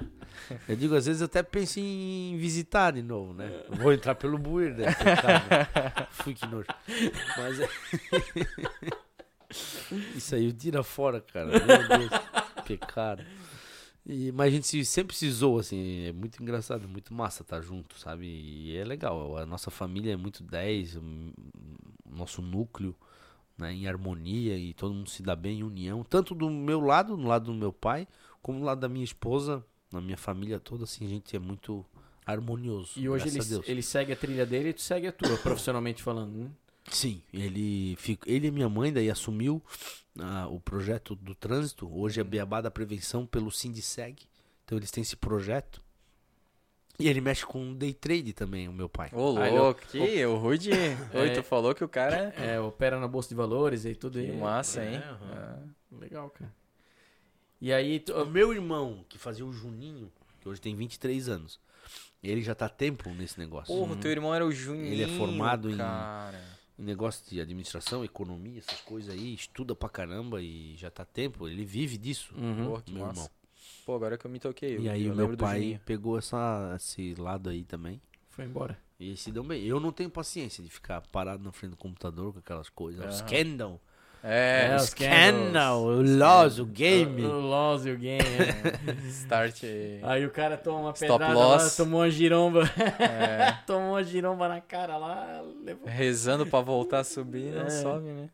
Speaker 5: Eu digo, às vezes eu até penso em visitar de novo, né? Vou entrar pelo bueiro, né? Pecado. Fui que nojo. Mas é... Isso aí, tira fora, cara. Meu Deus. Pecado. E, mas a gente se- sempre se zoa, assim, é muito engraçado, muito massa estar junto, sabe? E é legal, a nossa família é muito 10, o nosso núcleo, né, em harmonia e todo mundo se dá bem em união, tanto do meu lado, no lado do meu pai, como do lado da minha esposa, na minha família toda, assim, a gente é muito harmonioso.
Speaker 4: E hoje ele, ele segue a trilha dele e tu segue a tua, profissionalmente falando, né?
Speaker 5: Sim, ele, fica, ele e minha mãe daí assumiu ah, o projeto do trânsito. Hoje é Beabá da Prevenção pelo Sindiceg. Então eles têm esse projeto. E ele mexe com day trade também, o meu pai.
Speaker 1: Ô, louco, que o Rude. Oi, tu falou que o cara é.
Speaker 4: É, opera na Bolsa de Valores e tudo aí.
Speaker 1: massa, hein?
Speaker 4: É, aham. Legal, cara. E aí, tu,
Speaker 5: O meu irmão, que fazia o Juninho, que hoje tem 23 anos, ele já tá tempo nesse negócio.
Speaker 1: Porra, teu irmão era o Juninho.
Speaker 5: Ele é formado em-
Speaker 1: cara.
Speaker 5: Em negócio de administração, economia, essas coisas aí, estuda pra caramba e já tá tempo. Ele vive disso,
Speaker 4: Uhum.
Speaker 1: Porra,
Speaker 5: meu
Speaker 1: massa.
Speaker 5: irmão.
Speaker 1: Pô, agora que eu me toquei.
Speaker 5: E
Speaker 1: eu-
Speaker 5: aí
Speaker 1: eu
Speaker 5: o meu pai pegou essa, esse lado aí também.
Speaker 4: foi embora.
Speaker 5: E eles se dão bem. Eu não tenho paciência de ficar parado na frente do computador com aquelas coisas. Scandal.
Speaker 1: É,
Speaker 4: É,
Speaker 1: os.
Speaker 5: O Loss, o game.
Speaker 4: O, o loss e o game. é.
Speaker 1: start. eh,
Speaker 4: aí o cara toma uma
Speaker 1: Stop
Speaker 4: pedrada lá, tomou uma giromba.
Speaker 1: é,
Speaker 4: tomou uma giromba na cara lá, levou.
Speaker 1: rezando pra voltar a subir, não
Speaker 4: É.
Speaker 1: sobe, né?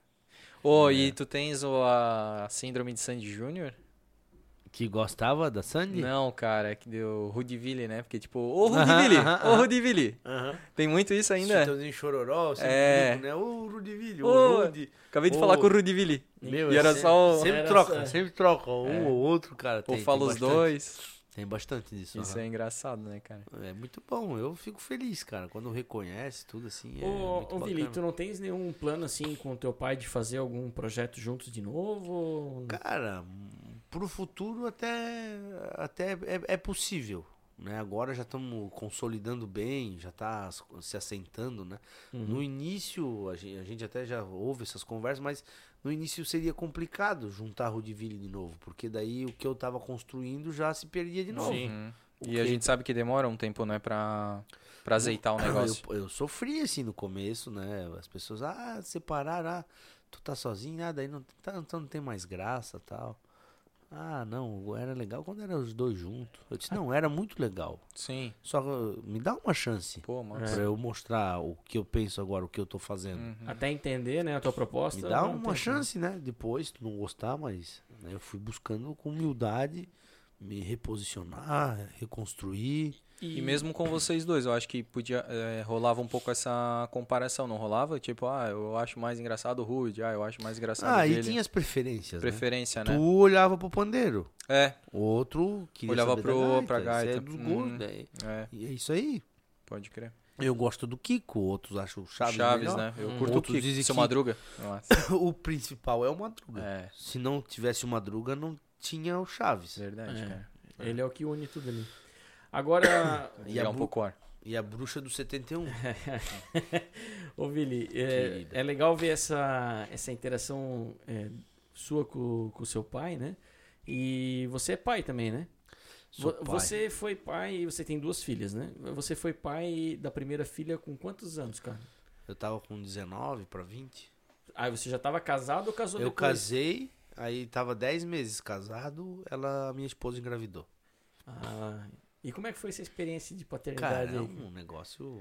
Speaker 1: Ô, e tu tens o, a síndrome de Sandy Júnior?
Speaker 5: Que gostava da Sandy?
Speaker 1: Não, cara, é que deu Rudiville, né? Porque, tipo, ô Rudiville, ô. Rudiville. Tem muito isso ainda?
Speaker 5: Chitãozinho Chororó,
Speaker 1: É.
Speaker 5: brinco, né? Ô, Rudivilho,
Speaker 1: Ô,
Speaker 5: ô, Rudy.
Speaker 1: Acabei de
Speaker 5: Ô.
Speaker 1: falar com o Rudiville.
Speaker 5: Meu,
Speaker 1: E era
Speaker 5: sempre-
Speaker 1: só o-
Speaker 5: Sempre
Speaker 4: Era
Speaker 5: troca,
Speaker 4: só-
Speaker 5: sempre troca. Um
Speaker 1: É.
Speaker 5: ou outro, cara. Tem,
Speaker 1: Ou fala os
Speaker 5: bastante.
Speaker 1: dois.
Speaker 5: Tem bastante disso.
Speaker 1: Isso é engraçado, né, cara?
Speaker 5: é. muito bom. Eu fico feliz, cara. Quando reconhece tudo assim. É
Speaker 4: Ô, Vili, tu não tens nenhum plano assim com o teu pai de fazer algum projeto juntos de novo?
Speaker 5: Cara, pro futuro até, até é, é possível. Né? Agora já estamos consolidando bem, já está se assentando. Né?
Speaker 4: Uhum.
Speaker 5: No início, a gente, a gente até já ouve essas conversas, mas no início seria complicado juntar Rudiville de novo, porque daí o que eu estava construindo já se perdia de novo.
Speaker 4: Sim.
Speaker 1: Uhum.
Speaker 5: O
Speaker 1: E a
Speaker 5: que-
Speaker 1: gente sabe que demora um tempo, né, pra, pra azeitar o negócio.
Speaker 5: Eu, eu sofri assim no começo, né? As pessoas, ah, separaram, ah, tu tá sozinho, ah, daí não, tá, então não tem mais graça tal. Ah, não, era legal quando eram os dois juntos. Eu disse, não, era muito legal.
Speaker 1: Sim.
Speaker 5: Só que, me dá uma chance
Speaker 1: Pô, mano.
Speaker 5: pra eu mostrar o que eu penso agora, o que eu tô fazendo.
Speaker 1: Uhum.
Speaker 4: Até entender, né, a tua proposta.
Speaker 5: Me dá
Speaker 4: um
Speaker 5: uma chance, né? Depois, se tu não gostar, mas né, eu fui buscando com humildade me reposicionar, reconstruir.
Speaker 1: E mesmo com vocês dois, eu acho que podia é, rolava um pouco essa comparação, não rolava? Tipo, ah, eu acho mais engraçado o Rude, ah, eu acho mais engraçado
Speaker 5: Ah,
Speaker 1: dele.
Speaker 5: e tinha as preferências, né?
Speaker 1: preferência,
Speaker 5: Tu
Speaker 1: né?
Speaker 5: olhava pro pandeiro,
Speaker 1: É,
Speaker 5: o outro queria
Speaker 1: Olhava
Speaker 5: saber
Speaker 1: pro-
Speaker 5: da gaita,
Speaker 1: pra
Speaker 5: esse É
Speaker 1: gaita.
Speaker 5: dos
Speaker 1: Hum.
Speaker 5: né?
Speaker 1: é,
Speaker 5: E é isso aí.
Speaker 1: pode crer.
Speaker 5: Eu gosto do Kiko, outros acham o Chaves,
Speaker 1: Chaves,
Speaker 5: melhor.
Speaker 1: né? Eu
Speaker 4: Hum.
Speaker 1: curto o Kiko,
Speaker 5: dizem
Speaker 1: seu
Speaker 5: que-
Speaker 1: Madruga.
Speaker 5: O principal é o Madruga.
Speaker 1: é,
Speaker 5: Se não tivesse o Madruga, não tinha o Chaves.
Speaker 1: verdade,
Speaker 4: É.
Speaker 1: cara.
Speaker 4: Ele é o que une tudo ali. Agora,
Speaker 5: E a,
Speaker 1: um pouco ar.
Speaker 5: e a bruxa do 71.
Speaker 4: ô Vili, é, é legal ver essa, essa interação é, sua com o seu pai, né? E você é pai também, né?
Speaker 5: Sou pai.
Speaker 4: Você foi pai e você tem duas filhas, né? Você foi pai da primeira filha com quantos anos, cara?
Speaker 5: Eu tava com 19 pra 20.
Speaker 4: Ah, você já estava casado ou casou
Speaker 5: Eu
Speaker 4: depois?
Speaker 5: casei, aí tava 10 meses casado, ela, minha esposa engravidou.
Speaker 4: Ah, e como é que foi essa experiência de
Speaker 5: Cara,
Speaker 4: paternidade
Speaker 5: é
Speaker 4: aí?
Speaker 5: um negócio.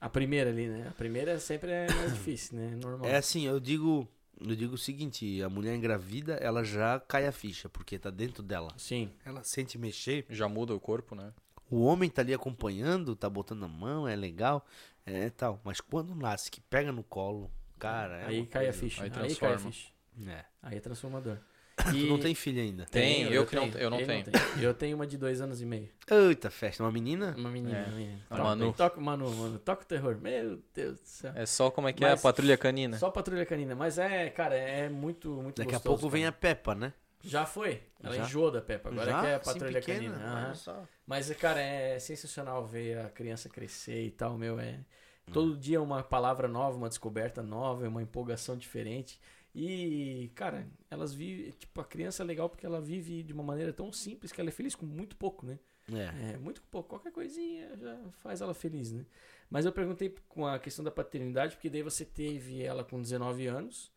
Speaker 4: A primeira ali, né? A primeira sempre é mais difícil, né? Normal.
Speaker 5: É assim, eu digo, eu digo o seguinte, a mulher engravida, ela já cai a ficha, porque tá dentro dela.
Speaker 4: Sim.
Speaker 5: Ela sente mexer.
Speaker 1: Já muda o corpo, né?
Speaker 5: O homem tá ali acompanhando, tá botando a mão, é legal, é tal. Mas quando nasce, que pega no colo, cara. É
Speaker 4: aí
Speaker 5: uma
Speaker 4: cai a
Speaker 5: coisa-
Speaker 4: ficha.
Speaker 1: aí
Speaker 4: Aí, cai a
Speaker 1: transforma.
Speaker 4: ficha.
Speaker 5: É.
Speaker 4: Aí é transformador.
Speaker 5: Tu
Speaker 4: E-
Speaker 5: não tem filho ainda.
Speaker 1: Tem,
Speaker 4: Tenho,
Speaker 1: eu que não- eu não
Speaker 4: ele
Speaker 1: tenho.
Speaker 4: Eu tenho uma de dois anos e meio.
Speaker 5: Eita, festa, uma menina?
Speaker 4: Uma menina.
Speaker 1: É,
Speaker 4: uma menina.
Speaker 1: a
Speaker 4: Toca-
Speaker 1: Manu.
Speaker 4: Toca, Manu, Manu. Toca o terror. Meu Deus do céu.
Speaker 1: É só como é que é?
Speaker 4: Mas-
Speaker 1: A patrulha canina.
Speaker 4: Só patrulha canina. Mas é, cara, é muito, muito
Speaker 5: Daqui a
Speaker 4: gostoso,
Speaker 5: pouco vem a
Speaker 4: cara.
Speaker 5: Peppa, né?
Speaker 4: Já foi. Ela
Speaker 5: Já?
Speaker 4: enjoou da Peppa. Agora
Speaker 5: Já?
Speaker 4: que é a
Speaker 5: Assim,
Speaker 4: patrulha
Speaker 5: pequena?
Speaker 4: canina.
Speaker 5: Só.
Speaker 4: Mas, cara, é sensacional ver a criança crescer e tal, meu. É
Speaker 5: Hum.
Speaker 4: todo dia uma palavra nova, uma descoberta nova, uma empolgação diferente. E, cara, elas vivem. Tipo, a criança é legal porque ela vive de uma maneira tão simples que ela é feliz com muito pouco, né?
Speaker 5: É.
Speaker 4: É, muito pouco. Qualquer coisinha já faz ela feliz, né? Mas eu perguntei com a questão da paternidade, porque daí você teve ela com 19 anos.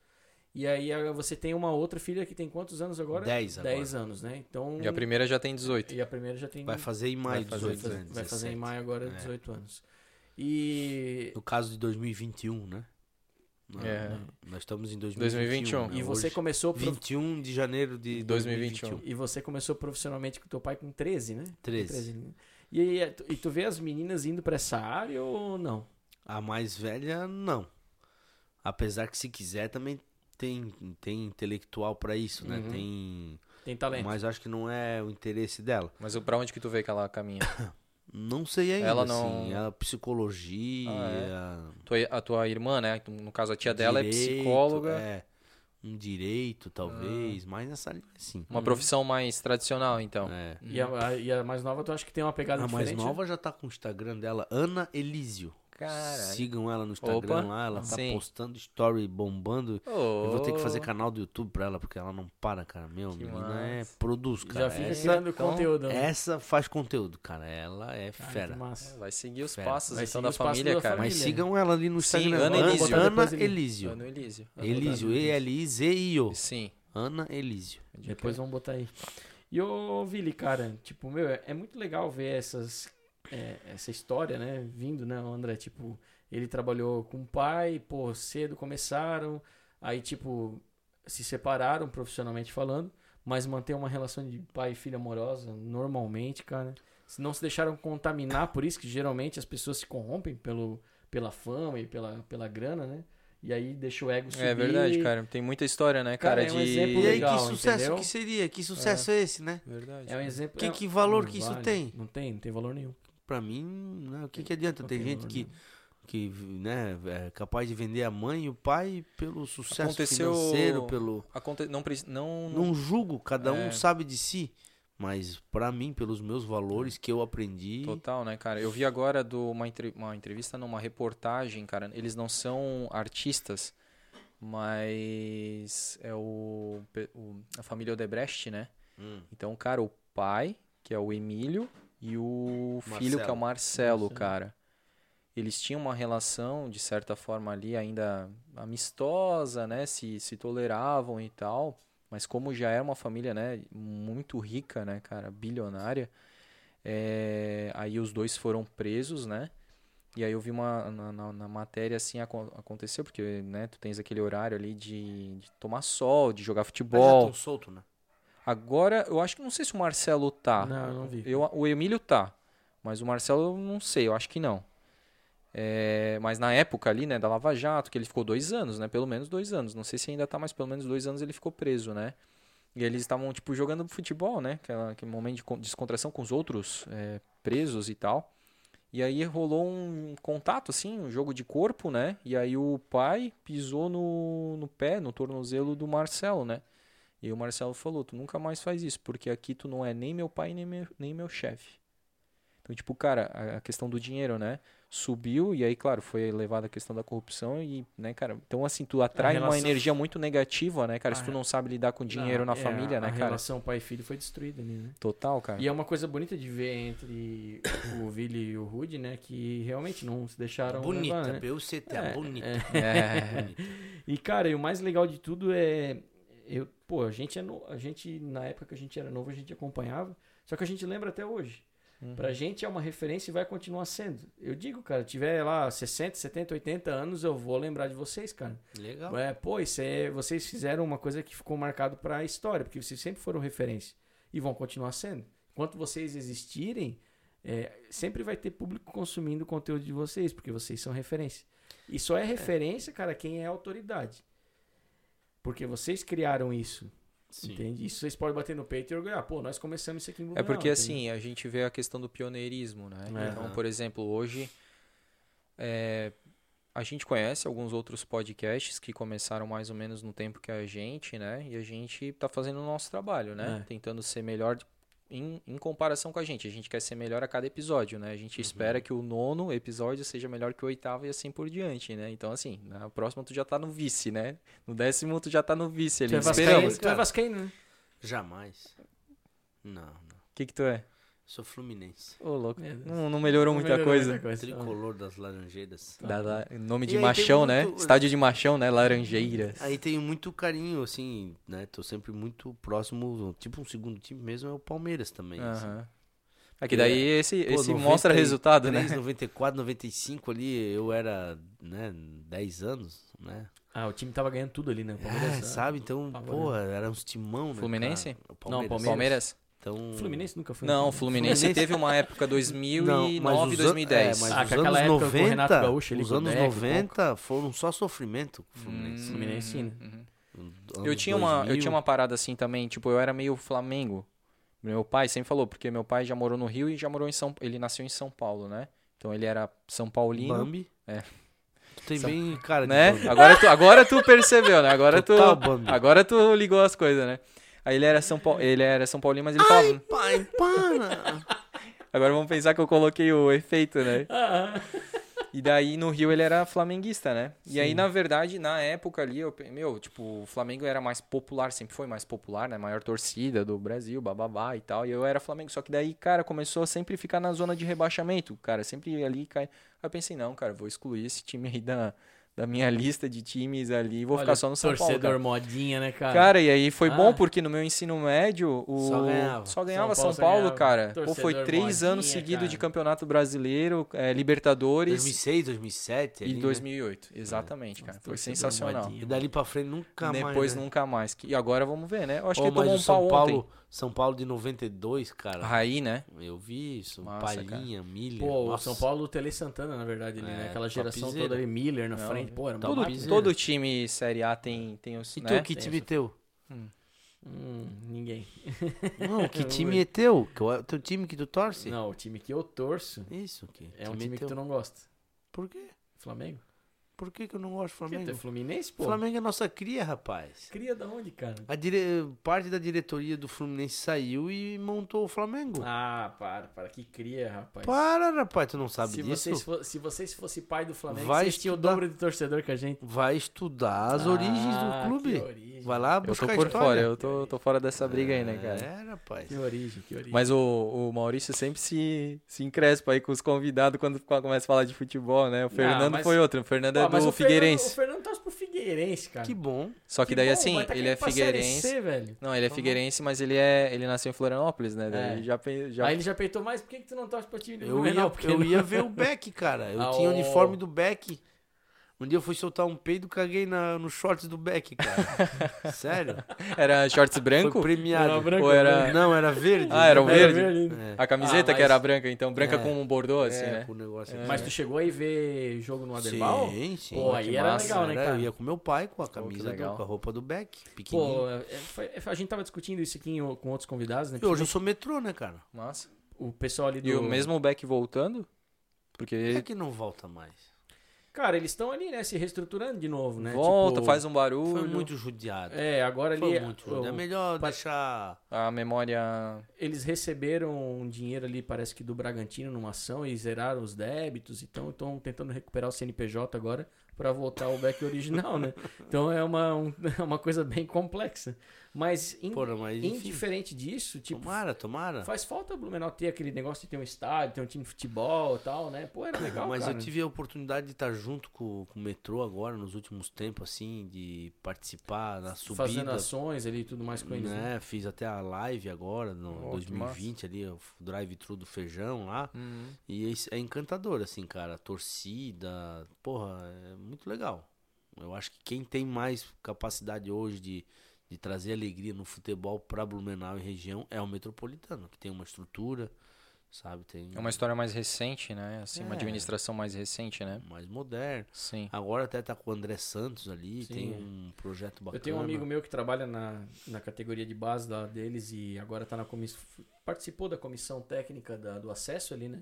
Speaker 4: E aí você tem uma outra filha que tem quantos anos agora?
Speaker 5: 10 agora.
Speaker 4: 10 anos, né? Então.
Speaker 1: E a primeira já tem 18.
Speaker 4: e a primeira já tem.
Speaker 5: Vai fazer em maio,
Speaker 1: Vai fazer-
Speaker 5: 18
Speaker 4: vai fazer,
Speaker 5: anos.
Speaker 4: vai fazer em
Speaker 5: 17.
Speaker 4: maio agora
Speaker 5: É.
Speaker 4: 18 anos. E.
Speaker 5: No caso de 2021, né? Não,
Speaker 1: É.
Speaker 5: não, Nós estamos em 2021.
Speaker 1: 2021.
Speaker 5: né?
Speaker 4: E você
Speaker 5: Hoje,
Speaker 4: começou. prof-
Speaker 5: 21 de janeiro de
Speaker 1: 2021.
Speaker 5: 2021.
Speaker 4: E você começou profissionalmente com teu pai com 13, né? Com
Speaker 5: 13.
Speaker 4: né? E, é, tu- e tu vê as meninas indo pra essa área ou não?
Speaker 5: A mais velha, não. Apesar que se quiser também tem, tem intelectual pra isso, né?
Speaker 4: Uhum.
Speaker 5: Tem.
Speaker 4: Tem talento.
Speaker 5: Mas acho que não é o interesse dela.
Speaker 1: Mas pra onde que tu vê que ela caminha?
Speaker 5: Não sei ainda,
Speaker 1: Ela não-
Speaker 5: assim. A psicologia.
Speaker 1: Ah, Tua- a tua irmã, né? No caso, a tia dela é
Speaker 5: direito,
Speaker 1: psicóloga.
Speaker 5: É. Um direito, talvez. Mas nessa linha, sim.
Speaker 1: Uma profissão mais tradicional, então.
Speaker 5: É.
Speaker 4: E a, a- e a mais nova, tu acha que tem uma pegada
Speaker 5: A mais
Speaker 4: diferente? né?
Speaker 5: nova já tá com o Instagram dela, Ana Elísio.
Speaker 1: Caralho.
Speaker 5: Sigam ela no Instagram
Speaker 1: Opa.
Speaker 5: lá, ela tá
Speaker 1: Sim.
Speaker 5: postando story bombando. Eu vou ter que fazer canal do YouTube pra ela, porque ela não para, cara. Meu,
Speaker 1: Que
Speaker 5: menina é
Speaker 1: massa.
Speaker 5: produz,
Speaker 4: Já
Speaker 5: cara.
Speaker 4: fica
Speaker 5: essa,
Speaker 4: criando
Speaker 1: então,
Speaker 4: conteúdo. né?
Speaker 5: essa faz conteúdo, cara. Ela é
Speaker 4: Cara,
Speaker 5: fera.
Speaker 4: massa.
Speaker 1: Vai seguir os
Speaker 5: Fera.
Speaker 1: passos, então, da família,
Speaker 4: da
Speaker 1: cara.
Speaker 5: Mas sigam ela ali no
Speaker 1: Sim,
Speaker 5: Instagram.
Speaker 1: Ana
Speaker 5: Ana,
Speaker 1: Elísio.
Speaker 5: Ana Elísio.
Speaker 1: Ano Elísio.
Speaker 5: Elísio, E-L-I-Z-I-O.
Speaker 1: Sim.
Speaker 5: Ana Elísio.
Speaker 4: Depois vamos botar aí. E ô, Vili, cara, tipo, meu, é é muito legal ver essas, é, essa história, né? Vindo, né, o André? Tipo, ele trabalhou com o pai, pô, cedo começaram, aí, tipo, se separaram profissionalmente falando, mas manter uma relação de pai e filho amorosa normalmente, cara. Se não se deixaram contaminar, por isso que geralmente as pessoas se corrompem pelo, pela fama e pela, pela grana, né? E aí deixa o ego subir.
Speaker 1: É verdade, cara. Tem muita história, né,
Speaker 4: Cara,
Speaker 1: cara,
Speaker 4: é um
Speaker 1: de...
Speaker 4: exemplo
Speaker 5: E aí,
Speaker 4: legal,
Speaker 5: que sucesso
Speaker 4: entendeu?
Speaker 5: que seria? Que sucesso é, esse, né?
Speaker 1: Verdade.
Speaker 4: É um exemplo.
Speaker 5: Que-
Speaker 4: é-
Speaker 5: que valor
Speaker 4: não
Speaker 5: que isso
Speaker 4: vale.
Speaker 5: tem?
Speaker 4: Não tem, não tem valor nenhum.
Speaker 5: Pra mim, né, o que, que adianta? Tem gente que,
Speaker 4: nenhum.
Speaker 5: que né, é capaz de vender a mãe e o pai pelo sucesso
Speaker 1: Aconteceu-
Speaker 5: financeiro, pelo...
Speaker 1: Aconte... Não, não, não...
Speaker 5: Não julgo, cada um
Speaker 1: É.
Speaker 5: sabe de si. Mas pra mim, pelos meus valores que eu aprendi...
Speaker 1: Total, né, cara? Eu vi agora do, uma, entre- uma entrevista numa reportagem, cara. Eles não são artistas, mas é o, o- a família Odebrecht, né?
Speaker 5: Hum.
Speaker 1: Então, cara, o pai, que é o Emílio, e o filho, que é o Marcelo,
Speaker 4: Marcelo.
Speaker 1: cara. Eles tinham uma relação, de certa forma, ali ainda amistosa, né? Se, se toleravam e tal. Mas como já era uma família, né? Muito rica, né, cara? Bilionária. é, aí os dois foram presos, né? E aí eu vi uma na, na- na matéria assim acon- aconteceu porque né tu tens aquele horário ali de, de tomar sol, de jogar
Speaker 5: Mas já
Speaker 1: futebol.
Speaker 5: tão solto, né?
Speaker 1: Agora, eu acho que não sei se o Marcelo tá.
Speaker 4: Não, eu não vi.
Speaker 1: Eu, o Emílio tá. Mas o Marcelo eu não sei, eu acho que não. É, mas na época ali, né, da Lava Jato, que ele ficou dois anos, né? Pelo menos dois anos. Não sei se ainda tá, mas pelo menos dois anos ele ficou preso, né? E eles estavam, tipo, jogando futebol, né? Aquela, aquele momento de con- descontração com os outros é, presos e tal. E aí rolou um contato, assim, um jogo de corpo, né? E aí o pai pisou no, no pé, no tornozelo do Marcelo, né? E o Marcelo falou, tu nunca mais faz isso, porque aqui tu não é nem meu pai, nem meu, nem meu chefe. Então, tipo, cara, a- a questão do dinheiro, né? Subiu e aí, claro, foi levada a questão da corrupção e, né, cara, então assim, tu atrai uma
Speaker 4: relação-
Speaker 1: energia muito negativa, né, cara, se tu não sabe lidar com dinheiro
Speaker 4: Não,
Speaker 1: na
Speaker 4: é,
Speaker 1: família,
Speaker 4: a,
Speaker 1: né,
Speaker 4: a
Speaker 1: cara?
Speaker 4: relação pai e filho foi destruída ali, né?
Speaker 1: Total, cara.
Speaker 4: E é uma coisa bonita de ver entre o Vili e o Rude, né? Que realmente não se deixaram
Speaker 5: Bonita,
Speaker 4: levar, né?
Speaker 5: BUCT,
Speaker 4: É,
Speaker 5: bonita.
Speaker 1: É.
Speaker 4: E, cara, e o mais legal de tudo é. Eu, pô, a gente é no, a gente, na época que a gente era novo, a gente acompanhava. Só que a gente lembra até hoje.
Speaker 1: Uhum.
Speaker 4: Pra gente é uma referência e vai continuar sendo. Eu digo, cara, tiver lá 60, 70, 80 anos, eu vou lembrar de vocês, cara.
Speaker 5: Legal.
Speaker 4: É, pô, isso é, vocês fizeram uma coisa que ficou marcado pra história, porque vocês sempre foram referência e vão continuar sendo. Enquanto vocês existirem, é, sempre vai ter público consumindo o conteúdo de vocês, porque vocês são referência. E só é referência, cara, quem é autoridade. Porque vocês criaram isso,
Speaker 5: Sim.
Speaker 4: entende? Isso vocês podem bater no peito e orgulhar. Pô, nós começamos isso aqui em
Speaker 1: É
Speaker 4: Blumenau,
Speaker 1: porque
Speaker 4: entendeu?
Speaker 1: assim, a gente vê a questão do pioneirismo, né?
Speaker 4: É.
Speaker 1: Então, por exemplo, hoje é, a gente conhece alguns outros podcasts que começaram mais ou menos no tempo que a gente, né? E a gente tá fazendo o nosso trabalho, né?
Speaker 4: É.
Speaker 1: Tentando ser melhor em, em comparação com a gente. A gente quer ser melhor a cada episódio, né? A gente espera que o nono episódio seja melhor que o oitavo e assim por diante, né? Então, assim, na próxima tu já tá no vice, né? No décimo tu já tá no vice ali.
Speaker 4: Tu é vascaíno,
Speaker 1: O
Speaker 4: tu é vascaíno, né?
Speaker 5: Jamais. Não, não.
Speaker 1: que que tu é?
Speaker 5: Sou fluminense.
Speaker 1: Ô, louco. Não, não melhorou
Speaker 4: Não
Speaker 1: muita
Speaker 4: melhorou
Speaker 1: coisa.
Speaker 4: muita coisa.
Speaker 5: Tricolor das Laranjeiras.
Speaker 1: Da, da- nome de machão, né?
Speaker 5: muito-
Speaker 1: Estádio de machão, né? Laranjeiras.
Speaker 5: Aí tenho muito carinho, assim, né? Tô sempre muito próximo. Tipo, um segundo time mesmo é o Palmeiras também. assim.
Speaker 1: Aham. É que daí esse,
Speaker 5: Pô,
Speaker 1: esse mostra
Speaker 5: 93,
Speaker 1: resultado, né?
Speaker 5: 94, 95 ali, eu era, né, 10 anos, né?
Speaker 4: Ah, o time tava ganhando tudo ali, né? O
Speaker 5: É,
Speaker 4: Palmeiras,
Speaker 5: sabe? Então, pô, era uns timão, né?
Speaker 1: Fluminense?
Speaker 5: O
Speaker 4: Não, Palmeiras.
Speaker 1: Palmeiras?
Speaker 5: Então,
Speaker 4: Fluminense nunca foi.
Speaker 1: Não, o
Speaker 4: um.
Speaker 1: Fluminense,
Speaker 5: Fluminense-
Speaker 1: teve uma época
Speaker 5: Não,
Speaker 1: 2009,
Speaker 5: mas os an-
Speaker 1: 2010.
Speaker 5: é, mas
Speaker 4: Ah,
Speaker 5: os anos
Speaker 4: época com o
Speaker 5: 90,
Speaker 4: Renato Gaúcho
Speaker 5: os
Speaker 4: o
Speaker 5: anos
Speaker 4: Deco,
Speaker 5: 90 foram só sofrimento com o Fluminense.
Speaker 1: Hum,
Speaker 4: Fluminense, né?
Speaker 1: uhum.
Speaker 5: Anos
Speaker 1: Eu tinha, uma, eu
Speaker 5: 2000,
Speaker 1: tinha uma parada assim também, tipo, eu era meio Flamengo. Meu pai sempre falou, porque meu pai já morou no Rio e já morou em São Ele nasceu em São Paulo, né? Então ele era São Paulino.
Speaker 5: Bambi.
Speaker 1: É.
Speaker 5: Tu tem
Speaker 1: São-
Speaker 5: bem cara de
Speaker 1: né?
Speaker 5: Bambi.
Speaker 1: Agora tu, agora tu percebeu, né? Agora tu,
Speaker 5: Bambi.
Speaker 1: agora tu ligou as coisas, né? Aí ele era São Paulo, ele era São Paulino, mas ele falava,
Speaker 5: Pai, para!
Speaker 1: agora vamos pensar que eu coloquei o efeito, né?
Speaker 4: Ah,
Speaker 1: E daí no Rio ele era flamenguista, né? E aí, na verdade, na época ali, eu, meu, tipo, o Flamengo era mais popular, sempre foi mais popular, né? Maior torcida do Brasil, bababá e tal. E eu era Flamengo. Só que daí, cara, começou a sempre ficar na zona de rebaixamento. Cara, sempre ali cai. Aí eu pensei, não, cara, vou excluir esse time aí da, da minha lista de times ali e vou
Speaker 4: olha,
Speaker 1: ficar só no São Paulo.
Speaker 4: Torcedor
Speaker 1: Cara.
Speaker 4: modinha, né, cara?
Speaker 1: Cara, e aí foi
Speaker 4: Ah.
Speaker 1: bom porque no meu ensino médio o...
Speaker 5: Só ganhava.
Speaker 1: só ganhava
Speaker 4: São
Speaker 1: São
Speaker 4: Paulo
Speaker 1: Paulo,
Speaker 4: só ganhava.
Speaker 1: cara. Pô, foi
Speaker 4: Torcedor
Speaker 1: três anos
Speaker 4: modinha,
Speaker 1: seguidos de campeonato brasileiro, é, Libertadores
Speaker 5: 2006, 2007.
Speaker 1: e
Speaker 5: ali, né?
Speaker 1: 2008. Exatamente, cara. Foi
Speaker 4: Torcedor
Speaker 1: sensacional.
Speaker 4: modinha.
Speaker 5: E dali pra frente nunca mais.
Speaker 1: Depois
Speaker 5: né?
Speaker 1: nunca mais. E agora vamos ver, né? Eu acho
Speaker 5: Ô,
Speaker 1: que ele tomou
Speaker 5: o
Speaker 1: um pau
Speaker 5: São Paulo,
Speaker 1: ontem.
Speaker 5: São Paulo de 92, cara.
Speaker 1: Raí, né?
Speaker 5: Eu vi isso.
Speaker 1: Massa,
Speaker 5: Palhinha, Miller.
Speaker 4: Pô, o
Speaker 5: nossa.
Speaker 4: São Paulo, o Tele Santana, na verdade, ali, né?
Speaker 5: É,
Speaker 4: Aquela geração
Speaker 5: topzera.
Speaker 4: toda ali, Miller na
Speaker 1: Não,
Speaker 4: frente. Pô, era uma
Speaker 1: Todo, todo time Série A tem, tem os.
Speaker 5: E
Speaker 1: né?
Speaker 5: tu, que
Speaker 4: Tem
Speaker 5: time
Speaker 4: essa-
Speaker 5: teu?
Speaker 4: Hum, ninguém.
Speaker 5: Não, que time é teu? Que é o teu time que tu torce?
Speaker 4: Não, o time que eu torço
Speaker 5: Isso, que
Speaker 4: é um
Speaker 5: time
Speaker 4: time que tu não gosta.
Speaker 5: Por quê?
Speaker 4: Flamengo?
Speaker 5: Por que, que eu não gosto do
Speaker 4: Por que tu é
Speaker 5: Flamengo?
Speaker 4: Fluminense, pô?
Speaker 5: Flamengo é nossa cria, rapaz.
Speaker 4: Cria da onde, cara?
Speaker 5: A dire... Parte da diretoria do Fluminense saiu e montou o Flamengo.
Speaker 4: Ah, para, para. Que cria, rapaz.
Speaker 5: Para, rapaz, tu não sabe
Speaker 4: se,
Speaker 5: disso?
Speaker 4: vocês fo- se vocês fossem pai do Flamengo,
Speaker 5: Vai
Speaker 4: vocês tinham o
Speaker 5: estudar.
Speaker 4: dobro de torcedor que a gente.
Speaker 5: Vai estudar as
Speaker 4: Ah,
Speaker 5: origens do clube.
Speaker 4: origem.
Speaker 5: Vai lá
Speaker 1: Eu tô
Speaker 5: buscar
Speaker 1: por
Speaker 5: história.
Speaker 1: fora, eu tô, tô fora dessa briga aí, né, cara?
Speaker 5: É, rapaz.
Speaker 4: Que origem, que origem.
Speaker 1: Mas o, o Maurício sempre se, se encrespa aí com os convidados quando começa a falar de futebol, né? O Fernando
Speaker 4: mas-
Speaker 1: foi outro, o Fernando é
Speaker 4: Pô, mas
Speaker 1: do
Speaker 4: o Fernando-
Speaker 1: Figueirense.
Speaker 4: O Fernando torce pro Figueirense, cara.
Speaker 5: Que bom.
Speaker 1: Só que,
Speaker 4: Que
Speaker 1: daí
Speaker 4: bom,
Speaker 1: assim,
Speaker 4: tá
Speaker 1: ele é figueirense.
Speaker 4: C, velho.
Speaker 1: Não, ele é figueirense, mas ele é ele nasceu em Florianópolis, né? Daí
Speaker 4: É.
Speaker 1: já, já
Speaker 4: Aí ele já peitou mais, por que, que tu não torce pro time do
Speaker 5: Eu ia,
Speaker 4: Porque
Speaker 5: eu
Speaker 4: não-
Speaker 5: ia ver o Beck, cara. Eu
Speaker 4: Ah,
Speaker 5: tinha o
Speaker 4: o-
Speaker 5: uniforme do Beck. Um dia eu fui soltar um peido, caguei na, no shorts do Beck, cara. Sério?
Speaker 1: Era shorts branco?
Speaker 5: Foi premiado.
Speaker 4: Era branco,
Speaker 1: Ou era-
Speaker 5: Não, era verde.
Speaker 1: Ah, era o
Speaker 4: Era
Speaker 1: verde?
Speaker 4: verde.
Speaker 5: É.
Speaker 1: A camiseta
Speaker 4: Ah,
Speaker 1: que
Speaker 4: mas-
Speaker 1: era branca, então. Branca
Speaker 5: É.
Speaker 1: com um bordô, assim,
Speaker 5: é,
Speaker 1: né?
Speaker 5: com o negócio aqui.
Speaker 4: Mas tu chegou aí ver jogo no Aderbal?
Speaker 5: Sim, sim.
Speaker 4: Pô, aí
Speaker 1: que
Speaker 4: era
Speaker 1: massa,
Speaker 4: legal, né, cara?
Speaker 5: eu ia com meu pai com a
Speaker 1: que
Speaker 5: camisa, do, com a roupa do Beck, pequenininho.
Speaker 4: Pô, é, foi- a gente tava discutindo isso aqui com outros convidados, né?
Speaker 5: e hoje eu sou metrô, né, cara?
Speaker 1: Massa.
Speaker 4: O pessoal ali do...
Speaker 1: E o mesmo Beck voltando? Porque
Speaker 5: Por que, que não volta mais?
Speaker 4: Cara, eles estão ali, né, se reestruturando de novo, né?
Speaker 1: volta,
Speaker 4: Tipo,
Speaker 1: faz um barulho.
Speaker 5: Foi muito judiado.
Speaker 4: É, agora ali...
Speaker 5: Foi muito judiado. É melhor
Speaker 4: pa-
Speaker 5: deixar...
Speaker 1: A memória.
Speaker 4: Eles receberam um dinheiro ali, parece que do Bragantino, numa ação, e zeraram os débitos, então estão tentando recuperar o CNPJ agora para voltar ao back original, né? Então é uma, um- é uma coisa bem complexa. Mas, in-
Speaker 5: Porra, mas
Speaker 4: indiferente disso, tipo,
Speaker 5: Tomara, tomara.
Speaker 4: faz falta o Blumenau ter aquele negócio de ter um estádio, ter um time de futebol e tal, né? Pô, era legal,
Speaker 5: Mas
Speaker 4: cara.
Speaker 5: eu tive a oportunidade de estar junto com, com o metrô agora, nos últimos tempos, assim, de participar na subida.
Speaker 4: Fazendo ações ali e tudo mais com eles. né?
Speaker 5: né? Fiz até a live agora, no
Speaker 1: Oh, que
Speaker 5: 2020, ali, o drive-thru do feijão lá.
Speaker 1: Uhum.
Speaker 5: E é, é encantador, assim, cara. A torcida, porra, é muito legal. Eu acho que quem tem mais capacidade hoje de, de trazer alegria no futebol pra Blumenau e região é o Metropolitano, que tem uma estrutura, sabe? Tem
Speaker 1: É uma história mais recente, né? Assim, uma
Speaker 5: É.
Speaker 1: administração mais recente, né?
Speaker 5: mais moderno.
Speaker 1: Sim.
Speaker 5: Agora até tá com o André Santos ali,
Speaker 4: Sim.
Speaker 5: tem um projeto bacana.
Speaker 4: Eu tenho um amigo meu que trabalha na, na categoria de base lá deles e agora tá na comissão. Participou da comissão técnica da- do acesso ali, né?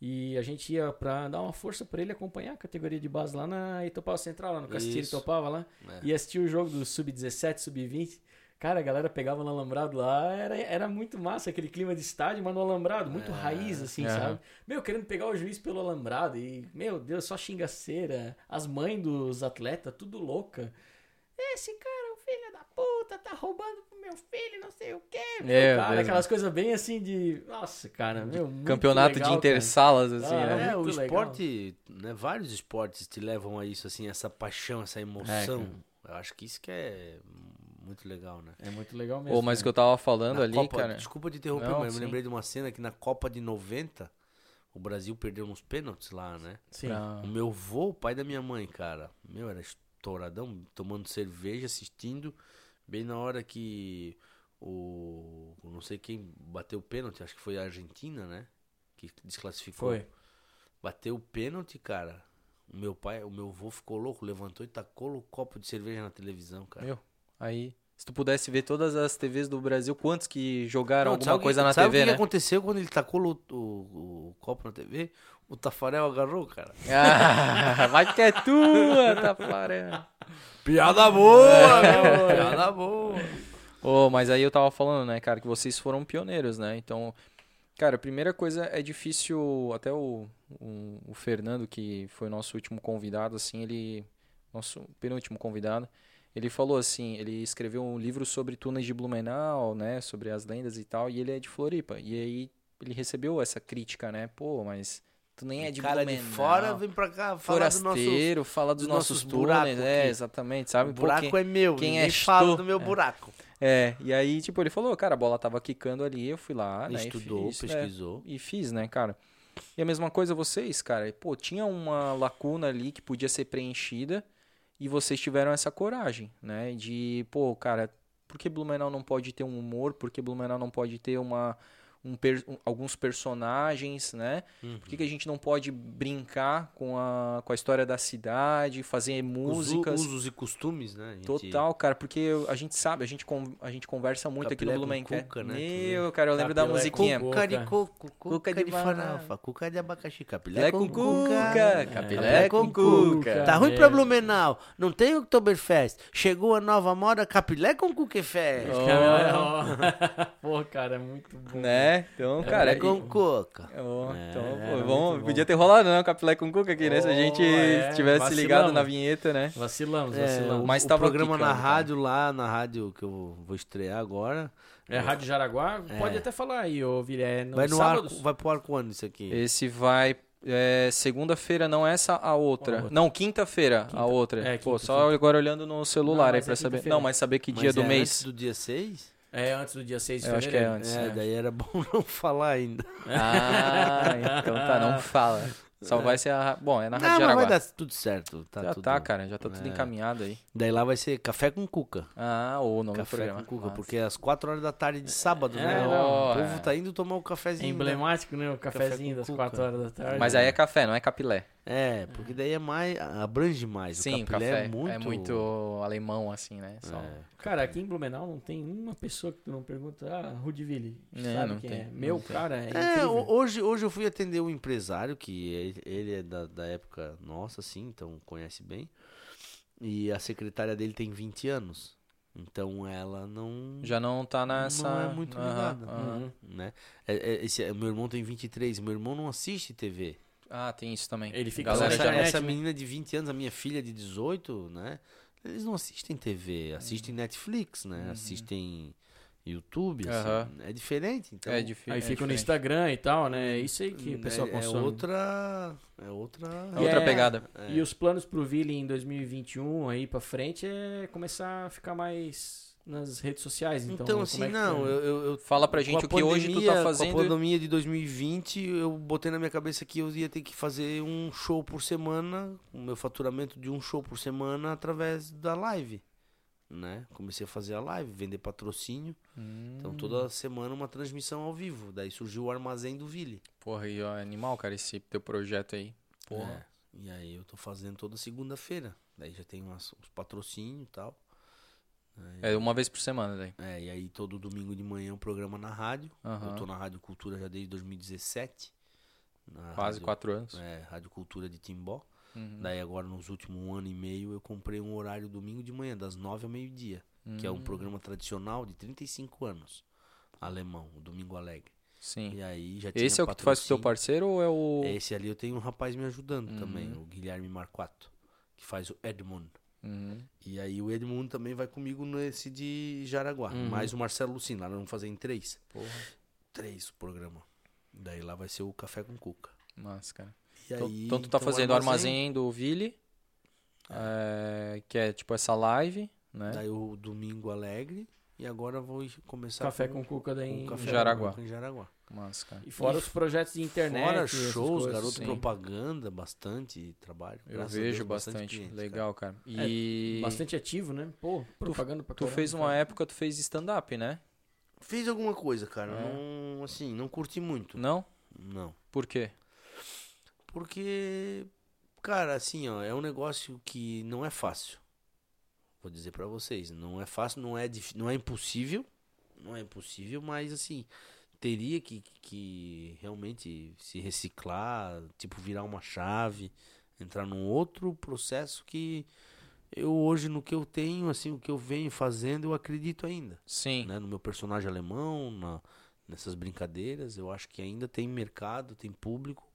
Speaker 4: E a gente ia pra dar uma força pra ele acompanhar a categoria de base lá na Itopava Central, lá no Castilho
Speaker 5: Isso.
Speaker 4: Itopava lá.
Speaker 5: É.
Speaker 4: E assistir o jogo do Sub-17, Sub-20. Cara, a galera pegava no alambrado lá, era, era muito massa aquele clima de estádio, mas no alambrado, muito
Speaker 5: É.
Speaker 4: raiz, assim,
Speaker 1: Aham.
Speaker 4: sabe? Meu, querendo pegar o juiz pelo alambrado e, meu Deus, só xingaceira. As mães dos atletas, tudo louca. Esse cara é filho da puta, tá roubando pro meu filho, não sei o quê. Meu,
Speaker 1: É,
Speaker 4: cara,
Speaker 1: mesmo.
Speaker 4: aquelas coisas bem assim de. Nossa, cara, meu. muito
Speaker 1: Campeonato
Speaker 4: legal,
Speaker 1: de intersalas, assim,
Speaker 4: Ah,
Speaker 1: né?
Speaker 5: É, o
Speaker 4: legal.
Speaker 5: esporte, né, vários esportes te levam a isso, assim, essa paixão, essa emoção. Eu acho que isso que é muito legal, né?
Speaker 4: É muito legal mesmo.
Speaker 1: Pô, mas
Speaker 4: né?
Speaker 1: que eu tava falando
Speaker 5: Na
Speaker 1: ali,
Speaker 5: Copa,
Speaker 1: cara.
Speaker 5: Desculpa te interromper,
Speaker 1: Não,
Speaker 5: mas eu
Speaker 1: sim.
Speaker 5: me lembrei de uma cena que na Copa de 90, o Brasil perdeu nos pênaltis lá, né?
Speaker 4: Sim.
Speaker 1: pra-
Speaker 5: O meu vô, o pai da minha mãe, cara, meu, era estouradão, tomando cerveja, assistindo, bem na hora que o. Não sei quem bateu o pênalti, acho que foi a Argentina, né? Que desclassificou.
Speaker 4: Foi.
Speaker 5: Bateu o pênalti, cara. O meu pai, o meu vô ficou louco, levantou e tacou o copo de cerveja na televisão, cara.
Speaker 1: Meu, aí. Se tu pudesse ver todas as TVs do Brasil, quantos que jogaram
Speaker 5: Não,
Speaker 1: alguma
Speaker 5: sabe o que-
Speaker 1: coisa na
Speaker 5: sabe
Speaker 1: TV,
Speaker 5: o que
Speaker 1: né?
Speaker 5: aconteceu quando ele tacou o, o- o copo na TV? O Tafarel agarrou, cara.
Speaker 1: Ah, vai que é tua, Tafarel.
Speaker 5: Piada boa, meu! Piada boa.
Speaker 1: Ô, mas aí eu tava falando, né, cara, que vocês foram pioneiros, né? Então, cara, a primeira coisa é difícil, até o, o, o Fernando, que foi o nosso último convidado, assim, ele. Nosso penúltimo convidado, ele falou assim, ele escreveu um livro sobre túneis de Blumenau, né? Sobre as lendas e tal, e ele é de Floripa. E aí ele recebeu essa crítica, né? Pô, mas tu nem é de
Speaker 5: cara de
Speaker 1: Blumenau.
Speaker 5: fora vem pra cá falar do nosso...
Speaker 1: Fala dos
Speaker 5: dos
Speaker 1: nossos,
Speaker 5: nossos buracos
Speaker 1: é, exatamente, sabe?
Speaker 5: O
Speaker 1: Pô,
Speaker 5: buraco
Speaker 1: quem-
Speaker 5: é meu,
Speaker 1: quem
Speaker 5: ninguém
Speaker 1: és
Speaker 5: fala
Speaker 1: tu?
Speaker 5: do meu
Speaker 1: É.
Speaker 5: buraco.
Speaker 1: É, e aí, tipo, ele falou, cara, a bola tava quicando ali, eu fui lá, né? e
Speaker 5: Estudou,
Speaker 1: fiz, é,
Speaker 5: pesquisou.
Speaker 1: e fiz, né, cara? E a mesma coisa vocês, cara. Pô, tinha uma lacuna ali que podia ser preenchida e vocês tiveram essa coragem, né? De, pô, cara, por que Blumenau não pode ter um humor? Por que Blumenau não pode ter uma, um per- um- alguns personagens, né?
Speaker 5: Uhum.
Speaker 1: Por que, que a gente não pode brincar com a, com a história da cidade, fazer
Speaker 5: Os
Speaker 1: músicas?
Speaker 5: usos e costumes, né? Gente-
Speaker 1: Total, cara, porque a gente sabe, a gente, con- a gente conversa muito aqui
Speaker 5: Capilé
Speaker 1: no
Speaker 5: com
Speaker 1: Blumencast.
Speaker 5: cuca, né?
Speaker 1: Meu, cara, eu lembro da
Speaker 4: Capilé com
Speaker 1: musiquinha.
Speaker 4: cuca.
Speaker 5: Cuca de coco, cuca,
Speaker 1: Cuca de
Speaker 5: de farofa, cuca de abacaxi, capilé com
Speaker 1: com
Speaker 5: cuca.
Speaker 1: cuca, capilé com cuca.
Speaker 5: Tá ruim
Speaker 4: É.
Speaker 5: pra Blumenau, não tem Oktoberfest. Chegou a nova moda, capilé com Cuquefest.
Speaker 1: Oh.
Speaker 4: Cara, ó. Pô, cara, é muito bom.
Speaker 1: Né? Então, cara.
Speaker 5: Capilé com
Speaker 1: e-
Speaker 5: coca.
Speaker 1: Oh,
Speaker 5: É,
Speaker 1: então, pô, vamos-
Speaker 4: bom.
Speaker 1: podia ter rolado, né? O capilé com cuca aqui, né? Se a
Speaker 4: Oh,
Speaker 1: gente
Speaker 4: é,
Speaker 1: tivesse
Speaker 4: vacilamos.
Speaker 1: ligado na vinheta, né?
Speaker 4: Vacilamos,
Speaker 5: É,
Speaker 4: vacilamos.
Speaker 5: o,
Speaker 1: Mas
Speaker 5: o
Speaker 1: tava
Speaker 5: programa na
Speaker 1: quicando, cara.
Speaker 5: rádio lá, na rádio que eu vou estrear agora.
Speaker 4: É Rádio Jaraguá?
Speaker 5: É.
Speaker 4: Pode até falar aí, ô Vilé.
Speaker 5: Vai no ar, vai pro ar quando isso aqui?
Speaker 1: Esse vai. é, segunda-feira, não essa, a outra.
Speaker 4: A outra.
Speaker 1: Não, quinta-feira, a
Speaker 4: Quinta.
Speaker 1: outra.
Speaker 4: É,
Speaker 1: Pô, só
Speaker 4: quinta.
Speaker 1: agora olhando no celular
Speaker 4: Não,
Speaker 1: aí pra
Speaker 4: é
Speaker 1: saber. Não, mas saber que
Speaker 5: Mas
Speaker 1: dia
Speaker 5: é
Speaker 1: do mês.
Speaker 5: antes do dia 6?
Speaker 4: É antes do dia 6 de
Speaker 1: Eu acho que é
Speaker 4: fevereiro.
Speaker 1: antes.
Speaker 5: É, daí era bom não falar ainda.
Speaker 1: Ah, então tá, não fala. Só vai ser a. Bom, é na
Speaker 5: Não,
Speaker 1: Rádio
Speaker 5: mas
Speaker 1: Jaraguá.
Speaker 5: vai dar tudo certo. Tá
Speaker 1: já
Speaker 5: tudo...
Speaker 1: tá, cara. Já tá tudo
Speaker 5: É.
Speaker 1: encaminhado aí.
Speaker 5: Daí lá vai ser Café com Cuca.
Speaker 1: Ah, o nome do
Speaker 5: Café
Speaker 1: programa.
Speaker 5: com Cuca,
Speaker 1: Massa.
Speaker 5: porque é às 4 horas da tarde de sábado,
Speaker 3: É,
Speaker 5: né?
Speaker 1: não,
Speaker 5: o povo
Speaker 1: é.
Speaker 5: tá indo tomar o cafezinho. né?
Speaker 3: Emblemático, né? O cafezinho
Speaker 5: com
Speaker 3: das
Speaker 5: cuca.
Speaker 3: 4 horas da tarde.
Speaker 1: Mas aí é café, não é capilé.
Speaker 5: É, porque daí é mais. abrange mais.
Speaker 1: Sim,
Speaker 5: o
Speaker 1: o
Speaker 5: capilé
Speaker 1: café
Speaker 5: é muito.
Speaker 1: é muito alemão, assim, né? Só-
Speaker 5: É.
Speaker 3: Cara, aqui em Blumenau não tem uma pessoa que tu não pergunta, ah, Rudiville,
Speaker 1: É,
Speaker 3: sabe
Speaker 1: não
Speaker 3: quem
Speaker 1: tem,
Speaker 3: é?
Speaker 1: não
Speaker 3: Meu
Speaker 1: tem.
Speaker 3: cara, é,
Speaker 5: É, hoje, hoje eu fui atender um empresário que ele, ele é da, da época nossa, assim, então conhece bem. E a secretária dele tem 20 anos. Então ela não.
Speaker 1: Já não tá nessa.
Speaker 5: Não é muito ligada.
Speaker 3: Uhum.
Speaker 5: Né? É, é, esse, meu irmão tem 23, meu irmão não assiste TV.
Speaker 1: Ah, tem isso também.
Speaker 3: Ele fica
Speaker 1: Galera
Speaker 5: essa, essa
Speaker 3: né?
Speaker 5: menina de 20 anos, a minha filha de 18, né? Eles não assistem TV, assistem Netflix, né? Assistem YouTube, assim,
Speaker 1: Aham.
Speaker 5: é diferente. Então,
Speaker 1: É difícil.
Speaker 3: Aí
Speaker 1: é
Speaker 3: fica no. Instagram e tal, né? É isso aí que o pessoal
Speaker 5: é, é
Speaker 3: consome.
Speaker 5: outra, é outra,
Speaker 1: É outra
Speaker 3: É,
Speaker 1: pegada.
Speaker 5: É.
Speaker 3: E os planos pro Ville em 2021 aí pra frente é começar a ficar mais nas redes sociais. Então,
Speaker 5: Então, assim,
Speaker 3: é
Speaker 5: não, eu, eu, eu-
Speaker 1: Fala pra gente o que hoje tu tá
Speaker 5: pandemia-
Speaker 1: fazendo.
Speaker 5: Com a pandemia de 2020, eu botei na minha cabeça que eu ia ter que fazer um show por semana, o meu faturamento de um show por semana através da live, né? Comecei a fazer a live, vender patrocínio,
Speaker 1: Hum,
Speaker 5: então toda semana uma transmissão ao vivo. Daí surgiu o Armazém do Ville.
Speaker 1: Porra, e ó, animal, cara, esse teu projeto aí. Porra.
Speaker 5: É, E aí eu tô fazendo toda segunda-feira. Daí já tem umas, uns patrocínios e tal.
Speaker 1: É uma vez por semana daí.
Speaker 5: É, e aí todo domingo de manhã um programa na rádio.
Speaker 1: Aham.
Speaker 5: Eu tô na Rádio Cultura já desde 2017. na
Speaker 1: Quase
Speaker 5: rádio-
Speaker 1: quatro anos.
Speaker 5: É, Rádio Cultura de Timbó.
Speaker 1: Uhum.
Speaker 5: Daí agora nos últimos um ano e meio eu comprei um horário domingo de manhã, das nove ao meio-dia. Que é um
Speaker 1: Hum.
Speaker 5: programa tradicional de 35 anos. Alemão, o Domingo Alegre.
Speaker 1: Sim.
Speaker 5: E aí já tinha
Speaker 1: Esse é o que tu faz com o teu parceiro ou é o.
Speaker 5: Esse ali eu tenho um rapaz me ajudando também,
Speaker 1: Uhum.
Speaker 5: o Guilherme Marquato, que faz o Edmund.
Speaker 1: Uhum.
Speaker 5: E aí o Edmundo também vai comigo nesse de Jaraguá.
Speaker 3: Uhum.
Speaker 5: Mais o Marcelo Lucino. Lá nós vamos fazer em três.
Speaker 1: Porra,
Speaker 5: Três o programa. Daí lá vai ser o Café com Cuca.
Speaker 1: massa, cara.
Speaker 5: E
Speaker 1: Então,
Speaker 5: aí,
Speaker 1: então tu tá
Speaker 5: então,
Speaker 1: fazendo o armazém do Ville, é, que é tipo essa live, né?
Speaker 5: Daí o Domingo Alegre. E agora vou começar
Speaker 3: Café com cuca daí
Speaker 5: com
Speaker 3: em
Speaker 5: café
Speaker 1: Jaraguá.
Speaker 5: com cuca em Jaraguá.
Speaker 1: Massa, cara.
Speaker 3: E fora
Speaker 5: E
Speaker 3: os projetos de internet.
Speaker 5: Fora shows,
Speaker 3: coisas.
Speaker 5: garoto
Speaker 1: sim.
Speaker 5: propaganda, bastante trabalho.
Speaker 1: Eu vejo
Speaker 5: Deus,
Speaker 1: bastante.
Speaker 5: clientes,
Speaker 1: Legal, cara.
Speaker 3: É,
Speaker 1: E
Speaker 3: Bastante ativo, né? Pô, propaganda pra
Speaker 1: tu
Speaker 3: caramba,
Speaker 1: fez uma
Speaker 3: cara.
Speaker 1: época, tu fez stand-up, né?
Speaker 5: Fiz alguma coisa, cara.
Speaker 1: É.
Speaker 5: Não, assim, não curti muito.
Speaker 1: Não?
Speaker 5: Não.
Speaker 1: Por quê?
Speaker 5: Porque, cara, assim, ó, é um negócio que não é fácil. Vou dizer pra vocês, não é fácil, não é, não é impossível, não é impossível, mas assim, teria que, que realmente se reciclar, tipo, virar uma chave, entrar num outro processo que eu hoje no que eu tenho, assim, o que eu venho fazendo, eu acredito ainda
Speaker 1: Sim.
Speaker 5: né, no meu personagem alemão, na, nessas brincadeiras. Eu acho que ainda tem mercado, tem público.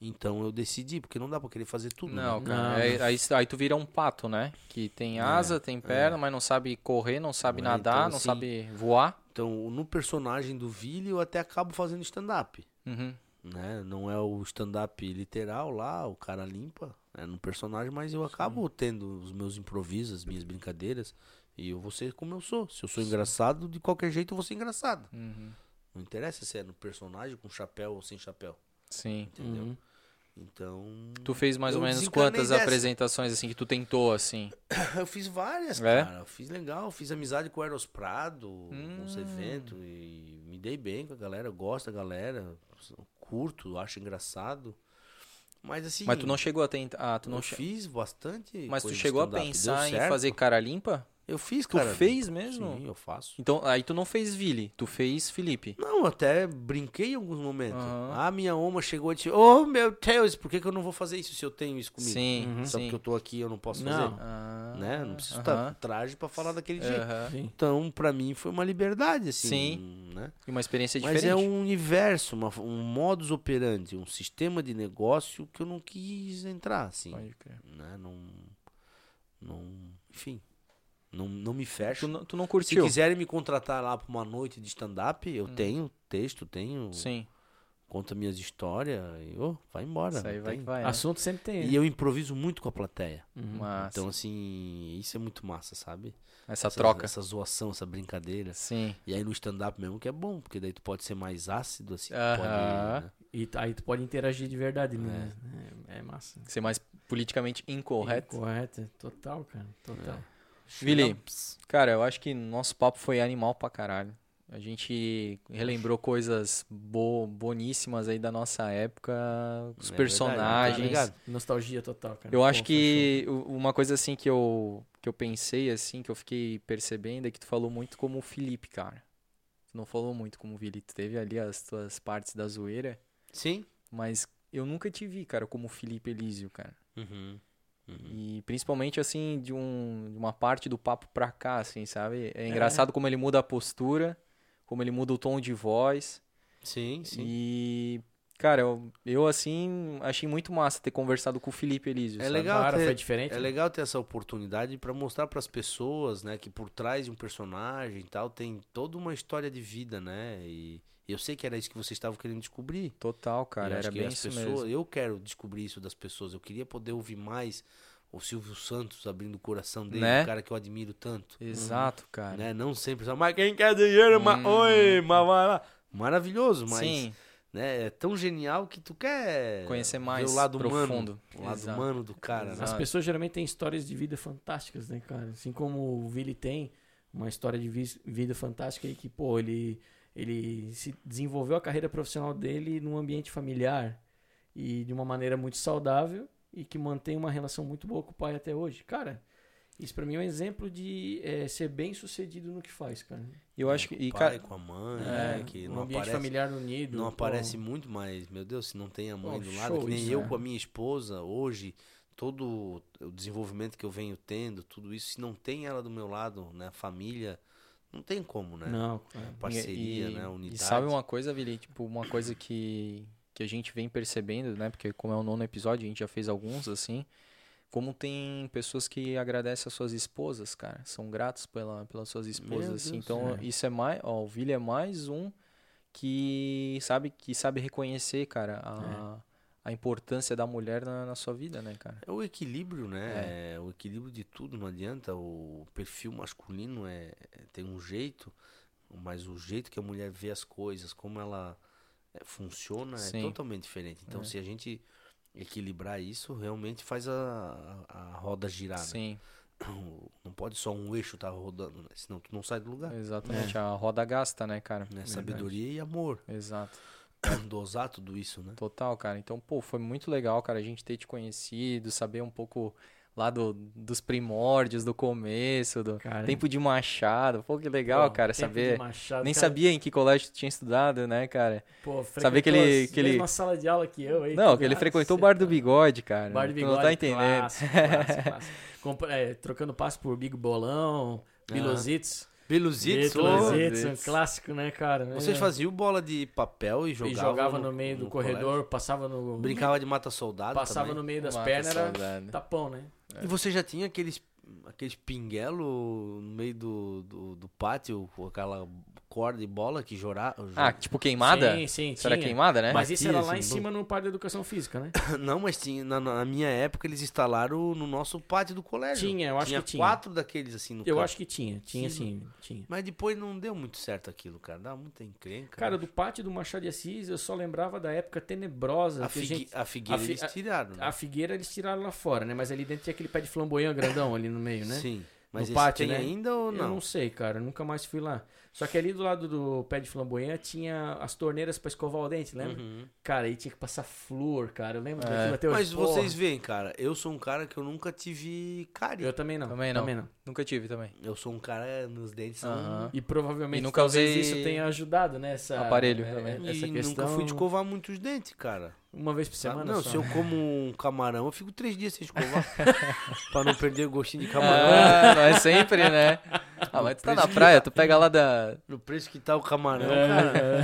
Speaker 5: Então eu decidi, porque não dá pra querer fazer tudo.
Speaker 1: Não,
Speaker 5: né?
Speaker 1: cara.
Speaker 3: Não,
Speaker 1: aí, aí, aí tu vira um pato, né? Que tem asa, tem perna, mas não sabe correr, não sabe
Speaker 5: É,
Speaker 1: nadar,
Speaker 5: então,
Speaker 1: não
Speaker 5: assim,
Speaker 1: sabe voar.
Speaker 5: Então, no personagem do Vili, eu até acabo fazendo stand-up.
Speaker 1: Uhum.
Speaker 5: Né? Não é o stand-up literal lá, o cara limpa. É no personagem, mas eu acabo tendo os meus improvisos, as minhas brincadeiras. E eu vou ser como eu sou. Se eu sou engraçado, de qualquer jeito eu vou ser engraçado.
Speaker 1: Uhum.
Speaker 5: Não interessa se é no personagem, com chapéu ou sem chapéu.
Speaker 1: Sim.
Speaker 5: Entendeu?
Speaker 3: Uhum.
Speaker 5: Então.
Speaker 1: Tu fez mais ou
Speaker 5: Eu
Speaker 1: menos quantas
Speaker 5: dessa.
Speaker 1: apresentações assim que tu tentou assim?
Speaker 5: Eu fiz várias,
Speaker 1: É?
Speaker 5: cara. Eu fiz legal, fiz amizade com o Eros Prado,
Speaker 1: Hum.
Speaker 5: uns eventos, e me dei bem com a galera, eu gosto da galera, curto, acho engraçado. Mas assim.
Speaker 1: Mas tu não chegou a tentar, ah, tu
Speaker 5: eu
Speaker 1: não che...
Speaker 5: fiz bastante.
Speaker 1: Mas tu chegou a pensar em fazer cara limpa?
Speaker 5: Eu fiz,
Speaker 1: Tu
Speaker 5: cara.
Speaker 1: fez mesmo?
Speaker 5: Sim, eu faço.
Speaker 1: Então, aí tu não fez Vili, tu fez Felipe.
Speaker 5: Não, até brinquei em alguns momentos.
Speaker 1: Aham.
Speaker 5: A minha oma chegou e disse: Oh meu Deus, por que, que eu não vou fazer isso se eu tenho isso comigo?
Speaker 1: Sim,
Speaker 3: Uhum.
Speaker 5: Só
Speaker 1: sim.
Speaker 5: porque eu tô aqui eu não posso
Speaker 3: Não.
Speaker 5: fazer.
Speaker 1: Ah,
Speaker 5: Né? Não preciso estar com traje pra falar daquele jeito.
Speaker 3: Sim.
Speaker 5: Então, pra mim, foi uma liberdade, assim.
Speaker 1: Sim.
Speaker 5: Né?
Speaker 1: E uma experiência
Speaker 5: Mas
Speaker 1: diferente.
Speaker 5: é um universo, uma- um modus operandi, um sistema de negócio que eu não quis entrar, assim.
Speaker 1: Pode crer.
Speaker 5: Né? Não, não, enfim, não, não me fecha.
Speaker 1: Tu não, tu não
Speaker 5: Se
Speaker 1: curtiu?
Speaker 5: quiserem me contratar lá pra uma noite de stand-up, eu tenho texto, tenho
Speaker 1: Sim.
Speaker 5: conto minhas histórias e vai embora.
Speaker 1: Isso aí
Speaker 5: não
Speaker 1: vai
Speaker 5: tem-
Speaker 1: vai. né?
Speaker 4: Assunto sempre tem.
Speaker 5: E eu improviso muito com a plateia.
Speaker 4: Uhum.
Speaker 1: Massa.
Speaker 5: Então, assim, isso é muito massa, sabe?
Speaker 1: essa
Speaker 5: Essa-
Speaker 1: troca.
Speaker 5: Essa zoação, essa brincadeira.
Speaker 1: Sim.
Speaker 5: E aí no stand-up mesmo que é bom, porque daí tu pode ser mais ácido, assim. tu
Speaker 1: Aham.
Speaker 5: pode, né?
Speaker 4: E aí tu pode interagir de verdade, né? É, é massa.
Speaker 1: Ser mais politicamente incorreto.
Speaker 4: Correto. Total, cara. Total.
Speaker 1: Vili, cara, eu acho que nosso papo foi animal pra caralho. A gente relembrou coisas bo boníssimas aí da nossa época, os
Speaker 5: É
Speaker 1: personagens.
Speaker 5: verdade, tá?
Speaker 4: Nostalgia total, cara.
Speaker 1: Eu
Speaker 4: Pô,
Speaker 1: acho que uma coisa assim que eu, que eu pensei, assim, que eu fiquei percebendo é que tu falou muito como o Felipe, cara. Tu não falou muito como o Vili. Tu teve ali as tuas partes da zoeira,
Speaker 5: Sim.
Speaker 1: mas eu nunca te vi, cara, como o Felipe Elísio, cara.
Speaker 5: Uhum. Uhum.
Speaker 1: E principalmente, assim, de, um, de uma parte do papo pra cá, assim, sabe? É engraçado como ele muda a postura, como ele muda o tom de voz.
Speaker 5: Sim, sim.
Speaker 1: E, cara, eu, eu, assim, achei muito massa ter conversado com o Felipe Elísio,
Speaker 5: É
Speaker 1: sabe?
Speaker 5: legal
Speaker 4: Cara,
Speaker 5: ter-
Speaker 4: foi diferente.
Speaker 5: É legal ter essa oportunidade pra mostrar pras pessoas, né, que por trás de um personagem e tal tem toda uma história de vida, né? E eu sei que era isso que vocês estavam querendo descobrir.
Speaker 1: Total, cara, era bem
Speaker 5: as
Speaker 1: isso
Speaker 5: pessoas,
Speaker 1: mesmo.
Speaker 5: eu quero descobrir isso das pessoas. Eu queria poder ouvir mais o Silvio Santos abrindo o coração dele,
Speaker 1: Né?
Speaker 5: um cara que eu admiro tanto,
Speaker 1: Exato, cara.
Speaker 5: né? Não sempre só, mas quem quer dinheiro, mas
Speaker 1: Hum.
Speaker 5: oi, mas vai lá. Maravilhoso, mas
Speaker 1: Sim,
Speaker 5: né, é tão genial que tu quer
Speaker 1: conhecer
Speaker 5: ver
Speaker 1: mais
Speaker 5: o lado
Speaker 1: profundo.
Speaker 5: humano, o lado
Speaker 1: Exato.
Speaker 5: humano do cara, né?
Speaker 4: As pessoas geralmente têm histórias de vida fantásticas, né, cara? Assim como o Vili tem uma história de vi- vida fantástica aí que, pô, ele, ele se desenvolveu a carreira profissional dele num ambiente familiar e de uma maneira muito saudável e que mantém uma relação muito boa com o pai até hoje. Cara, isso pra mim é um exemplo de eh, ser bem sucedido no que faz, cara.
Speaker 1: E eu acho que,
Speaker 5: com
Speaker 1: e,
Speaker 5: o
Speaker 1: cara,
Speaker 5: pai, com a mãe,
Speaker 4: É,
Speaker 5: né, que
Speaker 4: um
Speaker 5: não
Speaker 4: ambiente
Speaker 5: aparece,
Speaker 4: familiar unido.
Speaker 5: não
Speaker 4: pô.
Speaker 5: aparece muito, mas meu Deus, se não tem a mãe
Speaker 4: Pô,
Speaker 5: do lado, que nem
Speaker 4: isso,
Speaker 5: eu
Speaker 4: né?
Speaker 5: com a minha esposa hoje, todo o desenvolvimento que eu venho tendo, tudo isso, se não tem ela do meu lado, né, a família, não tem como, né?
Speaker 4: Não, cara.
Speaker 5: Parceria,
Speaker 1: e,
Speaker 5: né,
Speaker 1: e
Speaker 5: unidade.
Speaker 1: sabe uma coisa, Vili? Tipo, uma coisa que, que a gente vem percebendo, né? Porque como é o nono episódio, a gente já fez alguns, assim. Como tem pessoas que agradecem as suas esposas, cara. São gratos pela, pelas suas esposas,
Speaker 5: Meu
Speaker 1: assim.
Speaker 5: Deus,
Speaker 1: Então,
Speaker 4: é.
Speaker 1: isso é mais... Ó, o Vili é mais um que sabe, que sabe reconhecer, cara, a, a importância da mulher na, na sua vida, né, cara?
Speaker 5: É o equilíbrio, né? É. O equilíbrio de tudo, não adianta. O perfil masculino é, é- tem um jeito, mas o jeito que a mulher vê as coisas, como ela é, funciona,
Speaker 1: Sim.
Speaker 5: é totalmente diferente. Então,
Speaker 1: É.
Speaker 5: se a gente equilibrar isso, realmente faz a, a, a roda girar. né?
Speaker 1: Sim,
Speaker 5: Não pode só um eixo estar rodando, né? senão tu não sai do lugar.
Speaker 1: exatamente. A roda gasta, né, cara?
Speaker 5: Né? Sabedoria e amor.
Speaker 1: Exato.
Speaker 5: Dosar tudo isso, né?
Speaker 1: Total, cara. Então, pô, foi muito legal, cara, a gente ter te conhecido, saber um pouco lá do, dos primórdios, do começo, do
Speaker 4: Cara,
Speaker 1: tempo de Machado. Pô, que legal,
Speaker 4: pô,
Speaker 1: cara, saber.
Speaker 4: Machado,
Speaker 1: Nem
Speaker 4: cara,
Speaker 1: sabia em que colégio tu tinha estudado, né, cara?
Speaker 4: Pô,
Speaker 1: Saber que ele- que ele-
Speaker 4: mesma sala de aula que eu. Aí,
Speaker 1: Não, que ele frequentou o Bar do Bigode, cara.
Speaker 4: Bar do
Speaker 1: Tu
Speaker 4: Bigode,
Speaker 1: não tá entendendo.
Speaker 4: Clássico, clássico, clássico. É, trocando passo por Big Bolão,
Speaker 5: Ah.
Speaker 4: Bilositos.
Speaker 5: Beluzitos,
Speaker 4: Bilositos, um clássico, né, cara?
Speaker 5: Vocês
Speaker 4: É.
Speaker 5: faziam bola de papel e
Speaker 4: E
Speaker 5: jogavam,
Speaker 4: jogava no, meio do corredor,
Speaker 5: colégio?
Speaker 4: passava no.
Speaker 5: Brincava de mata-soldado
Speaker 4: Passava
Speaker 5: também.
Speaker 4: no meio das
Speaker 1: Mata
Speaker 4: pernas, era tapão, né?
Speaker 5: E você já tinha aqueles, aqueles pinguelo no meio do, do, do pátio, com aquela corda e bola que jorava?
Speaker 1: Ah, tipo queimada?
Speaker 4: Sim, sim,
Speaker 1: Isso era
Speaker 4: tinha.
Speaker 1: queimada, né?
Speaker 4: Mas isso era lá
Speaker 5: assim,
Speaker 4: em cima no par de educação física, né?
Speaker 5: Não, mas tinha, na, na minha época eles instalaram no nosso pátio do colégio.
Speaker 4: Tinha, eu acho
Speaker 5: tinha
Speaker 4: que tinha.
Speaker 5: quatro daqueles assim no
Speaker 4: Eu
Speaker 5: canto.
Speaker 4: acho que tinha, tinha
Speaker 5: Sim.
Speaker 4: sim, tinha.
Speaker 5: Mas depois não deu muito certo aquilo, cara. Dá muita encrenca.
Speaker 4: Cara, do pátio do Machado de Assis, eu só lembrava da época tenebrosa.
Speaker 5: a,
Speaker 4: que a
Speaker 5: figue-
Speaker 4: gente-
Speaker 5: a figueira
Speaker 4: a fi-
Speaker 5: eles tiraram, né?
Speaker 4: A figueira eles tiraram lá fora, né? Mas ali dentro tinha aquele pé de flamboyant grandão ali no meio, né?
Speaker 5: Sim. Mas
Speaker 4: No pátio,
Speaker 5: tem
Speaker 4: né?
Speaker 5: ainda ou
Speaker 4: Eu
Speaker 5: não?
Speaker 4: não sei, cara. eu Nunca mais fui lá. Só que ali do lado do pé de flamboyant tinha as torneiras pra escovar o dente, lembra?
Speaker 5: Uhum.
Speaker 4: Cara, aí tinha que passar flúor, cara. Eu lembro
Speaker 1: É.
Speaker 4: daquilo até hoje.
Speaker 5: Mas
Speaker 4: Porra.
Speaker 5: vocês veem, cara, eu sou um cara que eu nunca tive cárie.
Speaker 4: Eu também não.
Speaker 1: Também não.
Speaker 4: Também não.
Speaker 1: Nunca tive também.
Speaker 5: Eu sou um cara, meus dentes são...
Speaker 4: E provavelmente
Speaker 1: E nunca usei
Speaker 4: isso tenha ajudado, né? Essa,
Speaker 1: aparelho
Speaker 4: é,
Speaker 1: também.
Speaker 4: Essa
Speaker 5: E
Speaker 4: questão.
Speaker 5: nunca fui escovar muitos dentes, cara.
Speaker 4: Uma vez por semana
Speaker 5: Não,
Speaker 4: só.
Speaker 5: se eu como um camarão, eu fico três dias sem escovar. pra não perder o gostinho de camarão.
Speaker 1: Ah, não é sempre, né? Ah, mas tu tá na praia, tu pega lá da.
Speaker 5: No preço que tá o camarão,
Speaker 4: É.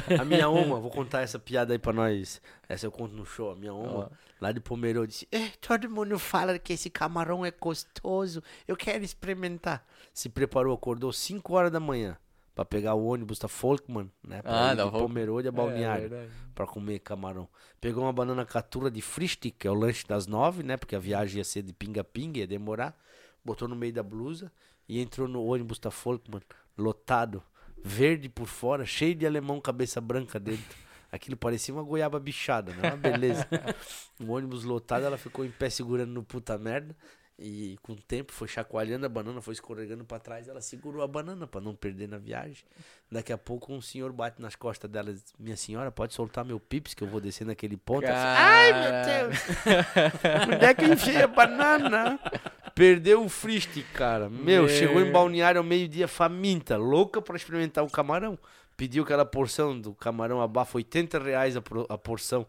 Speaker 5: cara. A minha oma, vou contar essa piada aí pra nós. Essa eu conto no show. A minha oma, lá de Pomerô, disse: "Eh, Todo mundo fala que esse camarão é gostoso. Eu quero experimentar. Se preparou, acordou 5 horas da manhã pra pegar o ônibus da Folkman, né? Pra
Speaker 1: Ah,
Speaker 5: ir
Speaker 1: da
Speaker 5: de
Speaker 1: Volk-
Speaker 5: Pomerode a Balneário.
Speaker 1: É, verdade.
Speaker 5: pra comer camarão. Pegou uma banana catura de fristic, que é o lanche das nove, né? Porque a viagem ia ser de pinga-pinga, ia demorar. Botou no meio da blusa e entrou no ônibus da Folkman, lotado, verde por fora, cheio de alemão cabeça branca dentro. Aquilo parecia uma goiaba bichada, né? Uma beleza. o ônibus lotado, ela ficou em pé segurando no puta merda. E com o tempo foi chacoalhando a banana, foi escorregando pra trás. Ela segurou a banana pra não perder na viagem. Daqui a pouco um senhor bate nas costas dela e diz: Minha senhora, pode soltar meu pips que eu vou descer naquele ponto. Fala, Ai, meu Deus! Onde é que eu a banana? Perdeu o friste, cara. Meu,
Speaker 1: Meu.
Speaker 5: chegou em balneário ao meio-dia faminta, louca pra experimentar o camarão. Pediu aquela porção do camarão abafa, 80 reais a, pro- a porção.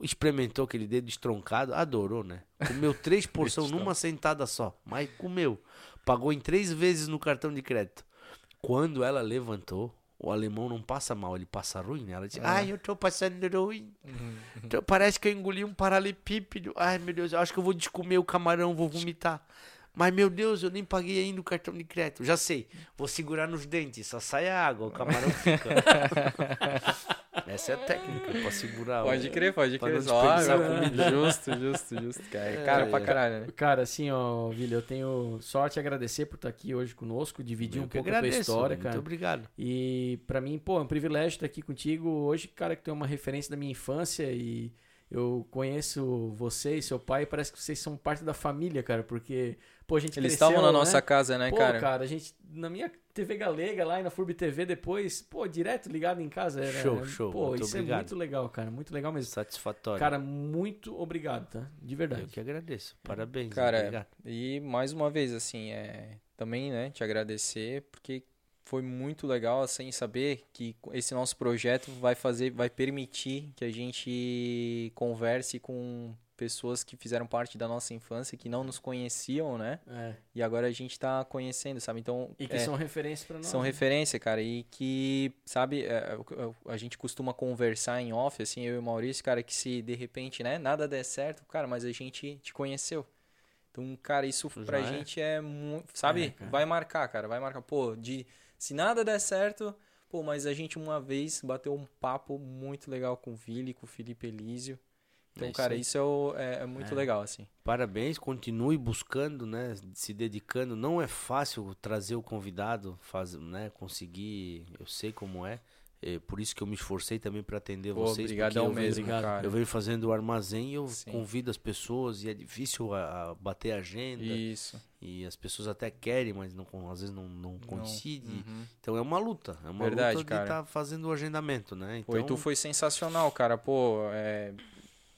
Speaker 5: Experimentou aquele dedo estroncado, adorou, né? Comeu três porções numa sentada só, mas comeu. Pagou em três vezes no cartão de crédito. Quando ela levantou, o alemão não passa mal, ele passa ruim, né? Ela disse, ai, eu tô passando ruim. Tô- Parece que eu engoli um paralelepípedo. Ai, meu Deus, eu acho que eu vou descomer o camarão, vou vomitar. Mas, meu Deus, eu nem paguei ainda o cartão de crédito. Já sei, vou segurar nos dentes, só sai a água, o camarão fica. Essa é a técnica pra segurar.
Speaker 1: Pode crer, pode crer.
Speaker 5: não desperdiçar
Speaker 1: Ó,
Speaker 5: comida.
Speaker 1: Justo, justo, justo, cara. É cara pra caralho, né?
Speaker 3: Cara, assim, ó, Vili, eu tenho sorte e agradecer por estar aqui hoje conosco, dividir
Speaker 5: Eu
Speaker 3: um pouco a tua
Speaker 5: agradeço,
Speaker 3: história,
Speaker 5: Muito
Speaker 3: cara.
Speaker 5: obrigado.
Speaker 3: E pra mim, pô, é um privilégio estar aqui contigo hoje, cara, que tu é uma referência da minha infância e eu conheço você e seu pai, parece que vocês são parte da família, cara, porque, pô, a gente
Speaker 1: Eles
Speaker 3: cresceu,
Speaker 1: estavam na
Speaker 3: né?
Speaker 1: nossa casa, né,
Speaker 3: Pô,
Speaker 1: cara?
Speaker 3: a gente, na minha TV Galega lá e na Furb TV depois, pô, direto ligado em casa. Era,
Speaker 5: Show, show,
Speaker 3: Pô,
Speaker 5: muito
Speaker 3: isso é
Speaker 5: obrigado.
Speaker 3: muito legal, cara, muito legal mesmo.
Speaker 5: Satisfatório.
Speaker 3: Cara, muito obrigado, tá? De verdade.
Speaker 5: eu que agradeço. Parabéns.
Speaker 1: Cara,
Speaker 5: obrigado.
Speaker 1: e mais uma vez, assim, é, também, né, te agradecer, porque foi muito legal, assim, saber que esse nosso projeto vai fazer, vai permitir que a gente converse com pessoas que fizeram parte da nossa infância, que não nos conheciam, né,
Speaker 3: É.
Speaker 1: e agora a gente tá conhecendo, sabe? Então,
Speaker 3: E que
Speaker 1: é,
Speaker 3: são referência pra nós.
Speaker 1: são
Speaker 3: né?
Speaker 1: referência, cara, e que, sabe, é, o- o- a gente costuma conversar em off, assim, eu e o Maurício, cara, que se de repente, né, nada der certo, cara, mas a gente te conheceu. Então, cara, isso pra
Speaker 5: Já é.
Speaker 1: gente é muito, sabe,
Speaker 3: É,
Speaker 1: vai marcar, cara, vai marcar. Pô, de se nada der certo, pô, mas a gente uma vez bateu um papo muito legal com o Vili, com o Felipe Elísio. Então,
Speaker 5: É
Speaker 1: cara, isso é, é- é muito
Speaker 5: É.
Speaker 1: legal, assim.
Speaker 5: Parabéns, continue buscando, né? Se dedicando. Não é fácil trazer o convidado, faz, né? Conseguir. Eu sei como é. É por isso que eu me esforcei também para atender
Speaker 1: Pô,
Speaker 5: vocês.
Speaker 1: obrigadão
Speaker 5: porque eu venho-
Speaker 1: mesmo,
Speaker 3: obrigado.
Speaker 1: cara.
Speaker 5: Eu venho fazendo o armazém e eu
Speaker 1: Sim.
Speaker 5: convido as pessoas e é difícil a, a bater a agenda.
Speaker 1: Isso.
Speaker 5: E as pessoas até querem, mas não, às vezes não, não coincide.
Speaker 1: Uhum.
Speaker 5: Então é uma luta. É uma
Speaker 1: Verdade,
Speaker 5: luta de estar fazendo o agendamento, né?
Speaker 1: Pô, e
Speaker 5: Então,
Speaker 1: tu foi sensacional, cara. Pô, é.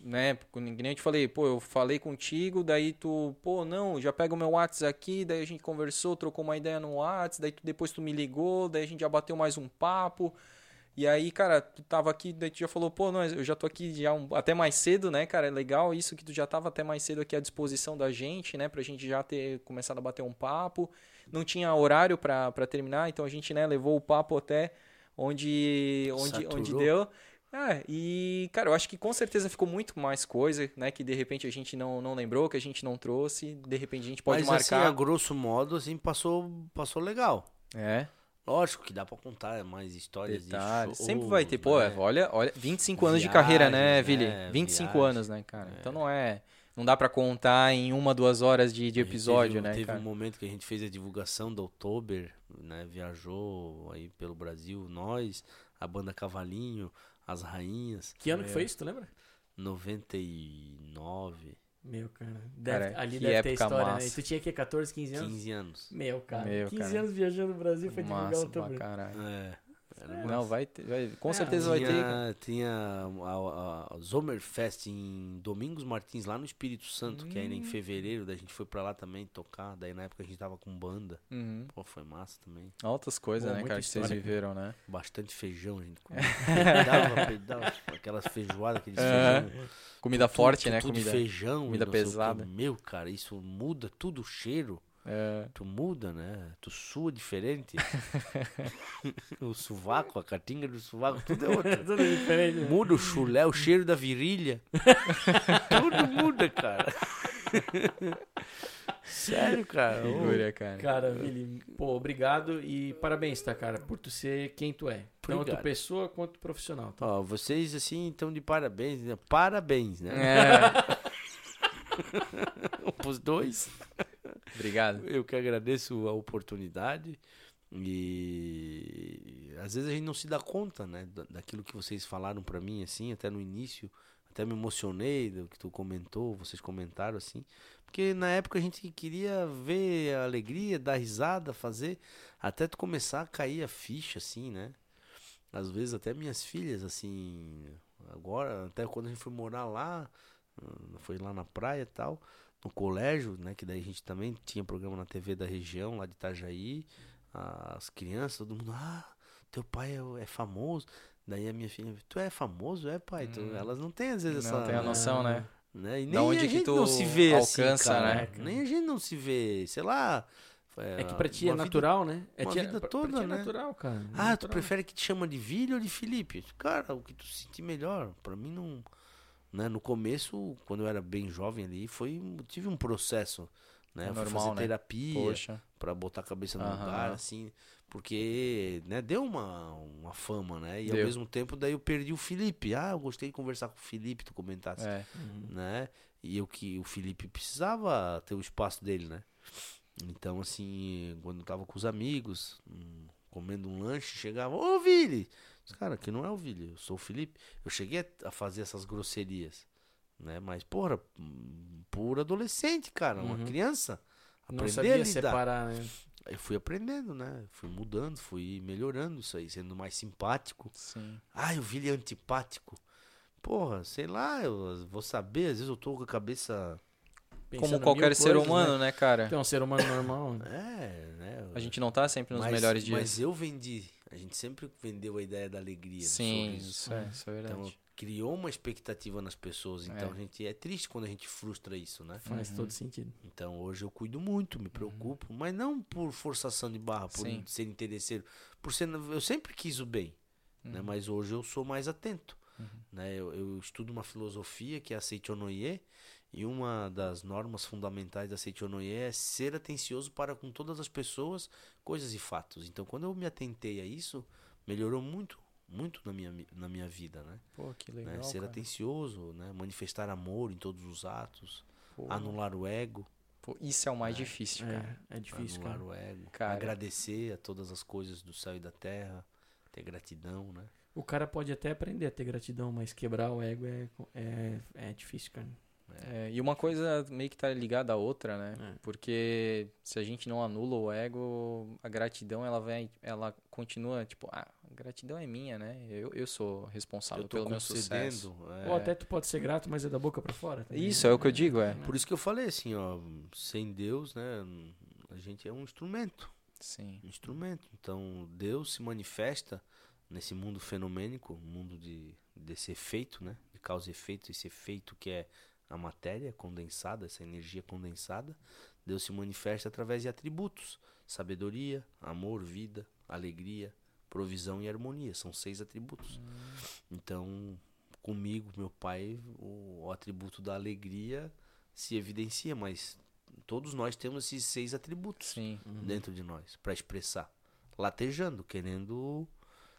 Speaker 1: Né, que nem eu te falei, pô, eu falei contigo, daí tu, pô, não, já pega o meu WhatsApp aqui, daí a gente conversou, trocou uma ideia no WhatsApp, daí tu, depois tu me ligou, daí a gente já bateu mais um papo. E aí, cara, tu tava aqui, daí tu já falou, pô, não, eu já tô aqui já um- até mais cedo, né, cara? É legal isso que tu já tava até mais cedo aqui à disposição da gente, né, pra gente já ter começado a bater um papo. Não tinha horário pra, pra terminar, então a gente, né, levou o papo até onde, onde, onde
Speaker 5: Saturou.
Speaker 1: deu. É, e, cara, eu acho que com certeza ficou muito mais coisa, né, que de repente a gente não, não lembrou, que a gente não trouxe, de repente a gente pode
Speaker 5: mas assim, a
Speaker 1: marcar.
Speaker 5: grosso modo, assim, passou, passou legal.
Speaker 1: É,
Speaker 5: Lógico que dá pra contar mais histórias
Speaker 1: detalhes.
Speaker 5: de
Speaker 1: Sempre vai ter, pô,
Speaker 5: né?
Speaker 1: olha, olha, 25 anos de carreira, né,
Speaker 5: Viagens,
Speaker 1: Vili?
Speaker 5: né,
Speaker 1: 25
Speaker 5: viagens.
Speaker 1: anos, né, cara? Então não é, não dá pra contar em uma, duas horas de, de
Speaker 5: A
Speaker 1: episódio,
Speaker 5: teve,
Speaker 1: né,
Speaker 5: Teve
Speaker 1: cara?
Speaker 5: um momento que a gente fez a divulgação do Oktober, né? Viajou aí pelo Brasil, nós, a banda Cavalinho, as Rainhas.
Speaker 3: Que ano que foi isso, tu lembra?
Speaker 5: 99,
Speaker 3: Meu, cara. Deve-
Speaker 1: Cara,
Speaker 3: ali deve ter história, né?
Speaker 1: massa.
Speaker 3: E tu tinha que 14, 15 anos?
Speaker 5: 15 anos.
Speaker 3: Meu, cara.
Speaker 1: Meu,
Speaker 3: 15
Speaker 1: cara.
Speaker 3: anos viajando no Brasil foi divulgar
Speaker 1: Massa
Speaker 3: o
Speaker 1: pra
Speaker 3: teu
Speaker 1: caralho.
Speaker 5: É. Era
Speaker 1: Não, vai ter, vai- com
Speaker 3: É,
Speaker 1: certeza vai ter.
Speaker 5: tinha, tinha a, a, a Zomerfest em Domingos Martins, lá no Espírito Santo, que era
Speaker 1: Hum.
Speaker 5: em fevereiro, daí a gente foi pra lá também tocar, daí na época a gente tava com banda.
Speaker 1: Uhum.
Speaker 5: Pô, foi massa também.
Speaker 1: Altas coisas,
Speaker 3: Pô,
Speaker 1: né, cara, que vocês viveram, né?
Speaker 5: Bastante feijão, a gente comia. peidava, peidava, aquelas feijoadas, aqueles
Speaker 1: É.
Speaker 5: feijão.
Speaker 1: Comida forte, né?
Speaker 5: Tudo
Speaker 1: Comida.
Speaker 5: feijão,
Speaker 1: comida pesada.
Speaker 5: Meu, cara, isso muda tudo o cheiro.
Speaker 1: É.
Speaker 5: Tu muda, né? Tu sua diferente. o sovaco, a catinga do sovaco, tudo é outro.
Speaker 3: Tudo diferente. né?
Speaker 5: Muda o chulé, o cheiro da virilha. tudo muda, cara. Sério, cara.
Speaker 1: Figura, cara.
Speaker 3: Cara, Vili, pô, obrigado e parabéns, tá, cara, por tu ser quem tu é. Tanto
Speaker 5: Obrigado.
Speaker 3: pessoa quanto profissional. Tá?
Speaker 5: Ó, vocês, assim, estão de parabéns. Né? Parabéns, né?
Speaker 1: É.
Speaker 5: Pros dois.
Speaker 1: Obrigado.
Speaker 5: Eu que agradeço a oportunidade. E às vezes a gente não se dá conta, né, da- daquilo que vocês falaram pra mim assim, até no início, até me emocionei do que tu comentou, vocês comentaram assim, porque na época a gente queria ver a alegria, dar risada, fazer, até tu começar a cair a ficha assim, né? Às vezes até minhas filhas assim, agora, até quando a gente foi morar lá, hum, foi lá na praia e tal, no colégio, né? Que daí a gente também tinha programa na TV da região, lá de Itajaí. As crianças, todo mundo, ah, teu pai é, é famoso. Daí a minha filha, tu é famoso, é pai? Tu-
Speaker 1: Hum.
Speaker 5: elas não têm às vezes
Speaker 1: Não
Speaker 5: essa.
Speaker 1: tem a noção, né?
Speaker 5: né? E
Speaker 1: Da
Speaker 5: nem
Speaker 1: onde
Speaker 5: a
Speaker 1: que
Speaker 5: gente
Speaker 1: tu
Speaker 5: não se vê
Speaker 1: alcança,
Speaker 5: assim, cara.
Speaker 1: né?
Speaker 5: Nem a gente não se vê, sei lá.
Speaker 3: É que pra ti é
Speaker 5: uma vida-
Speaker 3: natural, né? É
Speaker 5: uma
Speaker 3: ti-
Speaker 5: vida
Speaker 3: pra-
Speaker 5: toda,
Speaker 3: pra ti é
Speaker 5: né?
Speaker 3: natural, cara. É
Speaker 5: Ah, tu
Speaker 3: natural.
Speaker 5: prefere que te chama de Vili ou de Felipe? Cara, o que tu sentir melhor. Pra mim não. Né? No começo, quando eu era bem jovem ali, foi tive um processo. Né?
Speaker 1: É
Speaker 5: Eu fui
Speaker 1: normal,
Speaker 5: fazer
Speaker 1: né?
Speaker 5: terapia
Speaker 1: Poxa.
Speaker 5: pra botar a cabeça no
Speaker 1: Aham.
Speaker 5: lugar, assim. Porque, né, deu uma, uma fama, né? E
Speaker 1: Deu.
Speaker 5: ao mesmo tempo, daí eu perdi o Felipe. Ah, eu gostei de conversar com o Felipe, tu comentasse,
Speaker 1: É.
Speaker 3: Uhum.
Speaker 5: né? E eu que o Felipe precisava ter o espaço dele, né? Então, assim, quando eu tava com os amigos, hum, comendo um lanche, chegava, ô Vili! Cara, que não é o Vili, eu sou o Felipe. Eu cheguei a- fazer essas grosserias, né? Mas, porra, por adolescente, cara, uma
Speaker 3: Uhum.
Speaker 5: criança.
Speaker 3: Não
Speaker 5: Aprender a
Speaker 3: sabia
Speaker 5: lidar.
Speaker 3: separar, né?
Speaker 5: Eu fui aprendendo, né? Fui mudando, fui melhorando isso aí, sendo mais simpático.
Speaker 1: Sim.
Speaker 5: Ah, eu vi ele antipático. Porra, sei lá, eu vou saber, às vezes eu tô com a cabeça.
Speaker 3: Pensando
Speaker 1: Como qualquer ser
Speaker 3: coisas,
Speaker 1: humano, né, cara?
Speaker 3: Tu é um ser humano normal. né?
Speaker 5: É, né?
Speaker 1: A gente não tá sempre nos
Speaker 5: mas,
Speaker 1: melhores dias.
Speaker 5: Mas eu vendi. A gente sempre vendeu a ideia da alegria. do
Speaker 1: Sim,
Speaker 5: sorriso.
Speaker 1: isso é, isso é verdade.
Speaker 5: Então criou uma expectativa nas pessoas. Então
Speaker 1: É.
Speaker 5: a gente é triste quando a gente frustra isso, né?
Speaker 3: Faz
Speaker 1: Uhum.
Speaker 3: todo sentido.
Speaker 5: Então hoje eu cuido muito, me preocupo, mas não por forçação de barra, por
Speaker 1: Sim.
Speaker 5: ser interesseiro, por ser eu sempre quis o bem, né?
Speaker 1: Uhum.
Speaker 5: Mas hoje eu sou mais atento,
Speaker 1: Uhum.
Speaker 5: né? Eu, eu estudo uma filosofia que é a Seichonoye e uma das normas fundamentais da Seichonoye é ser atencioso para com todas as pessoas, coisas e fatos. Então quando eu me atentei a isso, melhorou muito, muito na minha na minha vida, né?
Speaker 1: Pô, que
Speaker 5: né?
Speaker 1: legal.
Speaker 5: Ser
Speaker 1: cara.
Speaker 5: atencioso, né? Manifestar amor em todos os atos,
Speaker 1: Pô,
Speaker 5: anular o ego.
Speaker 1: pô, isso é o mais difícil, cara.
Speaker 3: É, é difícil,
Speaker 5: anular
Speaker 3: cara.
Speaker 5: o ego,
Speaker 1: Cara.
Speaker 5: agradecer a todas as coisas do céu e da terra, ter gratidão, né?
Speaker 3: O cara pode até aprender a ter gratidão, mas quebrar o ego é, é, é difícil, cara.
Speaker 1: É, e uma coisa meio que tá ligada à outra, né?
Speaker 3: É.
Speaker 1: Porque se a gente não anula o ego, a gratidão ela vai, ela continua, tipo, ah, a gratidão é minha, né? Eu, eu sou responsável
Speaker 5: Eu
Speaker 1: pelo meu sucesso.
Speaker 5: é.
Speaker 3: Ou até tu pode ser grato, mas é da boca pra fora. também,
Speaker 1: Isso
Speaker 3: né?
Speaker 1: é o que eu digo, é.
Speaker 5: Por isso que eu falei assim, ó, sem Deus, né? A gente é um instrumento.
Speaker 1: Sim.
Speaker 5: um instrumento. Então, Deus se manifesta nesse mundo fenomênico, mundo de desse efeito, né? De causa e efeito, esse efeito que é a matéria condensada, essa energia condensada. Deus se manifesta através de atributos: sabedoria, amor, vida, alegria, provisão e harmonia. São seis atributos. Então, comigo, meu pai, o, o atributo da alegria se evidencia, mas todos nós temos esses seis atributos
Speaker 1: Sim.
Speaker 5: dentro de nós para expressar, latejando, querendo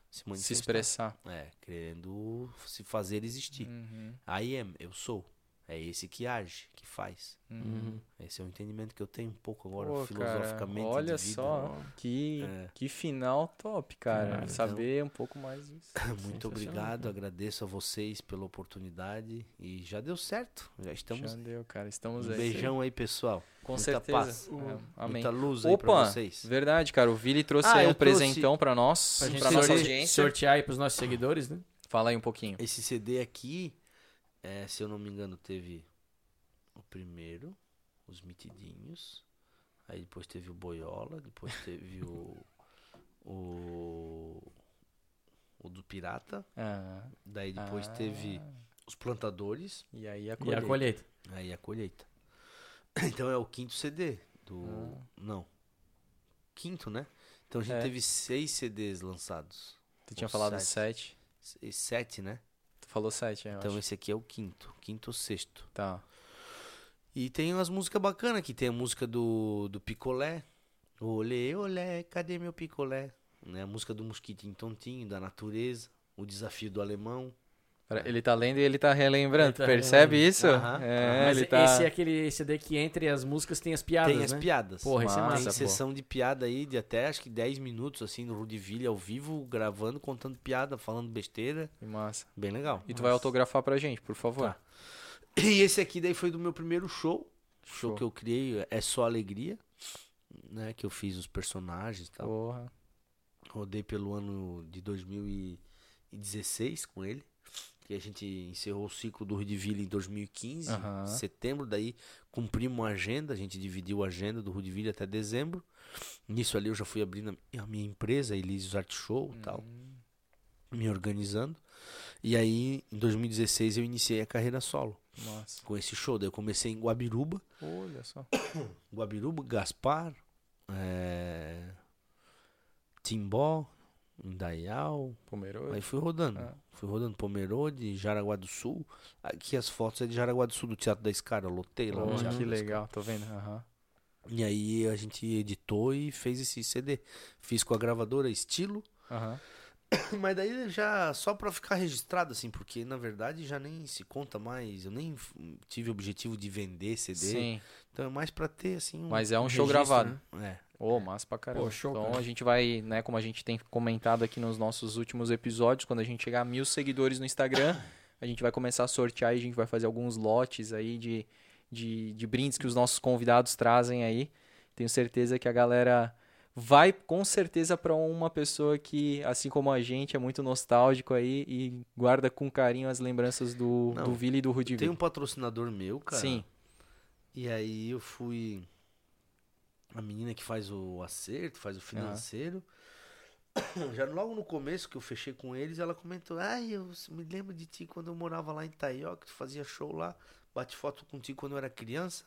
Speaker 5: se manifestar.
Speaker 1: Se expressar.
Speaker 5: É, querendo se fazer existir.
Speaker 1: Uhum.
Speaker 5: I am, eu sou. É esse que age, que faz.
Speaker 3: Uhum.
Speaker 5: Esse é o entendimento que eu tenho um pouco agora
Speaker 1: Pô, cara,
Speaker 5: filosoficamente
Speaker 1: olha
Speaker 5: de vida.
Speaker 1: só que,
Speaker 5: É.
Speaker 1: que final top, cara.
Speaker 3: Cara,
Speaker 1: Saber um pouco mais disso.
Speaker 5: Muito obrigado, agradeço a vocês pela oportunidade e já deu certo. Já estamos.
Speaker 1: Já deu, cara. Estamos
Speaker 5: Um
Speaker 1: aí.
Speaker 5: beijão aí, pessoal.
Speaker 1: Com
Speaker 5: Muita
Speaker 1: certeza.
Speaker 5: paz.
Speaker 1: É, amém.
Speaker 5: Muita luz aí pra
Speaker 1: Opa,
Speaker 5: vocês.
Speaker 1: verdade, cara. O Vili trouxe
Speaker 5: Ah,
Speaker 1: aí um
Speaker 5: trouxe-
Speaker 1: presentão pra nós,
Speaker 3: Pra
Speaker 1: pra, nossa audiência.
Speaker 3: sortear aí pros nossos seguidores, né?
Speaker 1: Fala aí um pouquinho.
Speaker 5: Esse CD aqui, é, se eu não me engano, teve o primeiro, os Mitidinhos. Aí depois teve o Boiola, depois teve o. O. O do Pirata.
Speaker 1: Ah,
Speaker 5: Daí depois
Speaker 1: ah,
Speaker 5: teve os Plantadores.
Speaker 1: E aí a
Speaker 3: E a
Speaker 1: colheita.
Speaker 3: colheita.
Speaker 5: Aí a colheita. Então é o quinto CD Do.
Speaker 1: Ah.
Speaker 5: Não. Quinto, né? Então a gente
Speaker 1: É.
Speaker 5: teve seis CDs lançados.
Speaker 1: Tu tinha falado
Speaker 5: sete.
Speaker 1: sete.
Speaker 5: Se- Sete, né?
Speaker 1: Falou sete, eu
Speaker 5: Então
Speaker 1: acho.
Speaker 5: esse aqui é o quinto. Quinto ou sexto.
Speaker 1: Tá.
Speaker 5: E tem umas músicas bacanas aqui. Tem a música do, do Picolé. Olê, olé, cadê meu picolé? Né? A música do Mosquitinho Tontinho, da natureza. O desafio do alemão.
Speaker 1: Ele tá lendo e ele tá relembrando.
Speaker 3: Ele tá
Speaker 1: percebe
Speaker 3: relembrando.
Speaker 1: isso?
Speaker 5: Aham.
Speaker 1: É,
Speaker 3: Mas
Speaker 1: ele tá.
Speaker 3: esse é aquele CD que entre as músicas tem as piadas,
Speaker 5: tem as
Speaker 3: né?
Speaker 5: piadas.
Speaker 3: Porra, isso é
Speaker 1: Massa,
Speaker 5: Tem sessão de piada aí de até acho que 10 minutos, assim, no Rudiville, ao vivo, gravando, contando piada, falando besteira.
Speaker 1: Que massa.
Speaker 5: Bem legal.
Speaker 1: E tu vai autografar pra gente, por favor.
Speaker 5: Tá. E esse aqui daí foi do meu primeiro show. Show,
Speaker 1: Show.
Speaker 5: que eu criei, É Só Alegria. Né, que eu fiz os personagens e tal.
Speaker 1: Porra.
Speaker 5: Rodei pelo ano de 2016 com ele. Que a gente encerrou o ciclo do Rudiville em 2015,
Speaker 1: Aham.
Speaker 5: setembro. Daí cumprimos a agenda, a gente dividiu a agenda do Rudiville até dezembro. Nisso ali eu já fui abrindo a minha empresa, Elísios Art Show e tal,
Speaker 1: Hum.
Speaker 5: me organizando. E aí, em 2016, eu iniciei a carreira solo
Speaker 1: Massa.
Speaker 5: com esse show. Daí eu comecei em Guabiruba,
Speaker 1: Olha só.
Speaker 5: Guabiruba, Gaspar, é... Timbó, Indaial,
Speaker 1: Pomerode.
Speaker 5: Aí fui rodando.
Speaker 1: Ah.
Speaker 5: Fui rodando Pomerode, Jaraguá do Sul. Aqui as fotos é de Jaraguá do Sul, do Teatro da Escara. Eu lotei lá no
Speaker 1: Porra,
Speaker 5: Teatro
Speaker 1: que legal, tô vendo.
Speaker 5: Escara. E aí a gente editou e fez esse CD. Fiz com a gravadora Estilo.
Speaker 1: Aham.
Speaker 5: Mas daí já só pra ficar registrado, assim, porque na verdade já nem se conta mais. Eu nem tive o objetivo de vender CD.
Speaker 1: Sim,
Speaker 5: Então é mais pra ter, assim, um.
Speaker 1: mas é um show
Speaker 3: registro,
Speaker 1: gravado.
Speaker 3: né?
Speaker 5: É.
Speaker 1: Ô, massa pra caramba.
Speaker 3: Pô, show,
Speaker 1: então
Speaker 3: cara.
Speaker 1: a gente vai, né, como a gente tem comentado aqui nos nossos últimos episódios, quando a gente chegar a mil seguidores no Instagram, a gente vai começar a sortear e a gente vai fazer alguns lotes aí de, de, de brindes que os nossos convidados trazem aí. Tenho certeza que a galera vai com certeza para uma pessoa que, assim como a gente, é muito nostálgico aí e guarda com carinho as lembranças do,
Speaker 5: Não,
Speaker 1: do Vili e do Rudiville.
Speaker 5: Tem um patrocinador meu, cara.
Speaker 1: Sim.
Speaker 5: E aí eu fui. A menina que faz o acerto, faz o financeiro. Já logo no começo que eu fechei com eles, ela comentou: Ai, eu me lembro de ti quando eu morava lá em Taió, que tu fazia show lá, bate foto contigo quando eu era criança.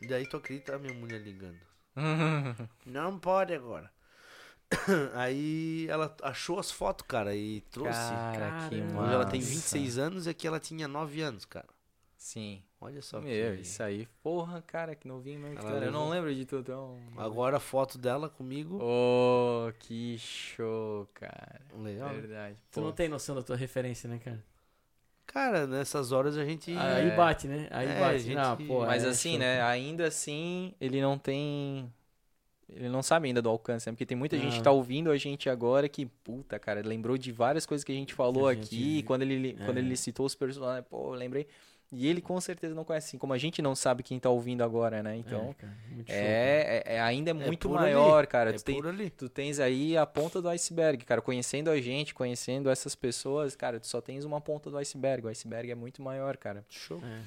Speaker 5: E daí tu acredita a minha mulher ligando. Não pode agora. Aí ela achou as fotos, cara, e trouxe.
Speaker 1: Cara, que massa.
Speaker 5: Hoje ela tem 26 anos e aqui ela tinha 9 anos, cara.
Speaker 1: Sim.
Speaker 5: Olha só
Speaker 1: Meu,
Speaker 5: que...
Speaker 1: isso aí. Porra, cara, que novinho mesmo.
Speaker 5: Ela.
Speaker 1: Eu não lembro de tudo. Então...
Speaker 5: Agora a foto dela comigo.
Speaker 1: Oh, que show, cara.
Speaker 5: Legal. né?
Speaker 1: Verdade.
Speaker 3: Tu
Speaker 1: Pô,
Speaker 3: não tem noção da tua referência, né, cara?
Speaker 5: Cara, nessas horas a gente.
Speaker 3: Aí
Speaker 1: É.
Speaker 3: bate, né? Aí
Speaker 5: É,
Speaker 3: bate.
Speaker 5: gente-
Speaker 3: Não, pô,
Speaker 1: Mas
Speaker 3: é
Speaker 1: assim,
Speaker 3: show.
Speaker 1: né? Ainda assim, ele não tem. Ele não sabe ainda do alcance, né? Porque tem muita gente
Speaker 3: Ah.
Speaker 1: que tá ouvindo a gente agora que, puta, cara, lembrou de várias coisas que a gente falou
Speaker 3: a gente-
Speaker 1: aqui. Quando ele, quando
Speaker 3: é.
Speaker 1: ele citou os personagens, pô, eu lembrei. E ele com certeza não conhece, assim como a gente não sabe quem tá ouvindo agora, né? Então,
Speaker 3: É, cara, muito show,
Speaker 1: é, é- é- ainda é muito
Speaker 5: por ali.
Speaker 1: maior, cara.
Speaker 5: É
Speaker 1: Tu tem, tu tens aí a ponta do iceberg, cara. Conhecendo a gente, conhecendo essas pessoas, cara, tu só tens uma ponta do iceberg. O iceberg é muito maior, cara.
Speaker 5: Show.
Speaker 3: É.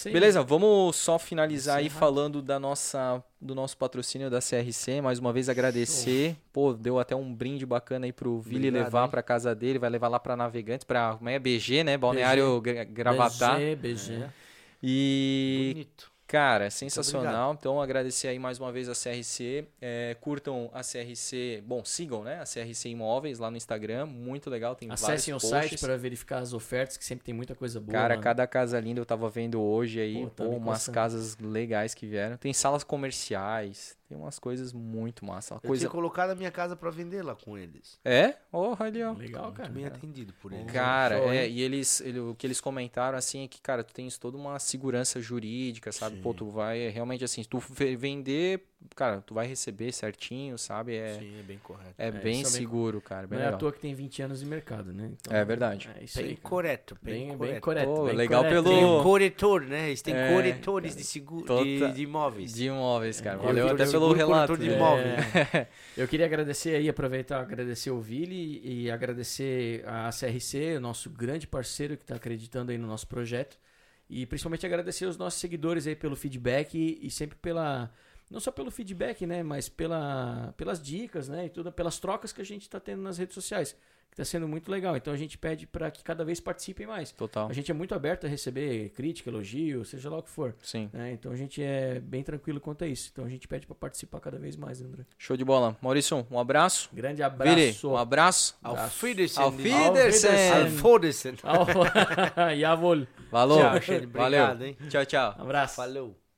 Speaker 3: Sim.
Speaker 1: Beleza, vamos só finalizar aí
Speaker 3: Encerrar.
Speaker 1: falando da nossa, do nosso patrocínio da CRC. Mais uma vez agradecer. Pô, deu até um brinde bacana aí pro Vili
Speaker 5: Obrigado,
Speaker 1: levar pra casa dele. Vai levar lá pra Navegantes, pra como é? BG, né? Balneário Gra- Gravatar.
Speaker 3: BG, BG.
Speaker 1: E,
Speaker 5: Bonito.
Speaker 1: Cara, sensacional. Então, agradecer aí mais uma vez a CRC. É, curtam a CRC. Bom, sigam, né? A CRC Imóveis lá no Instagram. Muito legal. Tem
Speaker 3: Acessem o
Speaker 1: vários
Speaker 3: site
Speaker 1: posts.
Speaker 3: para verificar as ofertas, que sempre tem muita coisa boa.
Speaker 1: Cara,
Speaker 3: lá.
Speaker 1: cada casa linda eu tava vendo hoje aí.
Speaker 3: Pô, tá
Speaker 1: pô, umas casas legais que vieram. Tem salas comerciais. Tem umas coisas muito massa. Uma
Speaker 5: Eu
Speaker 1: coisa.
Speaker 5: tinha colocado a minha casa pra vender lá com eles.
Speaker 1: É? Oh, ali, ó.
Speaker 3: Legal, cara.
Speaker 5: Muito bem atendido por eles.
Speaker 1: Cara,
Speaker 3: Show,
Speaker 1: é,
Speaker 3: hein?
Speaker 1: e eles, ele- o que eles comentaram assim é que, cara, tu tens toda uma segurança jurídica, sabe? Pô, tu vai realmente assim, tu ve- vender, cara, tu vai receber certinho, sabe? É,
Speaker 5: Sim, é bem correto.
Speaker 1: é,
Speaker 3: É,
Speaker 1: bem
Speaker 3: é bem-
Speaker 1: seguro, cara. Bem
Speaker 3: Não é à
Speaker 1: legal.
Speaker 3: toa que tem 20 anos de mercado, né? Então,
Speaker 1: É verdade.
Speaker 3: É isso aí.
Speaker 5: Bem
Speaker 3: cara.
Speaker 5: correto, bem,
Speaker 3: Bem, bem
Speaker 5: correto.
Speaker 3: correto.
Speaker 1: Pô,
Speaker 3: bem
Speaker 1: legal
Speaker 3: correto.
Speaker 1: pelo-
Speaker 5: Tem um corretor, né? Eles têm
Speaker 1: É,
Speaker 5: corretores de, seguro, de,
Speaker 1: Tota-
Speaker 5: de imóveis.
Speaker 1: De imóveis, cara.
Speaker 3: É,
Speaker 1: Valeu até
Speaker 5: de
Speaker 1: pelo relato.
Speaker 5: de imóvel.
Speaker 3: Eu queria agradecer aí, aproveitar agradecer o Vili e agradecer a CRC, o nosso grande parceiro que está acreditando aí no nosso projeto. E principalmente agradecer os nossos seguidores aí pelo feedback e, e sempre pela
Speaker 4: não só pelo feedback, né, mas pela, pelas dicas, né, e tudo, pelas trocas que a gente está tendo nas redes sociais que está sendo muito legal. Então a gente pede para que cada vez participem mais.
Speaker 1: Total.
Speaker 4: A gente é muito aberto a receber crítica, elogio, seja lá o que for.
Speaker 1: Sim.
Speaker 4: Né? Então a gente é bem tranquilo quanto a isso. Então a gente pede para participar cada vez mais, André.
Speaker 1: Show de bola. Maurício, um abraço.
Speaker 4: Grande abraço.
Speaker 1: Vire, um abraço.
Speaker 5: Auf Wiedersehen.
Speaker 1: Auf Wiedersehen.
Speaker 5: Auf Wiedersehen.
Speaker 4: Jawohl.
Speaker 1: Valeu.
Speaker 5: Tchau, Xande.
Speaker 1: Valeu.
Speaker 5: Obrigado, hein?
Speaker 1: Tchau, tchau.
Speaker 4: Abraço.
Speaker 5: Falou.